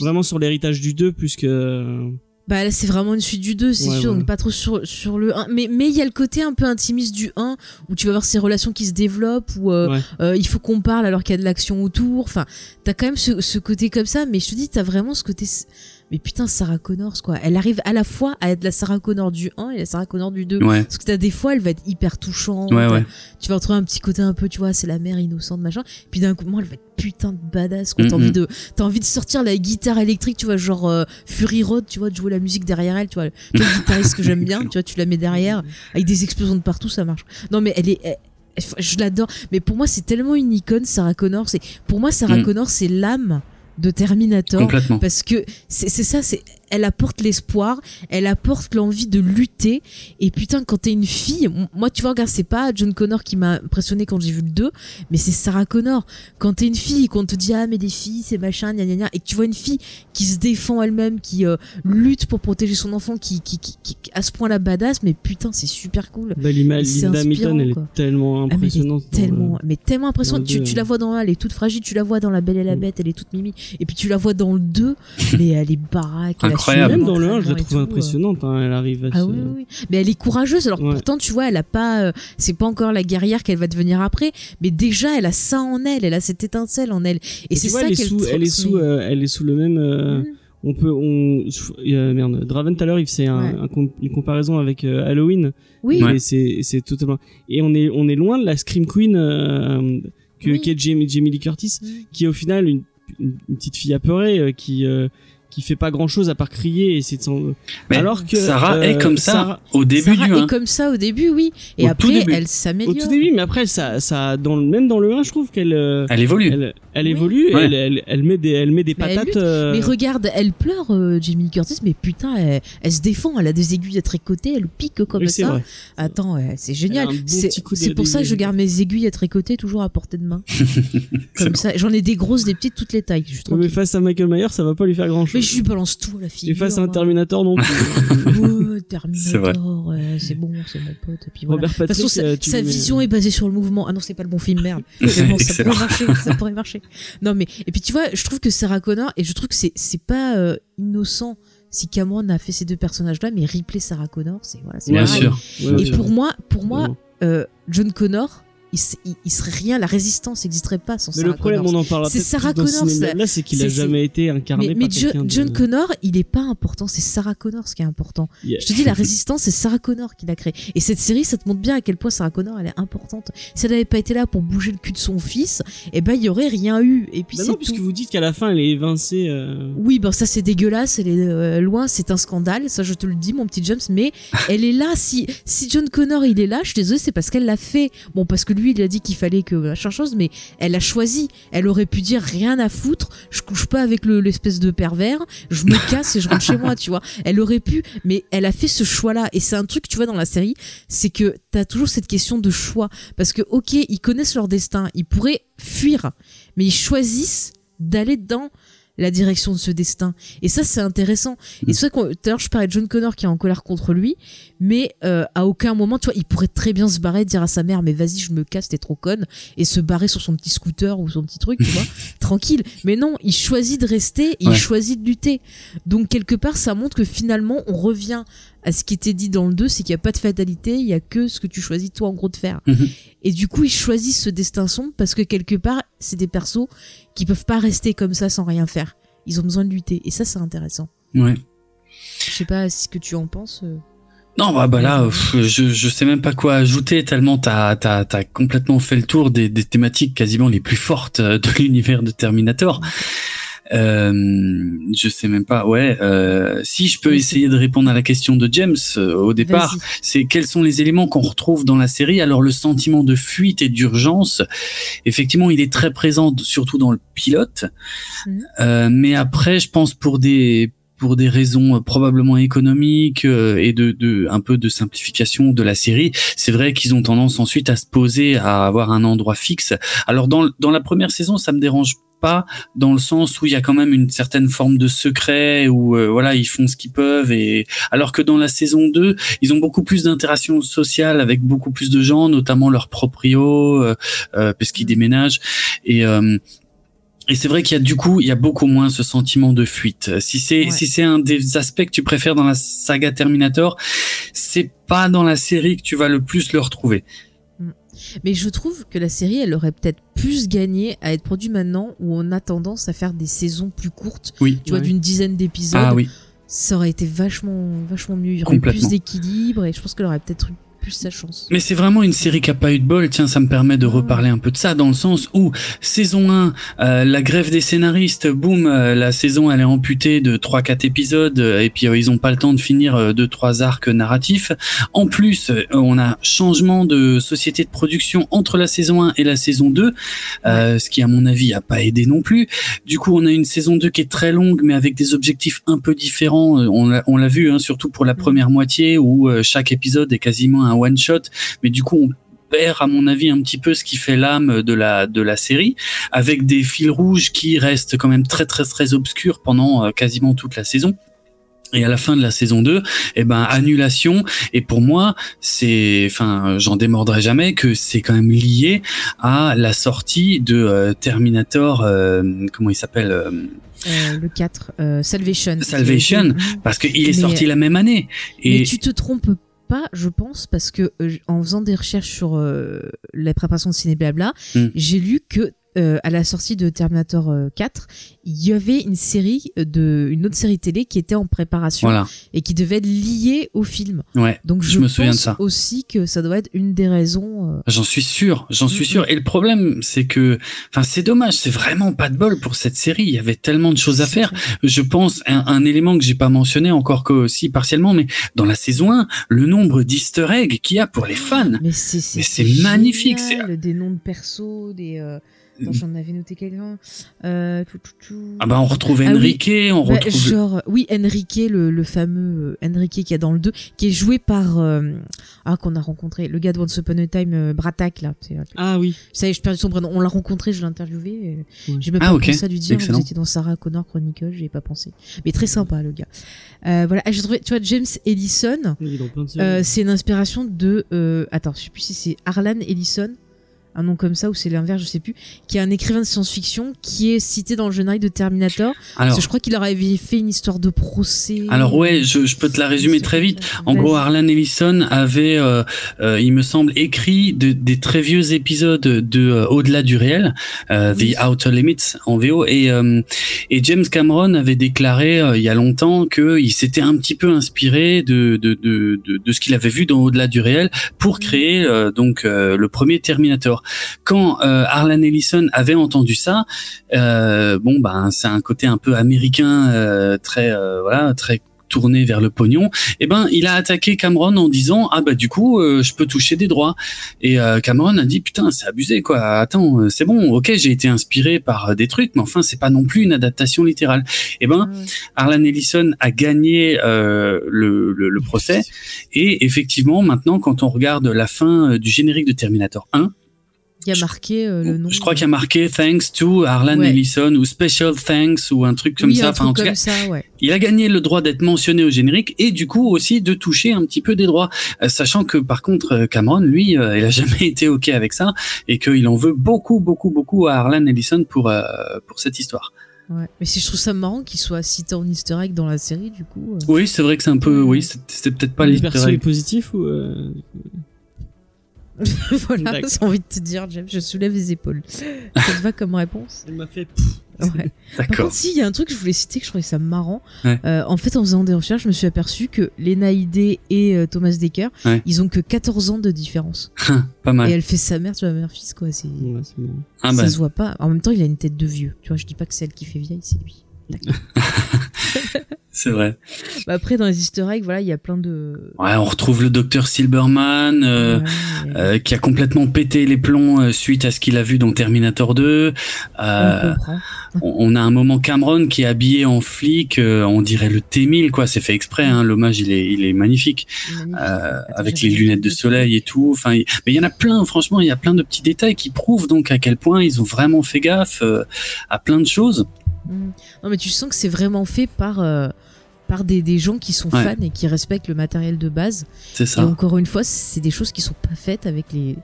S2: Vraiment sur l'héritage du 2 plus que.
S1: Bah là c'est vraiment une suite du 2, c'est
S2: Ouais,
S1: sûr,
S2: ouais.
S1: donc pas trop sur, sur le 1. Mais mais il y a le côté un peu intimiste du 1 où tu vas voir ces relations qui se développent, où euh,
S2: Ouais.
S1: euh, il faut qu'on parle alors qu'il y a de l'action autour. Enfin, t'as quand même ce, ce côté comme ça, mais je te dis, t'as vraiment ce côté. Mais putain, Sarah Connors, quoi. Elle arrive à la fois à être la Sarah Connor du 1 et la Sarah Connor du 2.
S3: Ouais.
S1: Parce que t'as des fois, elle va être hyper touchante.
S3: Ouais, ouais.
S1: Tu vas retrouver un petit côté un peu, tu vois, c'est la mère innocente, machin. Puis d'un coup, moi, elle va être putain de badass, quoi. T'as
S3: Mhm.
S1: envie de, t'as envie de sortir la guitare électrique, tu vois, genre euh, Fury Road, tu vois, de jouer la musique derrière elle, tu vois. Le le guitariste que j'aime bien, tu vois, tu la mets derrière, avec des explosions de partout, ça marche. Non, mais elle est, elle- je l'adore. Mais pour moi, c'est tellement une icône, Sarah Connor. C'est, pour moi, Sarah
S3: Mhm.
S1: Connor, c'est l'âme de Terminator.
S3: Complètement.
S1: Parce que c'est c'est ça, c'est elle apporte l'espoir, elle apporte l'envie de lutter. Et putain, quand t'es une fille, moi tu vois, regarde, c'est pas John Connor qui m'a impressionné quand j'ai vu le 2, mais c'est Sarah Connor. Quand t'es une fille, qu'on te dit ah mais des filles c'est machin, gna gna gna, et que tu vois une fille qui se défend elle-même, qui euh, lutte pour protéger son enfant, qui, qui, qui, qui- à ce point-là badass, mais putain c'est super cool.
S2: Bah, Linda
S1: inspirant,
S2: Hamilton, elle est tellement
S1: Ah, mais est
S2: impressionnante. dans
S1: tellement,
S2: le-
S1: mais tellement impressionnante. Tu, tu la vois dans elle est toute fragile. Tu la vois dans La Belle et la
S2: Mm.
S1: Bête, elle est toute mimi. Et puis tu la vois dans le 2, mais elle est baraque. elle a
S3: Incroyable.
S2: Même dans le 1, je la trouve
S1: tout,
S2: impressionnante. hein, Elle arrive à
S1: Ah
S2: se-
S1: oui, oui. Mais elle est courageuse. Alors
S2: Ouais.
S1: pourtant, tu vois, elle a pas. euh, c'est pas encore la guerrière qu'elle va devenir après. Mais déjà, elle a ça en elle. Elle a cette étincelle en elle. Et
S2: Et
S1: c'est ça
S2: elle est
S1: qu'elle
S2: sous, elle est sous, euh, elle est sous le même. euh,
S1: Mm.
S2: On peut, on, euh, merde, Draven tout à l'heure, il faisait un,
S1: Ouais.
S2: un com- une comparaison avec euh, Halloween.
S1: Oui.
S2: Et
S3: Ouais.
S2: c'est, c'est totalement. Et on est, on est loin de la Scream Queen euh, que
S1: Oui.
S2: qu'est Jamie, Jamie Lee Curtis, qui est au final une, une, une petite fille apeurée euh, qui euh, qui fait pas grand chose à part crier et essayer de s'en.
S3: Mais
S2: Alors que
S3: Sarah
S2: euh,
S3: est comme ça
S2: Sarah-
S3: au début
S1: Sarah
S3: du
S1: est
S3: 1.
S1: comme ça au début, oui. Et
S3: Au
S1: après, elle
S2: Au
S1: s'améliore.
S2: tout début, mais après, ça, ça, dans le, même dans le 1, je trouve qu'elle, euh,
S3: Elle évolue.
S2: elle, elle
S1: Oui.
S2: évolue, elle, elle, elle met des, elle met des
S1: Mais
S2: patates. euh,
S1: Mais regarde, elle pleure, euh, Jamie Curtis, mais putain, elle, elle se défend, elle a des aiguilles à tricoter, elle pique comme
S2: oui,
S1: ça.
S2: vrai.
S1: Attends, ouais, c'est génial.
S2: Bon
S1: C'est pour ça que je garde mes aiguilles à tricoter toujours à portée de main. comme ça, j'en ai des grosses, des petites, toutes les tailles. Je
S2: mais face à Michael Myers, ça va pas lui faire grand chose.
S1: Mais je lui balance tout à la fille.
S2: Et face à un Terminator, non plus.
S1: Terminator, ouais, c'est bon, c'est mon pote. Et puis voilà.
S2: Robert
S1: De toute façon, sa,
S2: euh,
S1: sa vision est basée sur le mouvement. Ah non, c'est pas le bon film, merde. Bon, ça pourrait marcher, ça pourrait marcher. Non, mais, et puis tu vois, je trouve que Sarah Connor, et je trouve que c'est, c'est pas euh, innocent si Cameron a fait ces deux personnages-là, mais Ripley, Sarah Connor, c'est, voilà, c'est
S3: Bien
S1: pareil.
S3: sûr.
S2: Ouais,
S1: Et pour moi, pour moi, euh, John Connor, il, s- il, il serait rien, la résistance n'existerait pas sans
S2: Mais
S1: Sarah
S2: le problème, on en parlera
S1: C'est Sarah
S2: ce
S1: Connor,
S2: Là, c'est qu'il a jamais été incarné
S1: mais,
S2: par
S1: mais Jo-
S2: quelqu'un de-
S1: John Connor, il est pas important, c'est Sarah Connor ce qui est important.
S2: Yeah.
S1: Je te dis, la résistance, c'est Sarah Connor qui l'a créée. Et cette série, ça te montre bien à quel point Sarah Connor, elle est importante. Si elle n'avait pas été là pour bouger le cul de son fils, eh ben, il y aurait rien eu. Et puis
S2: Bah non, puisque vous dites qu'à la fin, elle est évincée. euh,
S1: Oui, ben ça c'est dégueulasse, elle est euh, loin, c'est un scandale, ça je te le dis mon petit James, mais elle est là, si, si John Connor il est là, je suis désolée, c'est parce qu'elle l'a fait. Bon, parce que lui il a dit qu'il fallait que machin chose, mais elle a choisi. Elle aurait pu dire rien à foutre, je couche pas avec le- l'espèce de pervers, je me casse et je rentre chez moi, tu vois. Elle aurait pu, mais elle a fait ce choix-là. Et c'est un truc, tu vois, dans la série, c'est que t'as toujours cette question de choix. Parce que, ok, ils connaissent leur destin, ils pourraient fuir, mais ils choisissent d'aller dans la direction de ce destin. Et ça, c'est intéressant. Et c'est vrai que tout à l'heure, je parlais de John Connor qui est en colère contre lui, mais euh, à aucun moment, tu vois, il pourrait très bien se barrer, dire à sa mère, mais vas-y, je me casse, t'es trop conne, et se barrer sur son petit scooter ou son petit truc, tu vois, tranquille. Mais non, il choisit de rester, et
S3: Ouais.
S1: il choisit de lutter. Donc, quelque part, ça montre que finalement, on revient à ce qui était dit dans le 2, c'est qu'il n'y a pas de fatalité, il y a que ce que tu choisis toi, en gros, de faire.
S3: Mhm.
S1: Et du coup, ils choisissent ce destin sombre parce que quelque part, c'est des persos qui peuvent pas rester comme ça sans rien faire. Ils ont besoin de lutter. Et ça, c'est intéressant.
S3: Ouais.
S1: Je sais pas ce que tu en penses. euh.
S3: Non, bah, bah là, je, je sais même pas quoi ajouter tellement t'as, t'as, t'as complètement fait le tour des, des thématiques quasiment les plus fortes euh, de l'univers de Terminator. Euh, je sais même pas. Ouais. Euh, si je peux
S1: Oui,
S3: essayer de répondre à la question de James euh, au départ, c'est quels sont les éléments qu'on retrouve dans la série? Alors le sentiment de fuite et d'urgence, effectivement, il est très présent, surtout dans le pilote.
S1: Mhm.
S3: Euh, mais après, je pense pour des pour des raisons euh, probablement économiques euh, et de, de un peu de simplification de la série, c'est vrai qu'ils ont tendance ensuite à se poser, à avoir un endroit fixe. Alors dans dans la première saison, ça me dérange pas dans le sens où il y a quand même une certaine forme de secret où euh, voilà ils font ce qu'ils peuvent et alors que dans la saison 2 ils ont beaucoup plus d'interactions sociales avec beaucoup plus de gens notamment leurs proprios euh, euh, parce qu'ils déménagent et euh, Et c'est vrai qu'il y a du coup, il y a beaucoup moins ce sentiment de fuite. Si c'est
S1: Ouais.
S3: si c'est un des aspects que tu préfères dans la saga Terminator, c'est pas dans la série que tu vas le plus le retrouver.
S1: Mais je trouve que la série, elle aurait peut-être plus gagné à être produite maintenant où on a tendance à faire des saisons plus courtes,
S3: Oui.
S1: tu vois, d'une dizaine d'épisodes.
S3: Ah oui.
S1: Ça aurait été vachement, vachement mieux. Il y aurait plus d'équilibre et je pense qu'elle aurait peut-être eu plus sa chance.
S3: Mais c'est vraiment une série qui a pas eu de bol. Tiens, ça me permet de reparler un peu de ça dans le sens où saison 1, euh, la grève des scénaristes, boum, euh, la saison elle est amputée de 3-4 épisodes euh, et puis euh, ils ont pas le temps de finir deux trois arcs narratifs. En plus, on a changement de société de production entre la saison 1 et la saison 2, euh, ce qui à mon avis a pas aidé non plus. Du coup, on a une saison 2 qui est très longue mais avec des objectifs un peu différents. On l'a vu hein, surtout pour la première moitié où chaque épisode est quasiment un one shot mais du coup on perd à mon avis un petit peu ce qui fait l'âme de la de la série avec des fils rouges qui restent quand même très très très obscurs pendant euh, quasiment toute la saison et à la fin de la saison 2, eh ben annulation. Et pour moi, c'est, enfin, j'en démordrai jamais que c'est quand même lié à la sortie de euh, Terminator. euh, comment il s'appelle euh,
S1: le 4, euh, Salvation.
S3: Salvation. Parce qu'il est
S1: Mais-
S3: sorti la même année.
S1: Mais
S3: Et
S1: tu te trompes pas, je pense, parce que euh, en faisant des recherches sur euh, la préparation de ciné blabla,
S3: Hmm.
S1: j'ai lu que euh, à la sortie de Terminator euh, 4, il y avait une série de une autre série télé qui était en préparation
S3: voilà.
S1: et qui devait être liée au film.
S3: Ouais.
S1: Donc je,
S3: je me souviens de
S1: pense
S3: ça.
S1: aussi que ça doit être une des raisons. euh,
S3: J'en suis sûr, j'en suis sûr. Et le problème, c'est que, enfin, c'est dommage, c'est vraiment pas de bol pour cette série. Il y avait tellement de choses à faire. Je pense un, un élément que j'ai pas mentionné encore que aussi partiellement, mais dans la saison 1, le nombre d'Easter eggs qu'il y a pour les fans.
S1: Mais c'est
S3: c'est magnifique,
S1: génial, Des noms de persos, des. euh, j'en avais noté quelqu'un. Euh, tout, tout, tout.
S3: Ah bah on retrouve
S1: Ah oui.
S3: Enrique, on
S1: Bah,
S3: retrouve.
S1: genre, oui, Enrique, le, le fameux euh, Enrique qu'il y a dans le 2, qui est joué par. euh, ah, qu'on a rencontré. Le gars de Once Upon a Time, euh, Bratak, là.
S2: Ah oui.
S1: Ça y est, je perds son prénom. On l'a rencontré, je l'ai interviewé. et
S2: Ouais.
S1: J'ai même
S3: Ah,
S1: pas
S3: ok.
S1: pensé à lui dire.
S3: Excellent.
S1: Vous étiez dans Sarah Connor Chronicle, j'ai pas pensé. Mais très sympa, le gars. Euh, voilà, Ah, j'ai trouvé, tu vois, James Ellison,
S2: Il est dans plein de séries.
S1: euh, c'est une inspiration de. euh, attends, je sais plus si c'est Harlan Ellison, un nom comme ça, ou c'est l'inverse, je sais plus, qui est un écrivain de science-fiction qui est cité dans le générique de Terminator. Parce
S3: Alors,
S1: que je crois qu'il leur avait fait une histoire de procès.
S3: alors ouais, je, je peux te la résumer très vite. En gros, Harlan Ellison avait, euh, euh, il me semble, écrit de- des très vieux épisodes de euh, Au-delà du réel, euh,
S1: Oui.
S3: The Outer Limits en VO, et, euh, et James Cameron avait déclaré il y a longtemps qu'il s'était un petit peu inspiré de, de, de, de, de ce qu'il avait vu dans Au-delà du réel pour créer euh, donc euh, le premier Terminator. Quand euh, Harlan Ellison avait entendu ça, euh, bon ben c'est un côté un peu américain, euh, très euh, voilà, très tourné vers le pognon, eh ben il a attaqué Cameron en disant ah bah du coup euh, je peux toucher des droits. Et euh, Cameron a dit putain c'est abusé quoi. Attends c'est bon ok j'ai été inspiré par des trucs mais enfin c'est pas non plus une adaptation littérale. Et ben
S1: Ouais.
S3: Harlan Ellison a gagné euh, le, le, le procès. Et effectivement maintenant quand on regarde la fin du générique de Terminator 1
S1: Il y a marqué euh, le nom.
S3: je crois qu'il y a marqué thanks to Harlan
S1: Ouais.
S3: Ellison ou special thanks ou un truc comme
S1: Oui,
S3: ça
S1: un
S3: enfin en tout cas
S1: comme ça, ouais.
S3: il a gagné le droit d'être mentionné au générique et du coup aussi de toucher un petit peu des droits, Euh, sachant que par contre euh, Cameron, lui, euh, il a jamais été ok avec ça et qu'il en veut beaucoup, beaucoup, beaucoup à Harlan Ellison pour euh, pour cette histoire.
S1: ouais. Mais si je trouve ça marrant qu'il soit cité en easter egg dans la série, du coup. euh.
S3: Oui, c'est vrai que c'est un peu, oui, c'est c'est peut-être pas
S2: le
S3: l'easter egg.
S2: positif ou euh,
S1: voilà,
S2: D'accord.
S1: j'ai envie de te dire, James, je soulève les épaules. ça te va comme réponse?
S2: Il m'a fait.
S1: Ouais. Par
S3: D'accord.
S1: contre, si, il y a un truc que je voulais citer que je trouvais ça marrant.
S3: Ouais.
S1: Euh, en fait, en faisant des recherches, je me suis aperçu que Lena Headey et euh, Thomas Dekker,
S3: Ouais.
S1: ils ont que 14 ans de différence.
S3: Pas
S1: Et
S3: mal.
S1: elle fait sa mère, tu vois, mère fils, quoi. C'est...
S3: Ah
S1: ça
S3: bah,
S1: se voit pas. En même temps, il a une tête de vieux. Tu vois, je dis pas que c'est elle qui fait vieille, c'est lui.
S3: c'est vrai.
S1: Bah, après, dans les easter eggs, voilà, il y a plein de.
S3: Ouais, on retrouve le docteur Silberman. euh,
S1: Ouais,
S3: euh, qui a complètement pété les plombs euh, suite à ce qu'il a vu dans Terminator 2.
S1: on
S3: Euh,
S1: comprend.
S3: on on a un moment Cameron qui est habillé en flic, euh, on dirait le T-1000 quoi, c'est fait exprès, hein, l'hommage il est, il est magnifique,
S1: Magnifique.
S3: euh,
S1: Attends,
S3: avec les lunettes de soleil et tout, enfin, il- mais il y en a plein, franchement, il y a plein de petits détails qui prouvent donc à quel point ils ont vraiment fait gaffe à plein de choses.
S1: Mm. Non, mais tu sens que c'est vraiment fait par, euh, par des, des gens qui sont
S3: Ouais.
S1: fans et qui respectent le matériel de base.
S3: C'est
S1: Et
S3: ça.
S1: encore une fois, c'est des choses qui sont pas faites avec les,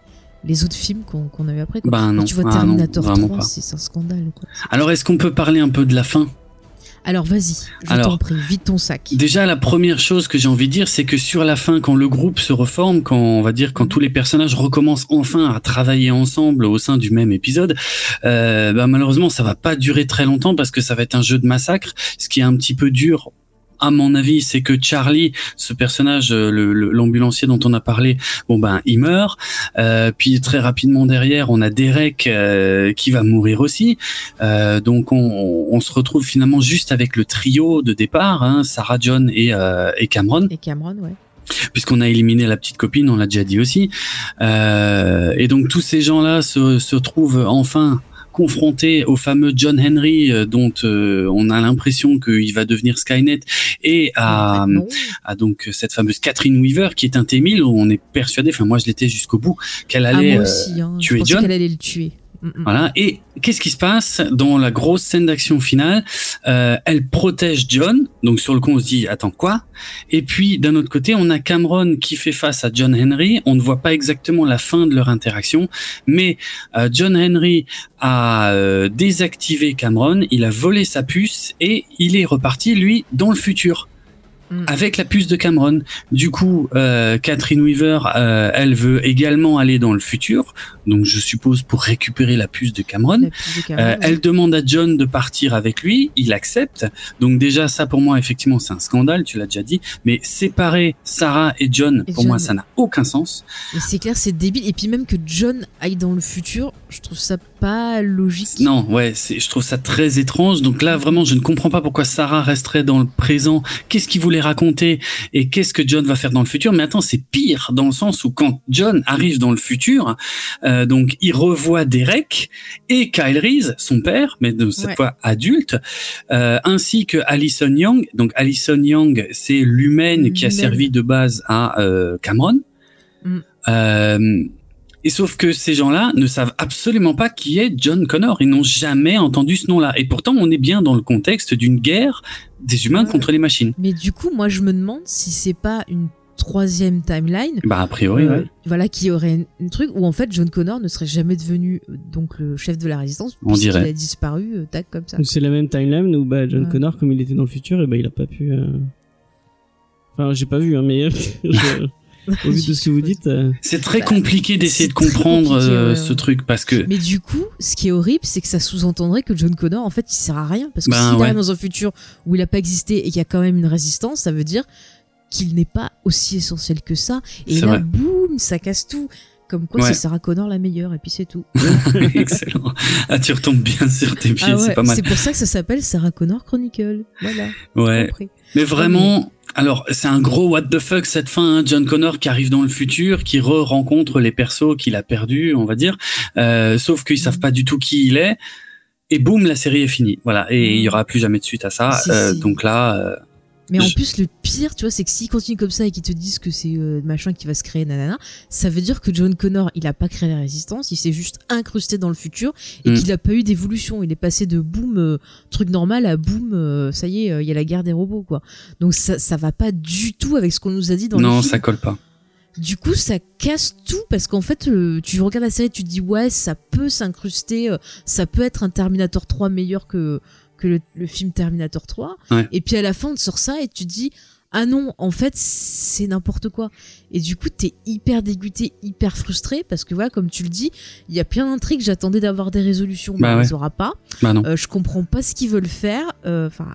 S1: les autres films qu'on a eu après. Quoi.
S3: Bah
S1: Quand
S3: non,
S1: tu vois
S3: ah non,
S1: Terminator
S3: vraiment
S1: 3,
S3: pas.
S1: c'est c'est un scandale. Quoi.
S3: Alors, est-ce qu'on peut parler un peu de la fin?
S1: Alors vas-y, je t'en prie, vide ton sac.
S3: Déjà, la première chose que j'ai envie de dire, c'est que sur la fin, quand le groupe se reforme, quand on va dire quand tous les personnages recommencent enfin à travailler ensemble au sein du même épisode, euh, bah, malheureusement, ça va pas durer très longtemps parce que ça va être un jeu de massacre, ce qui est un petit peu dur. À mon avis, c'est que Charlie, ce personnage, euh, l'ambulancier dont on a parlé, bon ben, il meurt. Euh, puis très rapidement derrière, on a Derek euh, qui va mourir aussi. Euh, donc on, on se retrouve finalement juste avec le trio de départ, hein, Sarah, John et, euh, et Cameron,
S1: Et Cameron, ouais.
S3: puisqu'on a éliminé la petite copine, on l'a déjà dit aussi. Euh, et donc tous ces gens-là se, se trouvent enfin confrontés au fameux John Henry euh, dont euh, on a l'impression qu'il va devenir Skynet et à, donc cette fameuse Catherine Weaver qui est un T-1000 où on est persuadé, enfin moi je l'étais jusqu'au bout, qu'elle
S1: Ah,
S3: allait euh,
S1: aussi, hein.
S3: tuer John.
S1: qu'elle allait le tuer.
S3: Voilà. Et qu'est-ce qui se passe dans la grosse scène d'action finale? Euh, Elle protège John. Donc sur le coup, on se dit attends quoi? Et puis d'un autre côté, on a Cameron qui fait face à John Henry. On ne voit pas exactement la fin de leur interaction, mais euh, John Henry a euh, désactivé Cameron. Il a volé sa puce et il est reparti lui dans le futur
S1: Mm.
S3: avec la puce de Cameron. Du coup, euh, Catherine Weaver, euh, elle veut également aller dans le futur, donc je suppose pour récupérer la puce de Cameron.
S1: La puce de Cameron,
S3: Euh, elle demande à John de partir avec lui, il accepte. Donc déjà ça pour moi effectivement c'est un scandale, tu l'as déjà dit. Mais séparer Sarah et John,
S1: Et
S3: pour moi ça n'a aucun sens.
S1: C'est clair, c'est débile. Et puis même que John aille dans le futur, je trouve ça pas logique.
S3: Non, ouais, c'est, je trouve ça très étrange. Donc là vraiment je ne comprends pas pourquoi Sarah resterait dans le présent. Qu'est-ce qu'il voulait raconter et qu'est-ce que John va faire dans le futur? Mais attends, c'est pire dans le sens où quand John arrive dans le futur, euh, donc il revoit Derek et Kyle Reese, son père, mais de cette
S1: Ouais.
S3: fois adulte, euh, ainsi que Alison Young. Donc Alison Young, c'est l'humaine qui a servi de base à euh, Cameron.
S1: Mm.
S3: Et sauf que ces gens-là ne savent absolument pas qui est John Connor. Ils n'ont jamais entendu ce nom-là. Et pourtant, on est bien dans le contexte d'une guerre des humains
S1: Ouais.
S3: contre les machines.
S1: Mais du coup, moi, je me demande si c'est pas une troisième timeline.
S3: Bah, a priori,
S1: euh,
S3: ouais.
S1: Voilà, qui aurait un truc où en fait John Connor ne serait jamais devenu euh, donc le chef de la résistance.
S3: On
S1: puisqu'il
S3: dirait.
S1: a disparu, euh, tac, comme ça.
S2: C'est la même timeline où bah, John
S1: Ouais.
S2: Connor, comme il était dans le futur, et bah, il a pas pu. euh, Enfin, j'ai pas vu, hein, mais je- au vu de ce que vous dites. euh,
S3: C'est très
S1: Bah,
S3: compliqué d'essayer de comprendre euh,
S1: ouais,
S3: ce truc parce que
S1: Mais du coup, ce qui est horrible, c'est que ça sous-entendrait que John Connor, en fait, il sert à rien. Parce que
S3: Ben,
S1: s'il
S3: ouais.
S1: arrive dans un futur où il a pas existé et qu'il y a quand même une résistance, ça veut dire qu'il n'est pas aussi essentiel que ça. Et là,
S3: vrai.
S1: boum, ça casse tout. Comme quoi,
S3: Ouais.
S1: c'est Sarah Connor la meilleure, et puis c'est tout.
S3: excellent. Ah, tu retombes bien sur tes pieds,
S1: Ah ouais,
S3: c'est pas mal.
S1: c'est pour ça que ça s'appelle Sarah Connor Chronicle. Voilà.
S3: Ouais. Mais vraiment, alors c'est un gros what the fuck cette fin. hein. John Connor qui arrive dans le futur, qui re-rencontre les persos qu'il a perdus, on va dire. Euh, sauf qu'ils savent pas du tout qui il est. Et boum, la série est finie. Voilà. Et il y aura plus jamais de suite à ça.
S1: Si,
S3: Euh,
S1: si.
S3: Donc là, euh,
S1: Mais en plus, le pire, tu vois, c'est que s'ils continuent comme ça et qu'ils te disent que c'est euh, machin qui va se créer, nanana, ça veut dire que John Connor, il a pas créé la résistance, il s'est juste incrusté dans le futur et
S3: Mm.
S1: qu'il a pas eu d'évolution. Il est passé de boum, euh, truc normal à boum, euh, ça y est, euh, il y a la guerre des robots, quoi. Donc ça, ça va pas du tout avec ce qu'on nous a dit dans le
S3: non, ça colle pas.
S1: Du coup, ça casse tout parce qu'en fait, euh, tu regardes la série, tu te dis ouais, ça peut s'incruster, euh, ça peut être un Terminator 3 meilleur que que le, le film Terminator 3.
S3: Ouais.
S1: Et puis à la fin, on te sort ça et tu dis ah non, en fait, c'est n'importe quoi. Et du coup, t'es hyper dégoûté, hyper frustré parce que voilà, comme tu le dis, il y a plein d'intrigues. J'attendais d'avoir des résolutions, mais
S3: Bah
S1: on
S3: ouais.
S1: les aura pas.
S3: Bah non.
S1: Euh, je comprends pas ce qu'ils veulent faire. Euh, Enfin.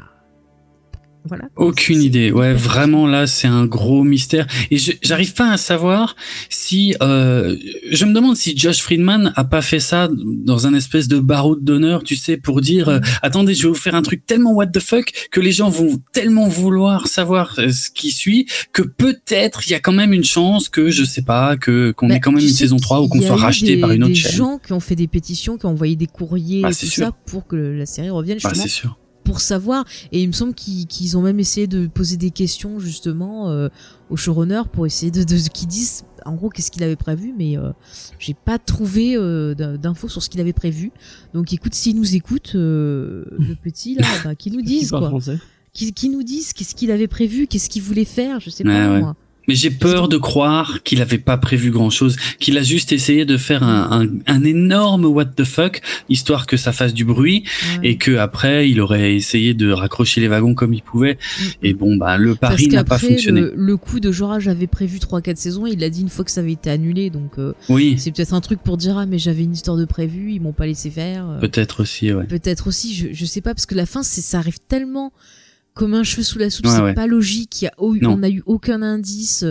S1: Voilà.
S3: Aucune idée. Ouais, vraiment là, c'est un gros mystère. Et je- j'arrive pas à savoir si. Euh, je me demande si Josh Friedman a pas fait ça dans un espèce de baroud d'honneur, tu sais, pour dire euh, attendez, je vais vous faire un truc tellement what the fuck que les gens vont tellement vouloir savoir euh, ce qui suit que peut-être il y a quand même une chance que je sais pas que qu'on
S1: Bah,
S3: ait quand même une
S1: sais
S3: saison 3 ou qu'on
S1: y a
S3: soit racheté
S1: des-
S3: par une autre
S1: des
S3: chaîne.
S1: gens qui ont fait des pétitions, qui ont envoyé des courriers
S3: Bah,
S1: et tout
S3: sûr.
S1: ça pour que la série revienne
S3: Bah, c'est sûr.
S1: Pour savoir. Et il me semble qu'ils ont même essayé de poser des questions justement euh, au showrunner pour essayer de, de qu'ils disent en gros qu'est-ce qu'il avait prévu, mais euh, j'ai pas trouvé euh, d'in- d'infos sur ce qu'il avait prévu. Donc écoute, s'il nous écoute, euh, le petit là, bah, qu'il nous
S2: qui
S1: dise quoi, qu'il nous dise qu'est-ce qu'il avait prévu, qu'est-ce qu'il voulait faire, je sais
S3: Ouais,
S1: pas
S3: ouais.
S1: moi.
S3: Mais j'ai peur de croire qu'il avait pas prévu grand chose, qu'il a juste essayé de faire un, un, un, énorme what the fuck, histoire que ça fasse du bruit,
S1: Ouais.
S3: et que après il aurait essayé de raccrocher les wagons comme il pouvait. Et bon, bah le pari n'a pas fonctionné.
S1: le, le coup de genre, ah, j'avais prévu 3-4 saisons, il l'a dit une fois que ça avait été annulé, donc euh,
S3: Oui,
S1: c'est peut-être un truc pour dire, ah, mais j'avais une histoire de prévu, ils m'ont pas laissé faire. euh,
S3: peut-être aussi, ouais.
S1: Peut-être aussi, je, je sais pas, parce que la fin, c'est, ça arrive tellement comme un cheveu sous la soupe,
S3: Ouais,
S1: c'est
S3: ouais.
S1: pas logique, y a, on a eu aucun indice,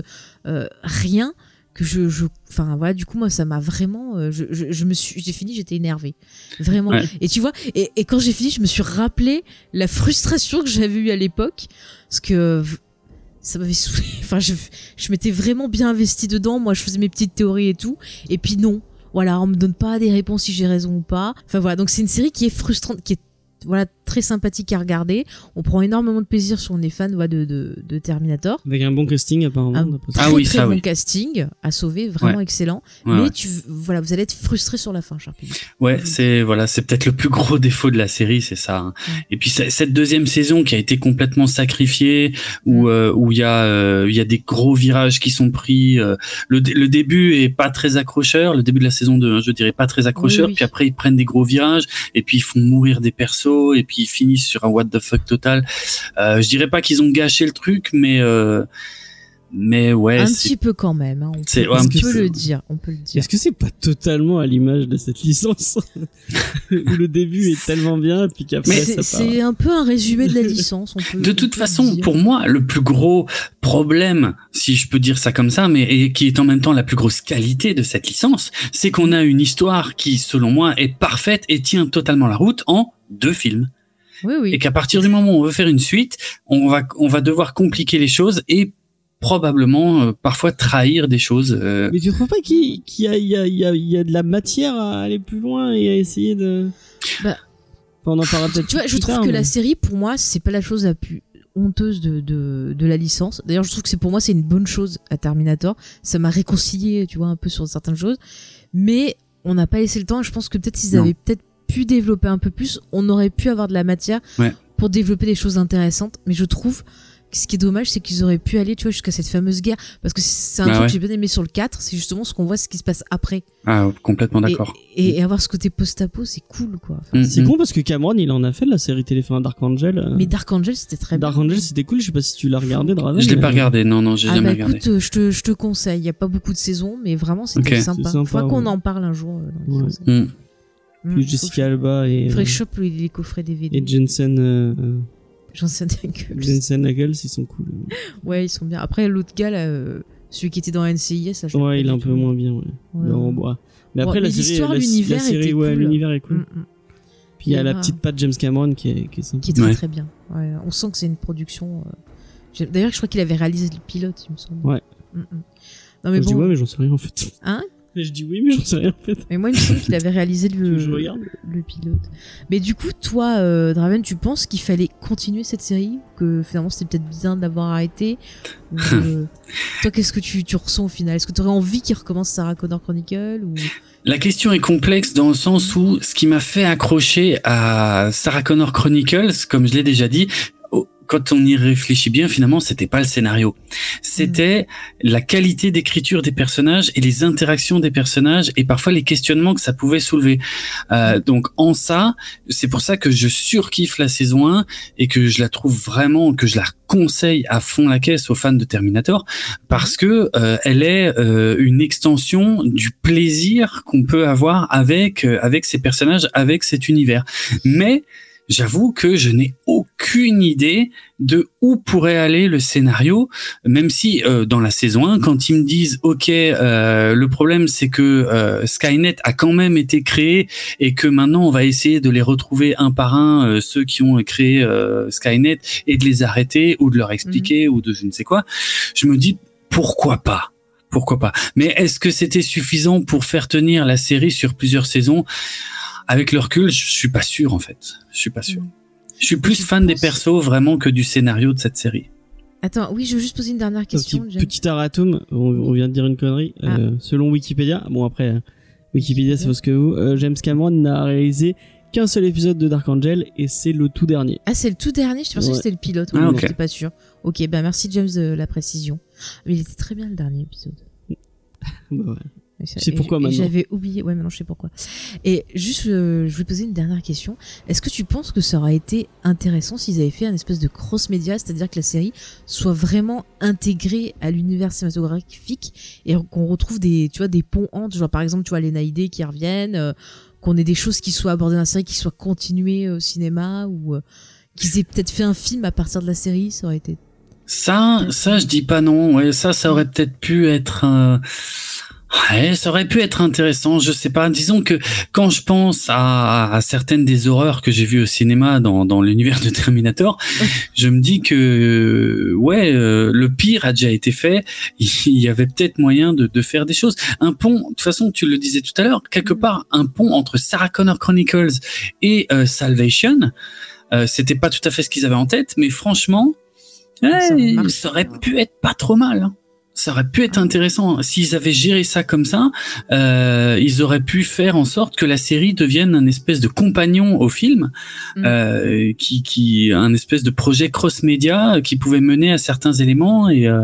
S1: euh, rien, que je, je, enfin voilà, du coup, moi, ça m'a vraiment, euh, je, je, je me suis, j'ai fini, j'étais énervée. Vraiment.
S3: Ouais.
S1: Et tu vois, et, et quand j'ai fini, je me suis rappelé la frustration que j'avais eue à l'époque, parce que ça m'avait saoulé. Enfin, je, je m'étais vraiment bien investi dedans. Moi, je faisais mes petites théories et tout. Et puis non. Voilà, on me donne pas des réponses si j'ai raison ou pas. Enfin voilà, donc c'est une série qui est frustrante, qui est voilà très sympathique à regarder. On prend énormément de plaisir si on est fan de, de, de Terminator.
S2: Avec un bon casting apparemment.
S1: Un très.
S3: Ah oui,
S1: très
S3: ça,
S1: bon
S3: oui.
S1: casting à sauver, vraiment
S3: Ouais.
S1: excellent.
S3: Ouais,
S1: mais
S3: ouais.
S1: tu voilà, vous allez être frustré sur la fin, public.
S3: Ouais, c'est voilà, c'est peut-être le plus gros défaut de la série, c'est ça. hein. Et puis cette deuxième saison qui a été complètement sacrifiée, où euh, où il y a euh, il y a des gros virages qui sont pris. euh, le, le début est pas très accrocheur, le début de la saison 2, hein, je dirais pas très accrocheur.
S1: Oui, oui.
S3: Puis après ils prennent des gros virages et puis ils font mourir des persos et puis ils finissent sur un what the fuck total. Euh, je dirais pas qu'ils ont gâché le truc, mais euh, mais ouais,
S1: un petit peu quand même. hein, on peut,
S3: ouais, un
S1: on
S3: petit
S1: peut
S3: peu.
S1: le dire. On peut le dire.
S2: Est-ce que c'est pas totalement à l'image de cette licence où le début est tellement bien puis qu'après
S1: C'est
S2: ça part.
S1: c'est un peu un résumé de la licence. On peut,
S3: De
S1: on
S3: toute
S1: peut
S3: façon, pour moi, le plus gros problème, si je peux dire ça comme ça, mais et qui est en même temps la plus grosse qualité de cette licence, c'est qu'on a une histoire qui, selon moi, est parfaite et tient totalement la route en deux films.
S1: Oui, oui.
S3: Et qu'à partir du moment où on veut faire une suite, on va, on va devoir compliquer les choses et probablement euh, parfois trahir des choses. euh,
S2: Mais tu trouves pas qu'il y, a, y, y, de la matière à aller plus loin et à essayer de.
S1: Bah,
S2: on en parlera peut-être
S1: Tu vois, je trouve
S2: tard,
S1: que
S2: mais-
S1: la série, pour moi, c'est pas la chose la plus honteuse de, de, de la licence. D'ailleurs, je trouve que c'est pour moi, c'est une bonne chose à Terminator. Ça m'a réconcilié, tu vois, un peu sur certaines choses. Mais on n'a pas laissé le temps. et Je pense que peut-être s'ils
S3: Non.
S1: avaient peut-être pu développer un peu plus, on aurait pu avoir de la matière
S3: Ouais.
S1: pour développer des choses intéressantes. Mais je trouve que ce qui est dommage, c'est qu'ils auraient pu aller, tu vois, jusqu'à cette fameuse guerre. Parce que c'est un
S3: Bah
S1: truc
S3: ouais.
S1: que j'ai bien aimé sur le 4, c'est justement ce qu'on voit, ce qui se passe après.
S3: Ah, complètement d'accord.
S1: Et, et avoir ce côté post-apo, c'est cool, quoi. Enfin,
S3: Mm,
S2: C'est
S3: mm.
S2: con parce que Cameron il en a fait de la série téléphone Dark Angel. euh.
S1: Mais Dark Angel, c'était très bien.
S2: Dark Angel c'était cool, je sais pas si tu l'as regardé Draven.
S3: Je l'ai pas
S2: mais-
S3: regardé, non, non, j'ai
S1: Ah
S3: jamais
S1: bah
S3: regardé.
S1: écoute, euh, je te, je te conseille. Il y a pas beaucoup de saisons, mais vraiment c'était sympa.
S2: Sympa,
S1: Faudra qu'on en parle un jour. euh,
S2: Ouais.
S3: Mm.
S1: Mm,
S2: Puis
S1: faut
S2: Jessica Alba et,
S1: faudrait que je chope les, coffrets DVD.
S2: et Jensen, euh,
S1: J'en sais rien que-
S2: Jensen Ackles, ils sont cool.
S1: Ouais, ils sont bien. Après, l'autre gars, là, euh, celui qui était dans NCIS, ça,
S2: Ouais, il est un peu moins bien. Ouais.
S1: Ouais.
S2: Renvoi. Mais
S1: Bon,
S2: après
S1: mais
S2: la série,
S1: l'histoire,
S2: la, la
S1: l'univers
S2: série, ouais,
S1: cool.
S2: l'univers est cool.
S1: Mm, mm.
S2: Puis il y a la petite patte James Cameron qui est, qui est sympa.
S1: Qui est très
S3: Ouais.
S1: très bien. Ouais, on sent que c'est une production. euh, D'ailleurs, je crois qu'il avait réalisé le pilote, il me semble.
S2: Ouais.
S1: Mm, mm. Non, mais
S2: je dis
S1: bon.
S2: ouais, mais j'en sais rien en fait.
S1: Hein?
S2: Mais je dis oui, mais j'en sais rien en fait.
S1: Mais moi, il me semble qu'il avait réalisé le,
S2: Je regarde.
S1: le pilote. Mais du coup, toi, euh, Draven, tu penses qu'il fallait continuer cette série? Que finalement, c'était peut-être bien de l'avoir arrêté? Ou, euh, Toi, qu'est-ce que tu, tu ressens au final? Est-ce que tu aurais envie qu'il recommence Sarah Connor Chronicle ou...
S3: La question est complexe dans le sens où ce qui m'a fait accrocher à Sarah Connor Chronicles, comme je l'ai déjà dit, quand on y réfléchit bien, finalement, c'était pas le scénario. C'était la qualité d'écriture des personnages et les interactions des personnages et parfois les questionnements que ça pouvait soulever. Euh, donc, en ça, c'est pour ça que je surkiffe la saison 1 et que je la trouve vraiment, que je la conseille à fond la caisse aux fans de Terminator parce que euh, elle est euh, une extension du plaisir qu'on peut avoir avec euh, avec ces personnages, avec cet univers. Mais j'avoue que je n'ai aucune idée de où pourrait aller le scénario, même si euh, dans la saison 1, quand ils me disent OK, euh, le problème c'est que euh, Skynet a quand même été créé et que maintenant on va essayer de les retrouver un par un euh, ceux qui ont créé euh, Skynet et de les arrêter ou de leur expliquer ou de je ne sais quoi, je me dis pourquoi pas? Pourquoi pas? Mais est-ce que c'était suffisant pour faire tenir la série sur plusieurs saisons? Avec le recul, je suis pas sûr en fait. Je suis pas sûr. Je suis plus fan des persos vraiment que du scénario de cette série.
S1: Attends, oui, je veux juste poser une dernière
S2: Petit,
S1: question. James.
S2: petit erratum, on, on vient de dire une connerie.
S1: Ah.
S2: Euh, selon Wikipédia, bon après, euh, Wikipédia c'est parce que vous, euh, James Cameron n'a réalisé qu'un seul épisode de Dark Angel et c'est le tout dernier.
S1: Ah, c'est le tout dernier? Je pensais
S2: Ouais.
S1: que c'était le pilote.
S3: Ah,
S1: Oui,
S3: ok.
S1: J'étais pas sûr. Ok, bah merci James de la précision. Mais il était très bien le dernier épisode.
S2: Bah ouais.
S1: Et
S2: pourquoi maintenant.
S1: J'avais oublié. Ouais, maintenant je sais pourquoi. Et juste, euh, je vais poser une dernière question. Est-ce que tu penses que ça aurait été intéressant s'ils avaient fait un espèce de cross-média, c'est-à-dire que la série soit vraiment intégrée à l'univers cinématographique et qu'on retrouve des, tu vois, des ponts entre, genre par exemple, tu vois, les Naïdés qui reviennent, euh, qu'on ait des choses qui soient abordées dans la série, qui soient continuées au cinéma ou euh, qu'ils aient peut-être fait un film à partir de la série, ça aurait été.
S3: Ça, ça, je dis pas non. Ouais, ça, ça aurait peut-être pu être. euh, Ouais, ça aurait pu être intéressant. Je sais pas. Disons que quand je pense à, à certaines des horreurs que j'ai vues au cinéma dans, dans l'univers de Terminator, je me dis que ouais, euh, le pire a déjà été fait. Il y avait peut-être moyen de, de faire des choses. Un pont. De toute façon, tu le disais tout à l'heure. Quelque part, un pont entre Sarah Connor Chronicles et euh, Salvation. Euh, C'était pas tout à fait ce qu'ils avaient en tête, mais franchement,
S1: Ça aurait
S3: Ouais, ça aurait pu être pas trop mal. hein. Ça aurait pu être intéressant. S'ils avaient géré ça comme ça, euh, ils auraient pu faire en sorte que la série devienne un espèce de compagnon au film,
S1: Mm.
S3: euh, qui, qui, un espèce de projet cross-média qui pouvait mener à certains éléments et euh,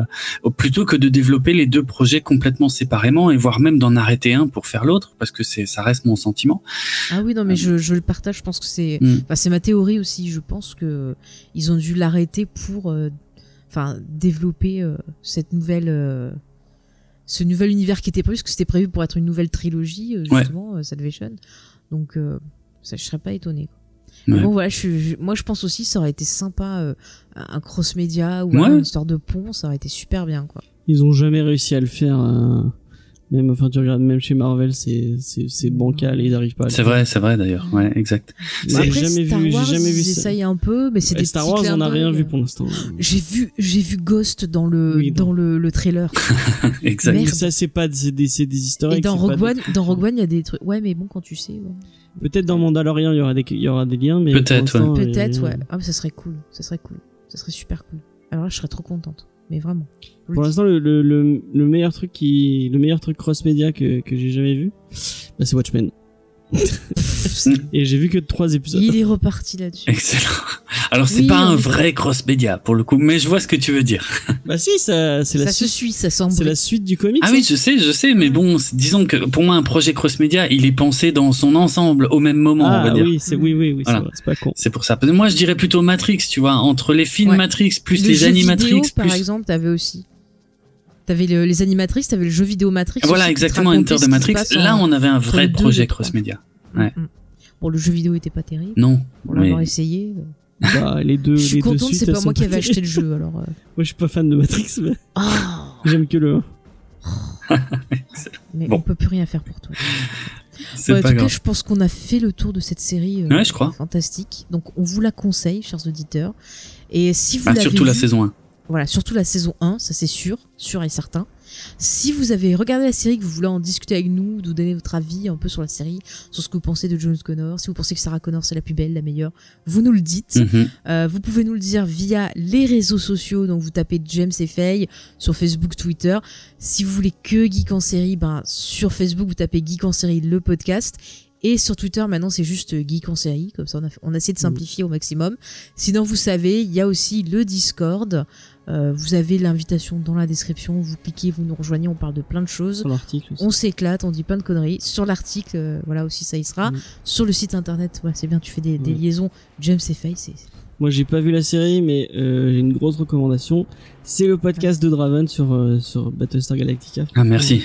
S3: plutôt que de développer les deux projets complètement séparément et voire même d'en arrêter un pour faire l'autre, parce que c'est, ça reste mon sentiment.
S1: Ah oui, non, mais je, je le partage. Je pense que c'est,
S3: Mm.
S1: enfin, c'est ma théorie aussi. Je pense que ils ont dû l'arrêter pour, euh, enfin, développer euh, cette nouvelle, euh, ce nouvel univers qui était prévu, parce que c'était prévu pour être une nouvelle trilogie, euh,
S3: Ouais.
S1: justement, euh, Salvation. Donc, euh, ça, je serais pas étonné. Mais
S3: Ouais.
S1: bon, voilà, je, suis- je- moi, je pense aussi, ça aurait été sympa, euh, un cross-média ou
S3: Ouais.
S1: alors une histoire de pont, ça aurait été super bien, quoi.
S2: Ils ont jamais réussi à le faire. Euh, Même, enfin, tu regardes, même chez Marvel, c'est, c'est, c'est bancal et ils n'arrivent pas à le
S3: C'est vrai, c'est vrai d'ailleurs. Ouais, exact.
S2: J'ai jamais
S1: Star
S2: vu, j'ai jamais vu ça.
S1: un peu, mais c'est
S2: Ouais,
S1: des
S2: Star Wars, on n'a rien vu pour l'instant.
S1: J'ai vu, j'ai vu Ghost dans le,
S2: Oui,
S1: dans le, le trailer.
S3: exact.
S1: Merde.
S2: Mais ça, c'est pas, c'est des, c'est des historiques.
S1: Et dans Rogue One, dans Rogue One, il y a des trucs. Ouais, mais bon, quand tu sais. ouais.
S2: Peut-être dans Mandalorian, il y aura des, il y aura des liens, mais.
S3: Peut-être,
S2: a
S1: Peut-être, ouais. Ah, mais ça serait cool. Ça serait cool. Ça serait super cool. Alors là, je serais trop contente. Mais vraiment.
S2: Pour l'instant, le, le, le, le meilleur truc qui, le meilleur truc cross-média que, que j'ai jamais vu, bah, c'est Watchmen. Et j'ai vu que trois épisodes.
S1: Il est reparti là-dessus.
S3: Excellent. Alors c'est
S1: Oui,
S3: pas un vrai cross-média pour le coup, mais je vois ce que tu veux dire.
S2: Bah si, ça, c'est la
S1: Ça se
S2: suite.
S1: suit, ça semble.
S2: C'est la suite du comics.
S3: Ah
S2: hein.
S3: oui, je sais, je sais, mais bon, c'est- disons que pour moi un projet cross-média, il est pensé dans son ensemble au même moment, on va
S2: Ah
S3: dire.
S2: oui, c'est oui, oui, oui, c'est
S3: Voilà.
S2: vrai, c'est pas con.
S3: C'est pour ça. Moi, je dirais plutôt Matrix, tu vois, entre les films
S1: Ouais.
S3: Matrix plus
S1: Le
S3: les
S1: jeu
S3: animatrix
S1: vidéo, par
S3: plus.
S1: exemple, t'avais aussi. T'avais le- les animatrices, t'avais le jeu vidéo Matrix.
S3: Voilà, exactement, Enter
S1: se
S3: Matrix. Là,
S1: en-
S3: on avait un vrai projet cross-média. Ouais.
S1: Mm, mm. Bon, le jeu vidéo était pas terrible.
S3: Non,
S1: Pour
S3: mais
S1: l'avoir essayé.
S2: Bah, les deux,
S1: Je suis
S2: les
S1: contente, c'est pas moi qui avais acheté le jeu, alors. euh.
S2: Moi, je suis pas fan de Matrix, mais
S1: Ah
S2: j'aime que le 1.
S1: Mais
S3: Bon.
S1: on peut plus rien faire pour toi.
S3: c'est
S1: Ouais, en
S3: pas
S1: tout cas, je pense qu'on a fait le tour de cette série. euh,
S3: Ouais, je crois.
S1: Fantastique. Donc, on vous la conseille, chers auditeurs. Et si vous
S3: Ah,
S1: l'avez
S3: surtout la saison 1.
S1: Voilà, surtout la saison 1, ça c'est sûr, sûr et certain. Si vous avez regardé la série, que vous voulez en discuter avec nous, nous donner votre avis un peu sur la série, sur ce que vous pensez de Jones Connor, si vous pensez que Sarah Connor c'est la plus belle, la meilleure, vous nous le dites.
S3: Mhm.
S1: Euh, vous pouvez nous le dire via les réseaux sociaux, donc vous tapez James et Faye sur Facebook, Twitter. Si vous voulez que Geek en série, ben sur Facebook vous tapez Geek en série le podcast. Et sur Twitter maintenant c'est juste Geek en série, comme ça on a, on a essayé de simplifier au maximum. Sinon vous savez, il y a aussi le Discord. Euh, vous avez l'invitation dans la description, vous cliquez, vous nous rejoignez, on parle de plein de choses.
S2: Sur l'article aussi.
S1: On s'éclate, on dit plein de conneries. Sur l'article, euh, voilà aussi ça y sera.
S2: Mm.
S1: Sur le site internet, ouais, c'est bien, tu fais des, des liaisons. James et Faye, c'est
S2: Moi, j'ai pas vu la série, mais euh, j'ai une grosse recommandation. C'est le podcast de Draven sur, euh, sur Battlestar Galactica.
S3: Ah, merci.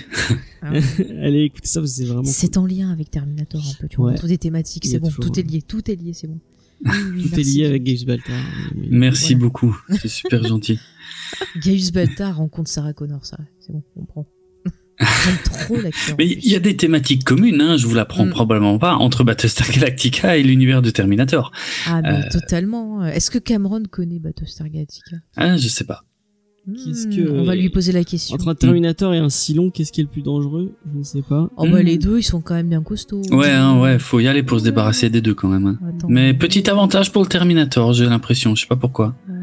S2: Allez, écoutez ça, c'est vraiment.
S1: C'est en lien avec Terminator un peu, tu vois.
S2: Ouais.
S1: On trouve des thématiques, c'est bon,
S2: toujours,
S1: tout est lié, tout est lié, c'est bon. Oui, oui,
S2: Tout est lié avec Gabe Baltar. Mais-
S3: Merci
S1: Voilà.
S3: beaucoup. C'est super gentil.
S1: Gaius Baltar rencontre Sarah Connor, ça, c'est bon, on prend. J'aime trop.
S3: Mais il y a des thématiques communes, hein, je vous l'apprends
S1: Mm.
S3: probablement pas, entre Battlestar Galactica et l'univers de Terminator.
S1: Ah, mais
S3: Euh.
S1: totalement. Est-ce que Cameron connaît Battlestar Galactica?
S3: Ah, je sais pas.
S1: Hmm,
S2: que-
S1: On va lui poser la question.
S2: Entre un Terminator et un Cylon, qu'est-ce qui est le plus dangereux? Je ne sais pas.
S1: Oh bah
S3: Hmm.
S1: les deux, ils sont quand même bien costauds.
S3: Ouais, hein, ouais, faut y aller pour se débarrasser des deux quand même. hein.
S1: Attends.
S3: Mais petit avantage pour le Terminator, j'ai l'impression, je sais pas pourquoi.
S1: Ouais.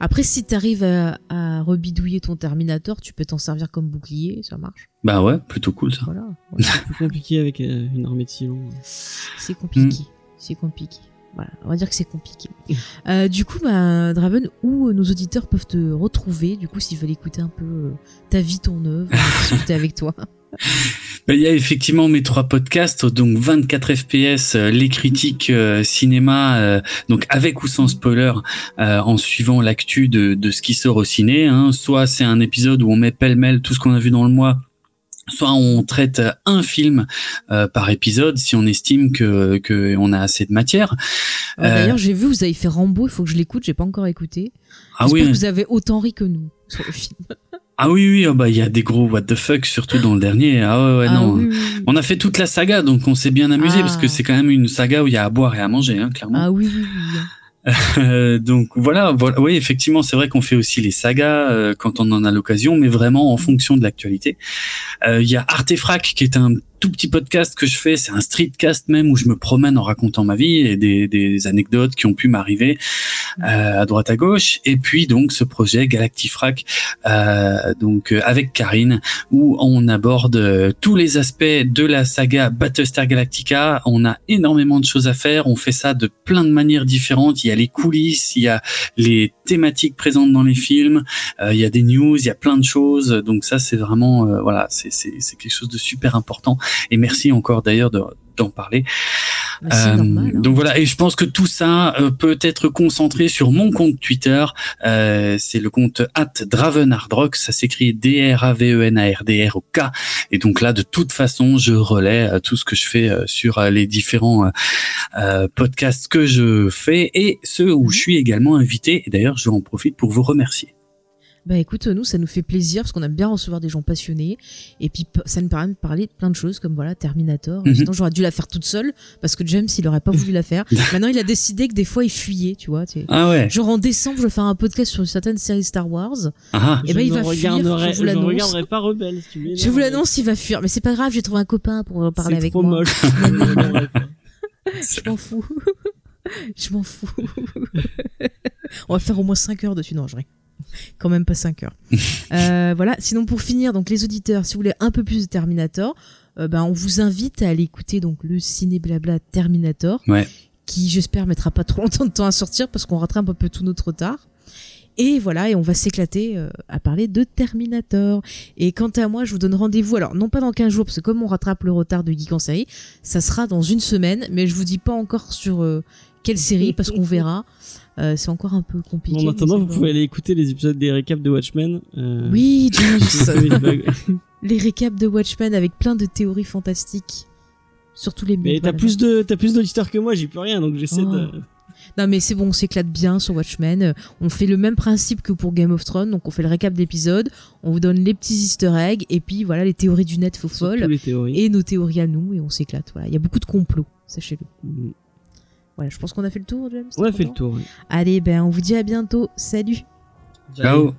S1: Après, si t'arrives à, à rebidouiller ton Terminator, tu peux t'en servir comme bouclier, ça marche.
S3: Bah ouais, plutôt cool ça.
S1: Voilà.
S2: C'est plus compliqué avec euh, une armée de Cylons.
S1: C'est compliqué. C'est compliqué. Voilà, on va dire que c'est compliqué. Euh, du coup, bah, Draven, où nos auditeurs peuvent te retrouver, du coup, s'ils veulent écouter un peu euh, ta vie, ton œuvre, discuter avec toi?
S3: Ben, Il y a effectivement mes trois podcasts, donc 24 FPS, euh, les critiques euh, cinéma, euh, donc avec ou sans spoiler, euh, en suivant l'actu de, de ce qui sort au ciné. Hein. Soit c'est un épisode où on met pêle-mêle tout ce qu'on a vu dans le mois, soit on traite un film euh, par épisode si on estime que, que on a assez de matière.
S1: Euh, D'ailleurs, j'ai vu, vous avez fait Rambo, il faut que je l'écoute, j'ai pas encore écouté.
S3: Ah oui,
S1: que vous avez autant ri que nous sur le film.
S3: Ah oui, oui, ah bah il y a des gros what the fuck surtout dans le dernier. Ah ouais, ouais
S1: Ah
S3: non.
S1: oui, oui, oui.
S3: On a fait toute la saga, donc on s'est bien amusé
S1: Ah.
S3: parce que c'est quand même une saga où il y a à boire et à manger, hein, clairement.
S1: Ah oui, oui,
S3: donc voilà, voilà, oui, effectivement, c'est vrai qu'on fait aussi les sagas euh, quand on en a l'occasion, mais vraiment en fonction de l'actualité. Euh, Il y a Artefrac qui est un tout petit podcast que je fais, c'est un streetcast même où je me promène en racontant ma vie et des, des anecdotes qui ont pu m'arriver euh, à droite à gauche. Et puis donc ce projet Galactifrac, euh, donc euh, avec Karine, où on aborde euh, tous les aspects de la saga Battlestar Galactica. On a énormément de choses à faire. On fait ça de plein de manières différentes. Il y a les coulisses, il y a les thématiques présentes dans les films, euh, il y a des news, il y a plein de choses. Donc ça, c'est vraiment euh, voilà, c'est quelque chose de super important. Et merci encore d'ailleurs de d'en parler.
S1: Bah,
S3: Euh,
S1: normal. hein.
S3: donc voilà, et je pense que tout ça euh, peut être concentré sur mon compte Twitter. Euh, c'est le compte @dravenardrock, ça s'écrit D R A V E N A R D R O K. Et donc là, de toute façon, je relais euh, tout ce que je fais euh, sur euh, les différents podcasts que je fais et ceux où je suis également invité. Et d'ailleurs, je en profite pour vous remercier.
S1: Bah écoute, nous, ça nous fait plaisir parce qu'on aime bien recevoir des gens passionnés. Et puis, ça nous permet de parler de plein de choses comme voilà, Terminator.
S3: Mhm.
S1: Sinon, j'aurais dû la faire toute seule parce que James, il aurait pas voulu la faire. Maintenant, il a décidé que des fois, il fuyait, tu vois. tu sais.
S3: Ah ouais.
S1: Genre en décembre, je vais faire un podcast sur une certaine série Star Wars.
S3: Ah.
S1: Et ben, il
S2: Je
S1: va fuir, je vous
S2: je
S1: l'annonce.
S2: regarderai pas Rebelle. si tu veux.
S1: Je vous l'annonce, il va fuir. Mais c'est pas grave, j'ai trouvé un copain pour euh, parler
S2: C'est
S1: avec
S2: trop
S1: moi.
S2: moche.
S1: Je m'en fous. je m'en fous. On va faire au moins 5 heures dessus. Non, je rigole. Quand même pas 5 heures. Euh, voilà. Sinon, pour finir, donc les auditeurs, si vous voulez un peu plus de Terminator, euh, ben, on vous invite à aller écouter donc le ciné blabla Terminator,
S3: Ouais.
S1: qui j'espère mettra pas trop longtemps de temps à sortir parce qu'on rattrape un peu tout notre retard. Et voilà, et on va s'éclater euh, à parler de Terminator. Et quant à moi, je vous donne rendez-vous. Alors, non pas dans 15 jours, parce que comme on rattrape le retard de Geek en série, ça sera dans une semaine. Mais je vous dis pas encore sur euh, quelle série, parce qu'on verra. Euh, c'est encore un peu compliqué.
S2: En attendant, vous pouvez aller écouter les épisodes des récaps de Watchmen. euh,
S1: Oui. Les récaps de Watchmen avec plein de théories fantastiques. Surtout les
S2: Mais t'as plus de t'as plus d'auditeurs que moi, j'y peux rien, donc j'essaie
S1: Oh.
S2: de.
S1: Non mais c'est bon, on s'éclate bien sur Watchmen. Euh, On fait le même principe que pour Game of Thrones, donc on fait le récap d'épisodes, on vous donne les petits easter eggs, et puis voilà les théories du net faux folles, et nos théories à nous, et on s'éclate. Voilà, il y a beaucoup de complots, sachez-le.
S2: Mm.
S1: Voilà, je pense qu'on a fait le tour, James.
S2: On a fait le tour. oui.
S1: Allez, ben on vous dit à bientôt. Salut
S3: Ciao.